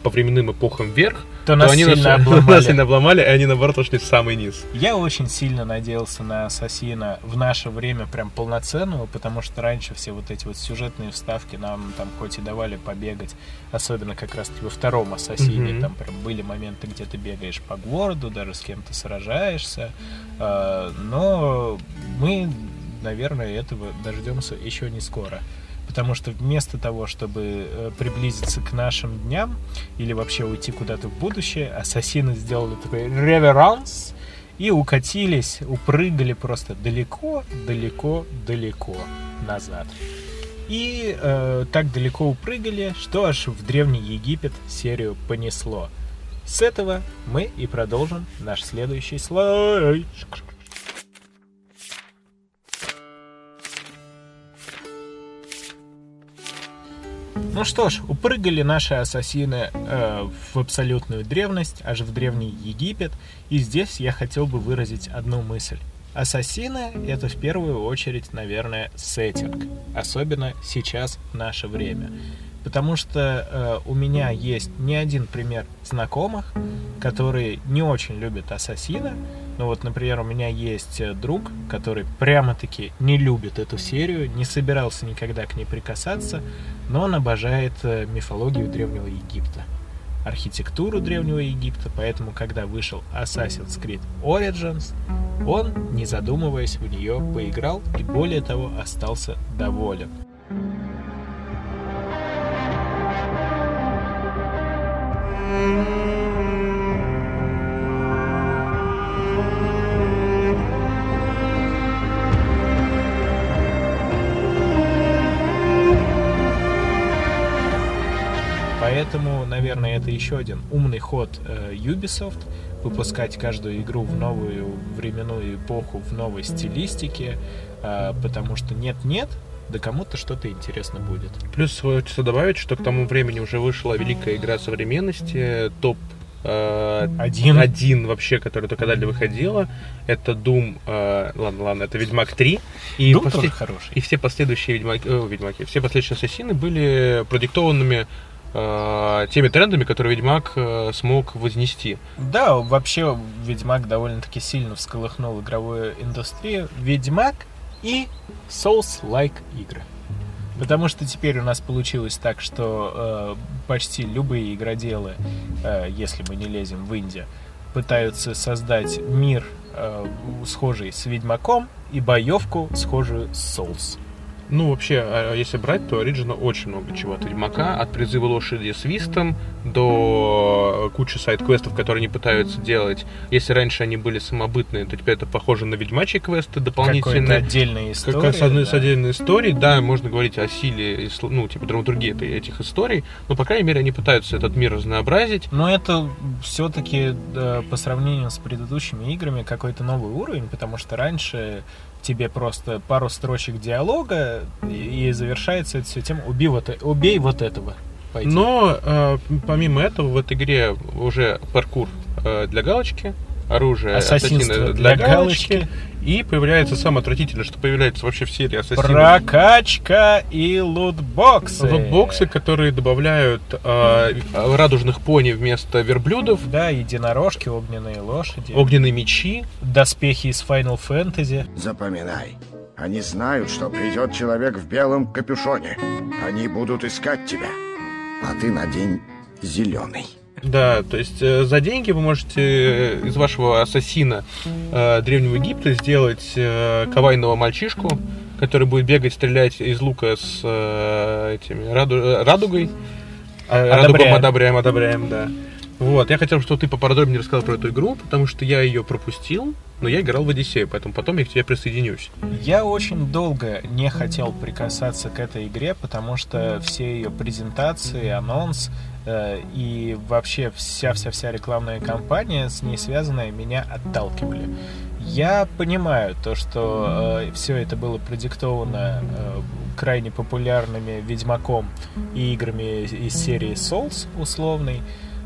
по временным эпохам вверх, то, то нас они сильно нас, обломали. нас сильно обломали, и они наоборот ушли в самый низ. Я очень сильно надеялся на Ассасина в наше время прям полноценного, потому что раньше все вот эти вот сюжетные вставки нам там хоть и давали побегать, особенно как раз во втором Ассасине, mm-hmm. там прям были моменты, где ты бегаешь по городу, даже с кем-то сражаешься, э, но мы наверное, этого дождемся еще не скоро. Потому что вместо того, чтобы э, приблизиться к нашим дням или вообще уйти куда-то в будущее, ассасины сделали такой реверанс и укатились, упрыгали просто далеко, далеко, далеко назад. И э, так далеко упрыгали, что аж в Древний Египет серию понесло. С этого мы и продолжим наш следующий слайд. Ну что ж, упрыгали наши ассасины э, в абсолютную древность, аж в древний Египет, и здесь я хотел бы выразить одну мысль. Ассасины — это в первую очередь, наверное, сеттинг, особенно сейчас, в наше время. Потому что э, у меня есть не один пример знакомых, которые не очень любят Ассасина, ну вот, например, у меня есть э, друг, который прямо-таки не любит эту серию, не собирался никогда к ней прикасаться, но он обожает э, мифологию Древнего Египта, архитектуру Древнего Египта, поэтому, когда вышел Assassin's Creed Origins, он, не задумываясь, в нее поиграл и, более того, остался доволен. Поэтому, наверное, это еще один умный ход э, Ubisoft выпускать каждую игру в новую временную эпоху, в новой стилистике, э, потому что нет-нет, да кому-то что-то интересно будет. Плюс хочется добавить, что к тому времени уже вышла великая игра современности, топ э, один. один вообще, который только далее выходила. Это Doom, э, ладно, ладно, это Ведьмак 3. И, Doom послед... тоже хороший. и все последующие Ведьмаки, э, Ведьмаки, все последующие ассасины были продиктованными э, теми трендами, которые Ведьмак э, смог вознести. Да, вообще Ведьмак довольно-таки сильно всколыхнул игровую индустрию. Ведьмак и Souls-like игры. Потому что теперь у нас получилось так, что э, почти любые игроделы, э, если мы не лезем в Индию, пытаются создать мир, э, схожий с Ведьмаком, и боевку, схожую с Souls. Ну, вообще, а, если брать, то Ориджина очень много чего от Ведьмака. От призыва лошади свистом до кучи сайт-квестов, которые они пытаются делать. Если раньше они были самобытные, то теперь это похоже на ведьмачьи квесты дополнительные. Какой-то отдельная история. Как с одной да. из отдельной историй. Да, можно говорить о силе, ну, типа драматургии этих историй, но, по крайней мере, они пытаются этот мир разнообразить. Но это все-таки да, по сравнению с предыдущими играми какой-то новый уровень, потому что раньше тебе просто пару строчек диалога и, и завершается это все тем убей вот, убей вот этого. Пойди. Но э, помимо этого в этой игре уже паркур э, для галочки, оружие ассасина для, для галочки, галочки. И появляется самое отвратительное, что появляется вообще в серии Ассасина. Прокачка и лутбоксы. Лутбоксы, которые добавляют э, радужных пони вместо верблюдов. Да, единорожки, огненные лошади. Огненные мечи. Доспехи из Final Fantasy. Запоминай. Они знают, что придет человек в белом капюшоне. Они будут искать тебя. А ты надень зеленый. Да, то есть э, за деньги вы можете э, из вашего ассасина э, Древнего Египта сделать э, кавайного мальчишку, который будет бегать, стрелять из лука с э, этими раду, радугой. Одобряем. Радугом одобряем, одобряем, да. Вот, я хотел, чтобы ты поподробнее рассказал про эту игру, потому что я ее пропустил, но я играл в Одиссею, поэтому потом я к тебе присоединюсь. Я очень долго не хотел прикасаться к этой игре, потому что все ее презентации, анонс и вообще вся-вся-вся рекламная кампания с ней связанная меня отталкивали. Я понимаю то, что э, все это было продиктовано э, крайне популярными Ведьмаком и играми из серии Souls условной.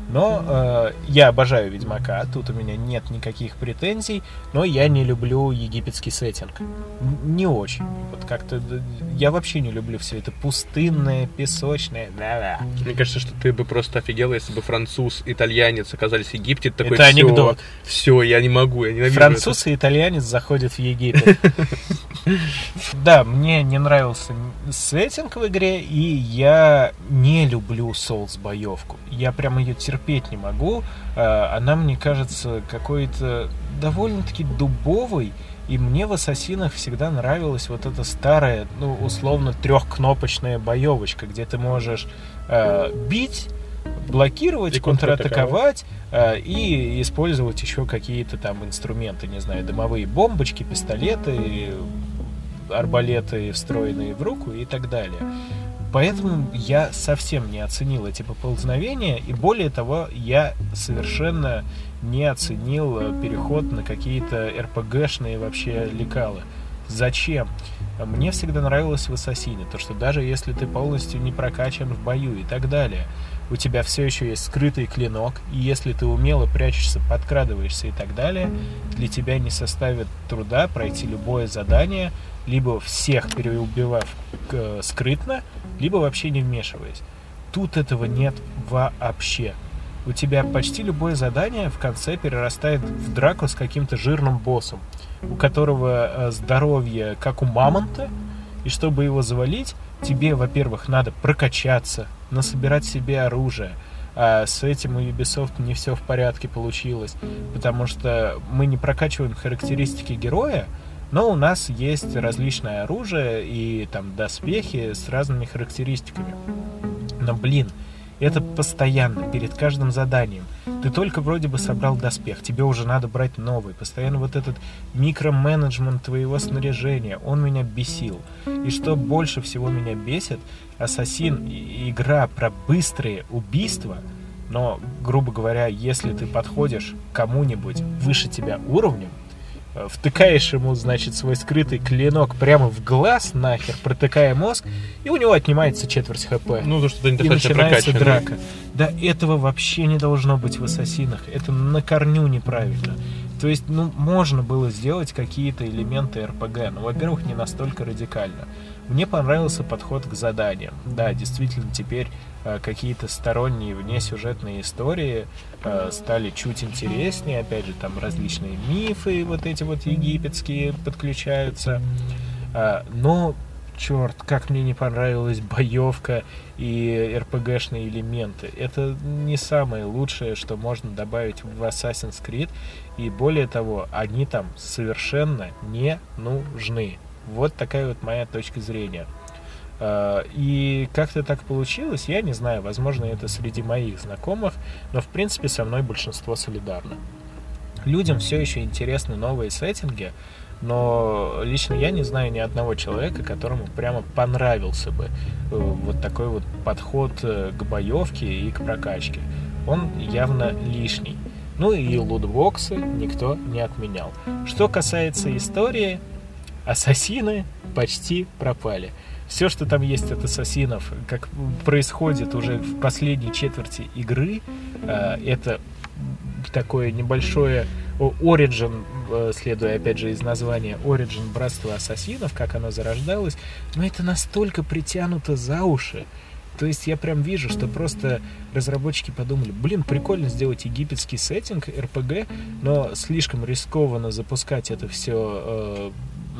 Но э, я обожаю Ведьмака, тут у меня нет никаких претензий, но я не люблю египетский сеттинг. Не очень. Вот как-то я вообще не люблю все это пустынное, песочное. Да-да. Мне кажется, что ты бы просто офигел, если бы француз, итальянец оказались в Египте. Такой, это анекдот. Все, я не могу, я ненавижу Француз это. и итальянец заходят в Египет. Да, мне не нравился сеттинг в игре, и я не люблю Souls боевку. Я прям ее терпеть не могу. Она мне кажется какой-то довольно-таки дубовой. И мне в Ассасинах всегда нравилась вот эта старая, ну, условно, трехкнопочная боевочка, где ты можешь э, бить, блокировать, И контратаковать э, и использовать еще какие-то там инструменты, не знаю, дымовые бомбочки, пистолеты, арбалеты, встроенные в руку и так далее. Поэтому я совсем не оценил эти поползновения, и более того, я совершенно не оценил переход на какие-то РПГшные вообще лекалы. Зачем? Мне всегда нравилось в Ассасине, то что даже если ты полностью не прокачан в бою и так далее, у тебя все еще есть скрытый клинок, и если ты умело прячешься, подкрадываешься и так далее, для тебя не составит труда пройти любое задание, либо всех переубивав э, скрытно, либо вообще не вмешиваясь. Тут этого нет вообще. У тебя почти любое задание в конце перерастает в драку с каким-то жирным боссом, у которого э, здоровье как у мамонта, и чтобы его завалить, тебе, во-первых, надо прокачаться, насобирать себе оружие. А с этим у Ubisoft не все в порядке получилось, потому что мы не прокачиваем характеристики героя, но у нас есть различное оружие и там доспехи с разными характеристиками. Но, блин, это постоянно, перед каждым заданием. Ты только вроде бы собрал доспех, тебе уже надо брать новый. Постоянно вот этот микроменеджмент твоего снаряжения, он меня бесил. И что больше всего меня бесит, Ассасин игра про быстрые убийства, но, грубо говоря, если ты подходишь кому-нибудь выше тебя уровнем, втыкаешь ему, значит, свой скрытый клинок прямо в глаз нахер, протыкая мозг, и у него отнимается четверть хп. Ну, то, что ты и начинается драка. Да, этого вообще не должно быть в ассасинах. Это на корню неправильно. То есть, ну, можно было сделать какие-то элементы РПГ, но, во-первых, не настолько радикально. Мне понравился подход к заданиям. Да, действительно, теперь э, какие-то сторонние внесюжетные истории э, стали чуть интереснее. Опять же, там различные мифы вот эти вот египетские подключаются. Э, но, черт, как мне не понравилась боевка и РПГшные элементы. Это не самое лучшее, что можно добавить в Assassin's Creed. И более того, они там совершенно не нужны. Вот такая вот моя точка зрения. А, и как-то так получилось, я не знаю, возможно, это среди моих знакомых, но в принципе со мной большинство солидарно. Людям все еще интересны новые сеттинги, но лично я не знаю ни одного человека, которому прямо понравился бы э, вот такой вот подход э, к боевке и к прокачке. Он явно лишний. Ну и лутбоксы никто не отменял. Что касается истории, ассасины почти пропали. Все, что там есть от ассасинов, как происходит уже в последней четверти игры, э, это такое небольшое Origin, э, следуя опять же из названия Origin Братство Ассасинов, как оно зарождалось, но это настолько притянуто за уши. То есть я прям вижу, что просто разработчики подумали, блин, прикольно сделать египетский сеттинг, РПГ, но слишком рискованно запускать это все э,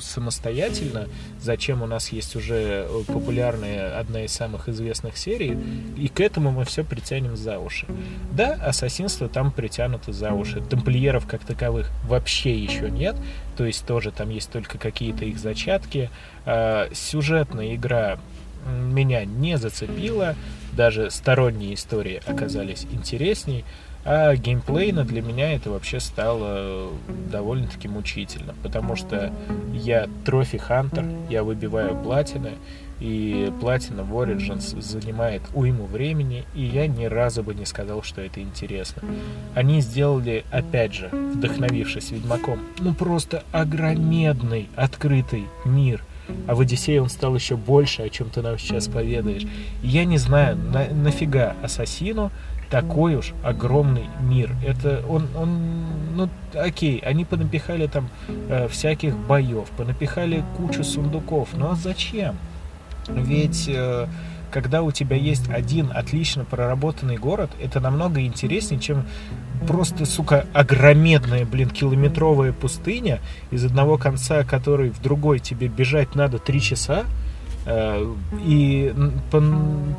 самостоятельно, зачем у нас есть уже э, популярная, одна из самых известных серий, и к этому мы все притянем за уши. Да, ассасинство там притянуто за уши. Тамплиеров как таковых вообще еще нет, то есть тоже там есть только какие-то их зачатки. А, сюжетная игра меня не зацепила, даже сторонние истории оказались интересней. А геймплейно для меня это вообще стало довольно-таки мучительно, потому что я трофи-хантер, я выбиваю платины, и платина в Origins занимает уйму времени, и я ни разу бы не сказал, что это интересно. Они сделали, опять же, вдохновившись Ведьмаком, ну просто огромедный открытый мир, а в Одиссее он стал еще больше, о чем ты нам сейчас поведаешь. я не знаю, на, нафига Ассасину такой уж огромный мир. Это он, он, ну, окей, они понапихали там э, всяких боев, понапихали кучу сундуков, но зачем? Ведь э, когда у тебя есть один отлично проработанный город, это намного интереснее, чем просто, сука, огромедная, блин, километровая пустыня, из одного конца которой в другой тебе бежать надо три часа, э, и по,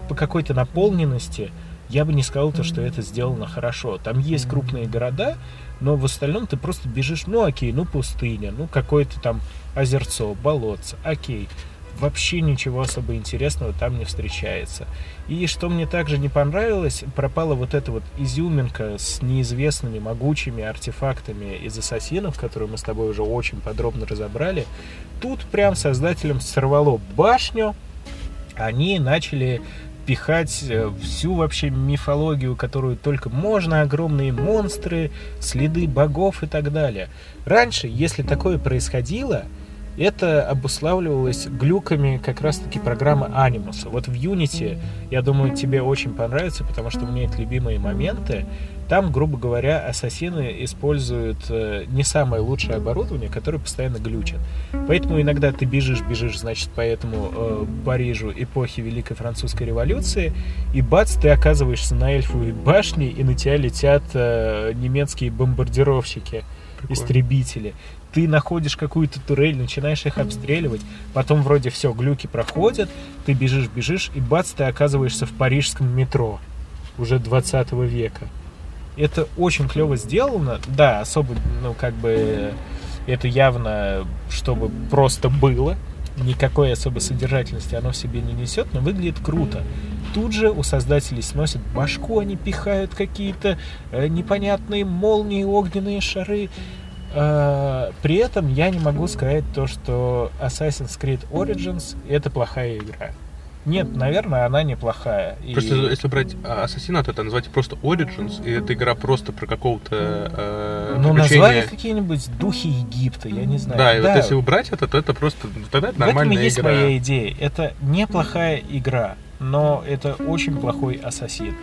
по какой-то наполненности я бы не сказал, то, что это сделано хорошо. Там есть крупные города, но в остальном ты просто бежишь, ну окей, ну пустыня, ну какое-то там озерцо, болотце, окей. Вообще ничего особо интересного там не встречается. И что мне также не понравилось, пропала вот эта вот изюминка с неизвестными могучими артефактами из ассасинов, которые мы с тобой уже очень подробно разобрали. Тут прям создателям сорвало башню, они начали впихать э, всю вообще мифологию, которую только можно, огромные монстры, следы богов и так далее. Раньше, если такое происходило, это обуславливалось глюками как раз-таки программы Animus. Вот в Unity, я думаю, тебе очень понравится, потому что у меня это любимые моменты. Там, грубо говоря, ассасины используют э, не самое лучшее оборудование, которое постоянно глючит. Поэтому иногда ты бежишь, бежишь, значит, по этому э, Парижу эпохи Великой Французской революции, и бац, ты оказываешься на эльфовой башне, и на тебя летят э, немецкие бомбардировщики, Прикольно. истребители ты находишь какую-то турель, начинаешь их обстреливать, потом вроде все, глюки проходят, ты бежишь, бежишь, и бац, ты оказываешься в парижском метро уже 20 века это очень клево сделано. Да, особо, ну, как бы, это явно, чтобы просто было. Никакой особой содержательности оно в себе не несет, но выглядит круто. Тут же у создателей сносят башку, они пихают какие-то э, непонятные молнии, огненные шары. Э, при этом я не могу сказать то, что Assassin's Creed Origins это плохая игра. Нет, наверное, она неплохая. Просто и... если брать а, Ассасинат, это назвать просто Origins, и эта игра просто про какого-то э, Ну, приключения... назвали какие-нибудь духи Египта, я не знаю. Да, и да. вот если убрать это, то это просто, тогда это нормальная игра. В этом и есть моя идея. Это неплохая игра, но это очень плохой Ассасин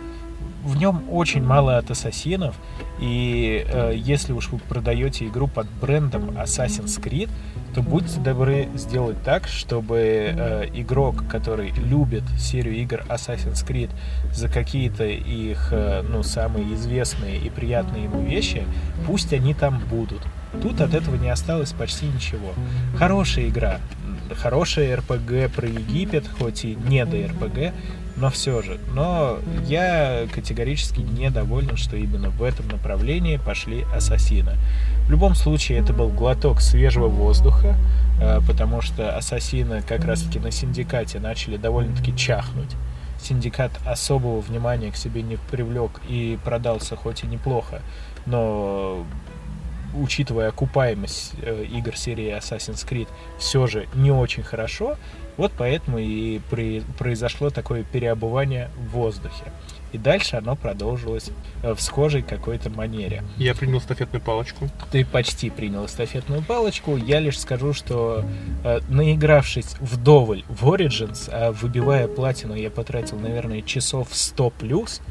в нем очень мало от ассасинов, и э, если уж вы продаете игру под брендом Assassin's Creed, то будьте добры сделать так, чтобы э, игрок, который любит серию игр Assassin's Creed за какие-то их, э, ну, самые известные и приятные ему вещи, пусть они там будут. Тут от этого не осталось почти ничего. Хорошая игра, хорошая РПГ про Египет, хоть и не до РПГ, но все же. Но я категорически недоволен, что именно в этом направлении пошли Ассасины. В любом случае, это был глоток свежего воздуха, э, потому что ассасины как раз-таки на синдикате начали довольно-таки чахнуть. Синдикат особого внимания к себе не привлек и продался хоть и неплохо, но учитывая окупаемость э, игр серии Assassin's Creed, все же не очень хорошо. Вот поэтому и при, произошло такое переобувание в воздухе. И дальше оно продолжилось э, в схожей какой-то манере. Я принял эстафетную палочку. Ты почти принял эстафетную палочку. Я лишь скажу, что э, наигравшись вдоволь в Origins, а выбивая платину, я потратил, наверное, часов 100 плюс,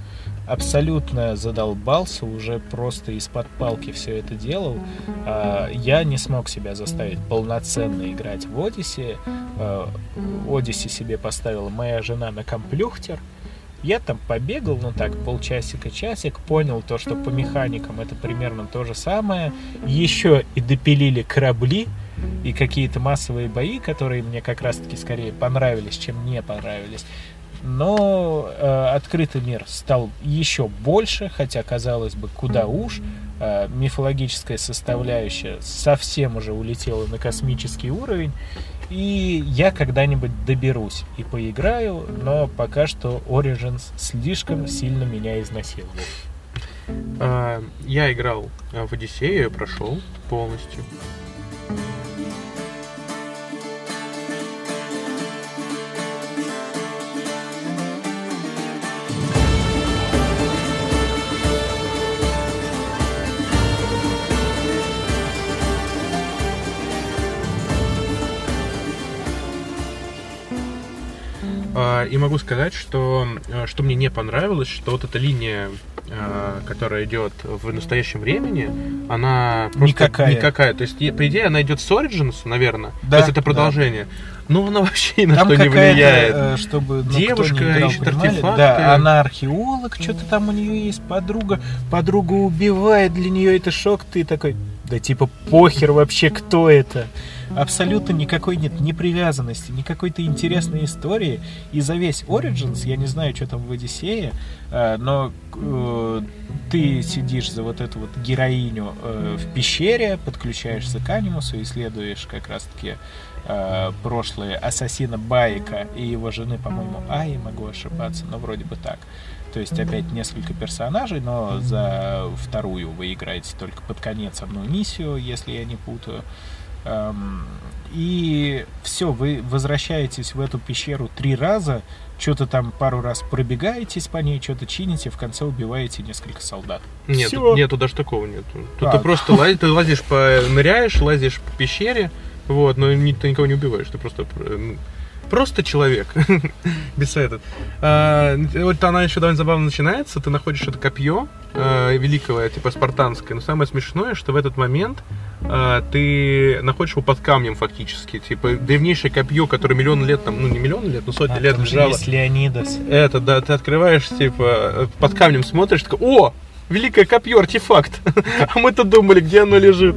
абсолютно задолбался, уже просто из-под палки все это делал. А, я не смог себя заставить полноценно играть в Одиссе. Одиссе себе поставила моя жена на комплюхтер. Я там побегал, ну так, полчасика-часик, понял то, что по механикам это примерно то же самое. Еще и допилили корабли и какие-то массовые бои, которые мне как раз-таки скорее понравились, чем не понравились. Но э, открытый мир стал еще больше, хотя, казалось бы, куда уж. Э, мифологическая составляющая совсем уже улетела на космический уровень. И я когда-нибудь доберусь и поиграю, но пока что Origins слишком сильно меня изнасиловал. А, я играл в Одиссею, прошел полностью. И могу сказать, что э, что мне не понравилось, что вот эта линия, э, которая идет в настоящем времени, она просто никакая. никакая. То есть, по идее, она идет с Origins, наверное. Да, То есть это продолжение. Да. Но она вообще ни на там что не влияет. Э, чтобы ну, Девушка играл, ищет понимали? артефакты. Да, она археолог, что-то там у нее есть подруга. Подруга убивает, для нее это шок. Ты такой, да типа похер вообще, кто это. Абсолютно никакой нет ни привязанности, ни какой-то интересной истории. И за весь Origins, я не знаю, что там в Одиссее, э, но э, ты сидишь за вот эту вот героиню в пещере, подключаешься к анимусу, исследуешь как раз-таки э, прошлое ассасина Байка и его жены, по-моему, Аи, могу ошибаться, но вроде бы так. То есть опять несколько персонажей, но за вторую вы играете только под конец одну миссию, если я не путаю. Эм, и все, вы возвращаетесь в эту пещеру три раза, что-то там пару раз пробегаетесь по ней, что-то чините, в конце убиваете несколько солдат. Нет, Всё. нету даже такого нету. Тут А. ты просто лазишь, ты лазишь по, ныряешь, лазишь по пещере, вот, но ни- ты никого не убиваешь, ты просто э, ну, просто человек. Без этого. А, вот она еще довольно забавно начинается, ты находишь это копье э, великое, типа спартанское, но самое смешное, что в этот момент э, ты находишь его под камнем фактически, типа древнейшее копье, которое миллион лет, там, ну не миллион лет, но сотни А, лет лежало. есть Леонидас. Это, да, ты открываешь, типа, э, под камнем смотришь, такой, о, великое копье, артефакт. а мы-то думали, где оно лежит.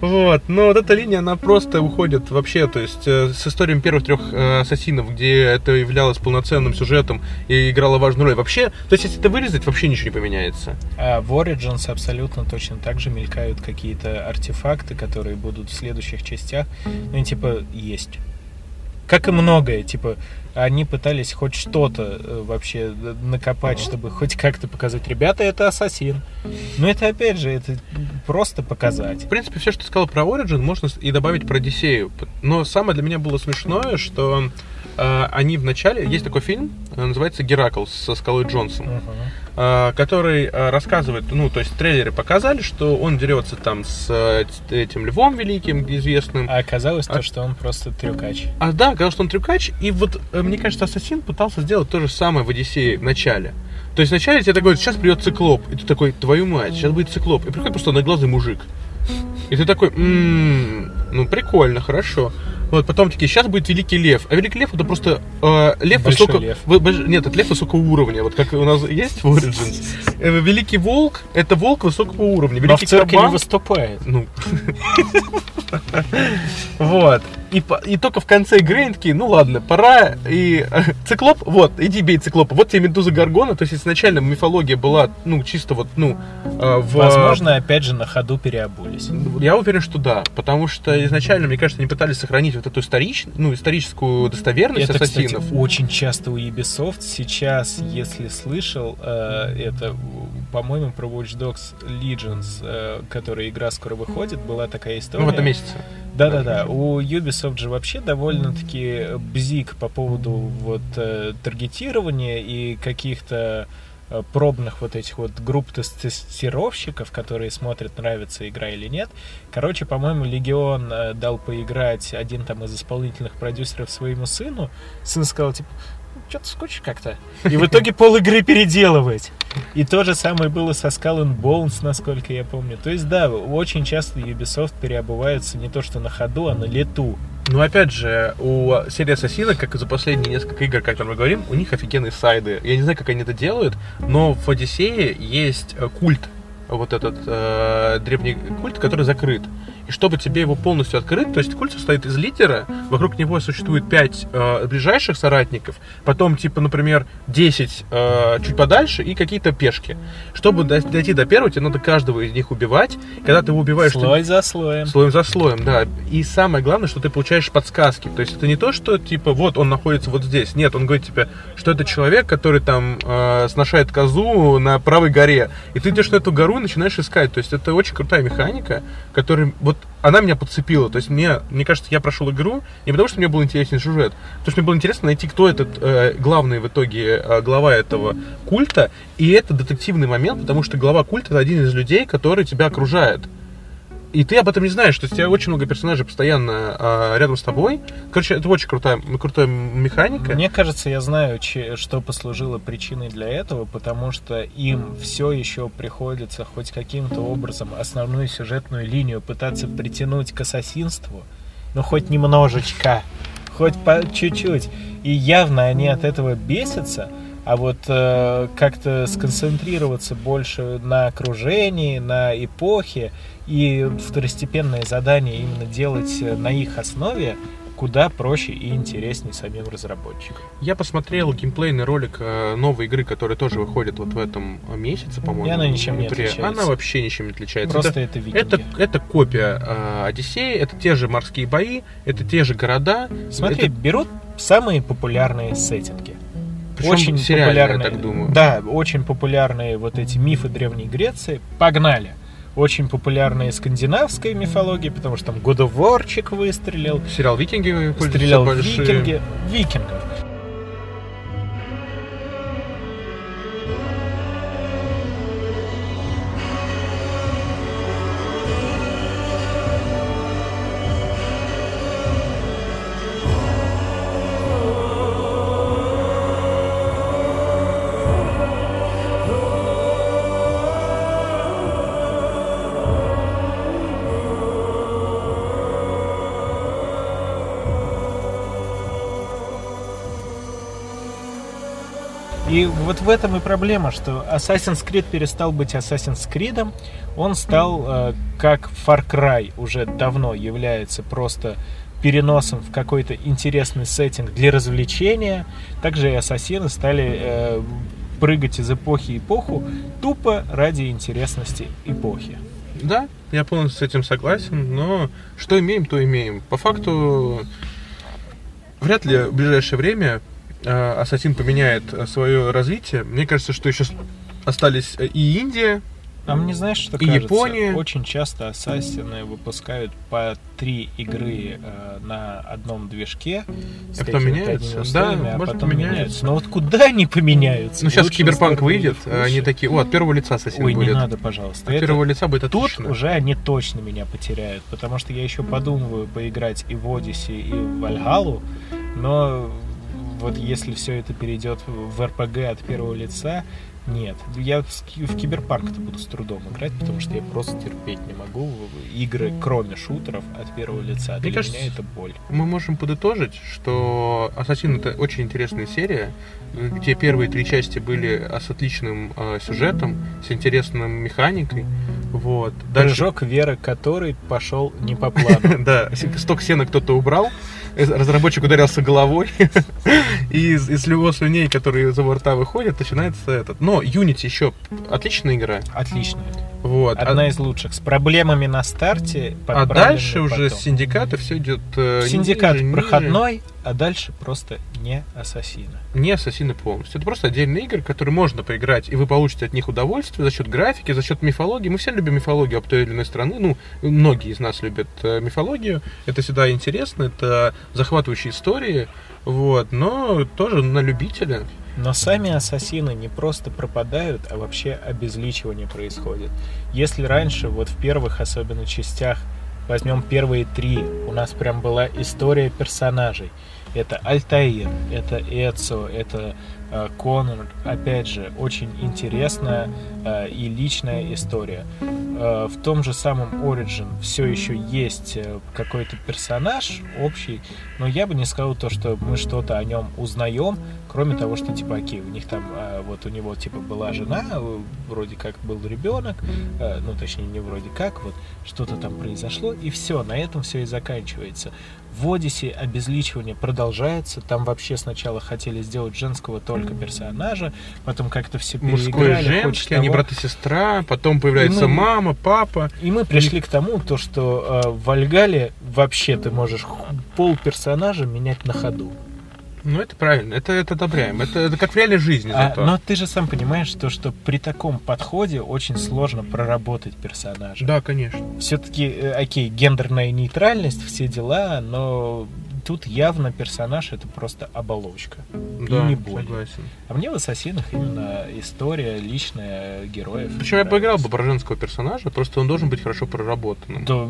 Вот. Но вот эта линия, она просто уходит вообще, то есть, э, с историями первых трех э, ассасинов, где это являлось полноценным сюжетом и играло важную роль. Вообще, то есть, если это вырезать, вообще ничего не поменяется. А в Origins абсолютно точно так же мелькают какие-то артефакты, которые будут в следующих частях. Ну, типа, есть. Как и многое, типа, они пытались хоть что-то э, вообще накопать, чтобы хоть как-то показать, ребята, это ассасин. Но это, опять же, это просто показать. В принципе, все, что ты сказал про Origin, можно и добавить про Одиссею. Но самое для меня было смешное, что э, они в начале... Есть такой фильм, э, называется «Геракл» со Скалой Джонсом, э, который э, рассказывает... Ну, то есть трейлеры показали, что он дерется там с э, этим львом великим, известным. А оказалось то, что он просто трюкач. А да, оказалось, что он трюкач. И вот, э, мне кажется, Ассасин пытался сделать то же самое в Одиссее в начале. То есть вначале тебе такой, сейчас придет циклоп. И ты такой, твою мать, сейчас будет циклоп. И приходит просто одноглазый мужик. И ты такой, «М, ну прикольно, хорошо. Вот, потом такие, сейчас будет Великий Лев. А Великий Лев это просто э, лев Большой высокого... лев. вы- больш- Нет, это лев высокого уровня. Вот как у нас есть в Origins. Э, Великий волк это волк высокого уровня. Но в Великий цирке кабан- не выступает. ну. Вот. И, и только в конце игры они такие, ну ладно, пора, и циклоп, вот, иди бей циклопа, вот тебе медуза Гаргона, то есть изначально мифология была, ну, чисто вот, ну, э, в... Возможно, опять же, на ходу переобулись. Я уверен, что да, потому что изначально, мне кажется, они пытались сохранить вот эту историч... ну, историческую достоверность Это, кстати, ассасинов. очень часто у Ubisoft. Сейчас, если слышал, э, это, по-моему, про Watch Dogs Legions, э, которая игра скоро выходит, была такая история. Ну, в этом месяце. Да-да-да. У Ubisoft же вообще довольно-таки бзик по поводу вот э, таргетирования и каких-то э, пробных вот этих вот групп тестировщиков, которые смотрят, нравится игра или нет. Короче, по-моему, Легион э, дал поиграть один там из исполнительных продюсеров своему сыну. Сын сказал, типа, что-то скучно как-то. И в итоге пол игры переделывать. И то же самое было со Skull and Bones, насколько я помню. То есть, да, очень часто Ubisoft переобуваются не то что на ходу, а на лету. Ну, опять же, у серии Ассасина, как и за последние несколько игр, как мы говорим, у них офигенные сайды. Я не знаю, как они это делают, но в Одиссее есть э, культ, вот этот э, древний культ, который закрыт. И чтобы тебе его полностью открыть, то есть культ состоит из лидера, вокруг него существует 5 э, ближайших соратников, потом, типа, например, 10 э, чуть подальше и какие-то пешки. Чтобы до- дойти до первого, тебе надо каждого из них убивать. Когда ты его убиваешь... ты- Слой за слоем. Слоем за слоем, да. И самое главное, что ты получаешь подсказки. То есть это не то, что типа вот он находится вот здесь. Нет, он говорит тебе, что это человек, который там э, сношает козу на правой горе. И ты идешь на эту гору и начинаешь искать. То есть это очень крутая механика, которая вот она меня подцепила. То есть мне, мне кажется, я прошел игру не потому, что мне был интересен сюжет, а потому что мне было интересно найти, кто этот э, главный в итоге э, глава этого культа. И это детективный момент, потому что глава культа это один из людей, который тебя окружает. И ты об этом не знаешь, то есть у тебя очень много персонажей постоянно а, рядом с тобой. Короче, это очень крутая, крутая механика. Мне кажется, я знаю, че- что послужило причиной для этого, потому что им все еще приходится хоть каким-то образом основную сюжетную линию пытаться притянуть к ассасинству, ну хоть немножечко, хоть по чуть-чуть. И явно они от этого бесятся, а вот э, как-то сконцентрироваться больше на окружении, на эпохе и второстепенные задания именно делать э, на их основе куда проще и интереснее самим разработчикам. Я посмотрел геймплейный ролик э, новой игры, которая тоже выходит вот в этом месяце, по-моему. И она ничем не отличается. Она вообще ничем не отличается. Просто это викинги. это, это копия э, Одиссеи, это те же морские бои, это те же города. Смотри, это- берут самые популярные сеттинги. Причем сериальные, я так думаю. Да, очень популярные вот эти мифы Древней Греции. Погнали! Очень популярная скандинавская мифология, потому что там Warчик выстрелил. Сериал Викинги Стрелял викинги, викингов. Вот в этом и проблема, что Assassin's Creed перестал быть Assassin's Creed, он стал, э, как Far Cry уже давно является просто переносом в какой-то интересный сеттинг для развлечения. Также и ассасины стали э, прыгать из эпохи в эпоху тупо ради интересности эпохи. Да, я полностью с этим согласен, но что имеем, то имеем. По факту, вряд ли в ближайшее время Ассасин поменяет э, свое развитие. Мне кажется, что еще остались э, и Индия, А мне знаешь, что И кажется? Япония. Очень часто ассасины выпускают по три игры э, на одном движке. с А потом меняются? Да, а может, потом меняются. Но вот куда они поменяются? Ну, сейчас Лучше Киберпанк выйдет, они такие, о, от первого лица Ассасин Ой, будет. не надо, пожалуйста. От Это- первого лица будет Тут отлично. уже они точно меня потеряют, потому что я еще подумываю поиграть и в Odyssey, и в Вальгалу, но вот если все это перейдет в РПГ от первого лица, нет. Я в, ки- в Киберпанк-то буду с трудом играть, потому что я просто терпеть не могу игры, кроме шутеров, от первого лица. Мне Для кажется, меня это боль. Мы можем подытожить, что Ассасин это очень интересная серия, где первые три части были с отличным э, сюжетом, с интересным механикой, Вот. Прыжок веры, который пошел не по плану. Да, сток сена кто-то убрал, э, разработчик ударился головой, и из, из любого слюней, которые из его рта выходят, начинается этот. Но Unity еще отличная игра. Отличная. Вот. Одна а... из лучших. С проблемами на старте. А дальше уже с синдиката все идет. Э, Синдикат ниже, проходной, ниже. а дальше просто не ассасины. Не ассасины полностью. Это просто отдельные игры, которые можно поиграть, и вы получите от них удовольствие за счет графики, за счет мифологии. Мы все любим мифологию об той или иной страны. Ну, многие из нас любят э, мифологию. Это всегда интересно, это захватывающие истории. Вот, но тоже на любителя. Но сами ассасины не просто пропадают, а вообще обезличивание происходит. Если раньше, вот в первых особенно частях, возьмем первые три, у нас прям была история персонажей. Это Альтаир, это Эцо, это э, Конор. Опять же, очень интересная э, и личная история. Э, в том же самом Origin все еще есть э, какой-то персонаж общий, но я бы не сказал то, что мы что-то о нем узнаем, кроме того, что типа, окей, у них там, э, вот у него типа была жена, вроде как был ребенок, ну точнее не вроде как, вот что-то там произошло, и все, на этом все и заканчивается. В Одиссе обезличивание продолжается. Там вообще сначала хотели сделать женского только персонажа, потом как-то все переиграли. Мужской женский, они брат и сестра, потом появляется мы, мама, папа. И мы пришли и... к тому, то, что э, в Альгале вообще ты можешь пол персонажа менять на ходу. Ну, это правильно, это, это одобряем. Это, это как в реальной жизни. А, но ты же сам понимаешь, то, что при таком подходе очень сложно проработать персонажа. Да, конечно. Все-таки, э, окей, гендерная нейтральность, все дела, но тут явно персонаж это просто оболочка. Да, и не более. согласен. А мне в Ассасинах именно история личная героев. Причем я поиграл бы про женского персонажа, просто он должен быть хорошо проработанным. Да,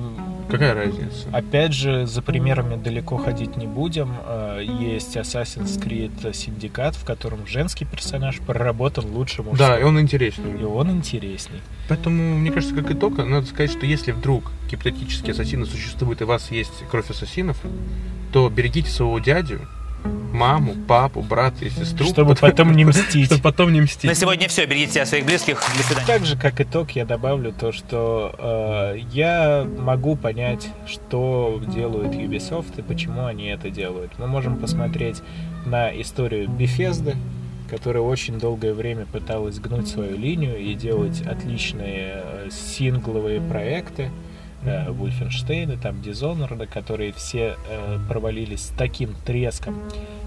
Какая разница? Опять же, за примерами далеко ходить не будем. А, есть Assassin's Creed Syndicate, в котором женский персонаж проработан лучше мужского. Да, и он интереснее. И он интересней. Поэтому, мне кажется, как итог, надо сказать, что если вдруг гипотетические ассасины существуют, и у вас есть кровь ассасинов, то берегите своего дядю, маму, папу, брата и сестру. Чтобы потом не мстить. Чтобы потом не мстить. На сегодня все. Берегите себя, своих близких. До свидания. Так же, как итог, я добавлю то, что э, я могу понять, что делают Ubisoft и почему они это делают. Мы можем посмотреть на историю Bethesda, которая очень долгое время пыталась гнуть свою линию и делать отличные э, сингловые проекты э, Wolfenstein, там Dishonored, которые все э, провалились с таким треском,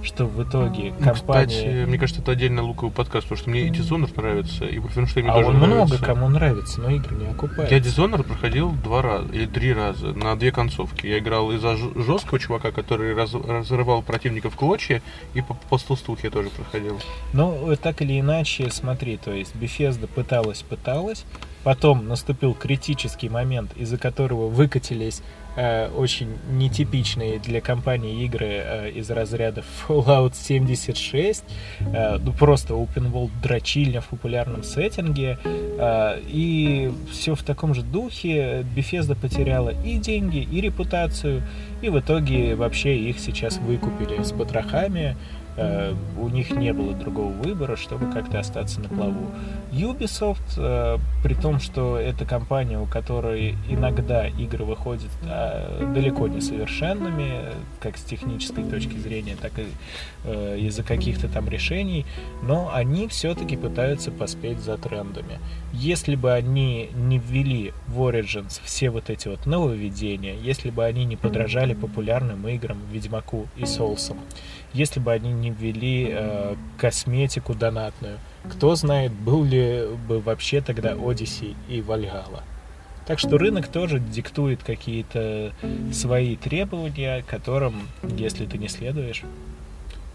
что в итоге ну, компания... Кстати, мне кажется, это отдельно луковый подкаст, потому что мне и Dishonored нравится, и Wolfenstein мне а тоже он нравится. много кому нравится, но игры не окупаются. Я Dishonored проходил два раза, или три раза, на две концовки. Я играл из-за жесткого чувака, который раз, разрывал противников в клочья, и по, по я тоже проходил. Ну, так или иначе, смотри, то есть Bethesda пыталась, пыталась, Потом наступил критический момент, из-за которого выкатились э, очень нетипичные для компании игры э, из разряда Fallout 76, э, ну просто open world дрочильня в популярном сеттинге, э, и все в таком же духе. Bethesda потеряла и деньги, и репутацию, и в итоге вообще их сейчас выкупили с потрохами. Э, у них не было другого выбора, чтобы как-то остаться на плаву. Ubisoft, э, при том, что это компания, у которой иногда игры выходят э, далеко не совершенными, как с технической точки зрения, так и из-за каких-то там решений, но они все-таки пытаются поспеть за трендами. Если бы они не ввели в Origins все вот эти вот нововведения, если бы они не подражали популярным играм Ведьмаку и Соусам, если бы они не ввели э, косметику донатную. Кто знает, был ли бы вообще тогда Одиссей и Вальгала. Так что рынок тоже диктует какие-то свои требования, которым, если ты не следуешь,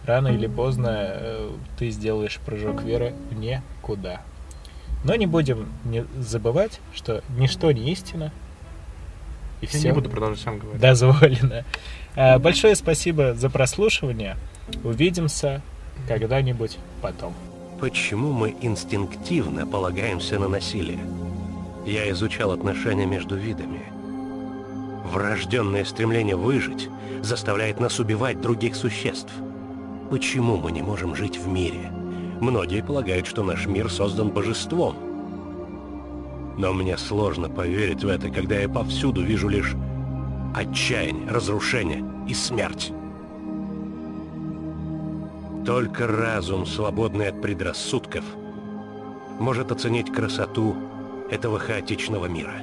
рано или поздно э, ты сделаешь прыжок веры в никуда. Но не будем не забывать, что ничто не истина. И Я все не буду продолжать сам говорить. Дозволено. Э, большое спасибо за прослушивание. Увидимся когда-нибудь потом. Почему мы инстинктивно полагаемся на насилие? Я изучал отношения между видами. Врожденное стремление выжить заставляет нас убивать других существ. Почему мы не можем жить в мире? Многие полагают, что наш мир создан божеством. Но мне сложно поверить в это, когда я повсюду вижу лишь отчаяние, разрушение и смерть. Только разум, свободный от предрассудков, может оценить красоту этого хаотичного мира.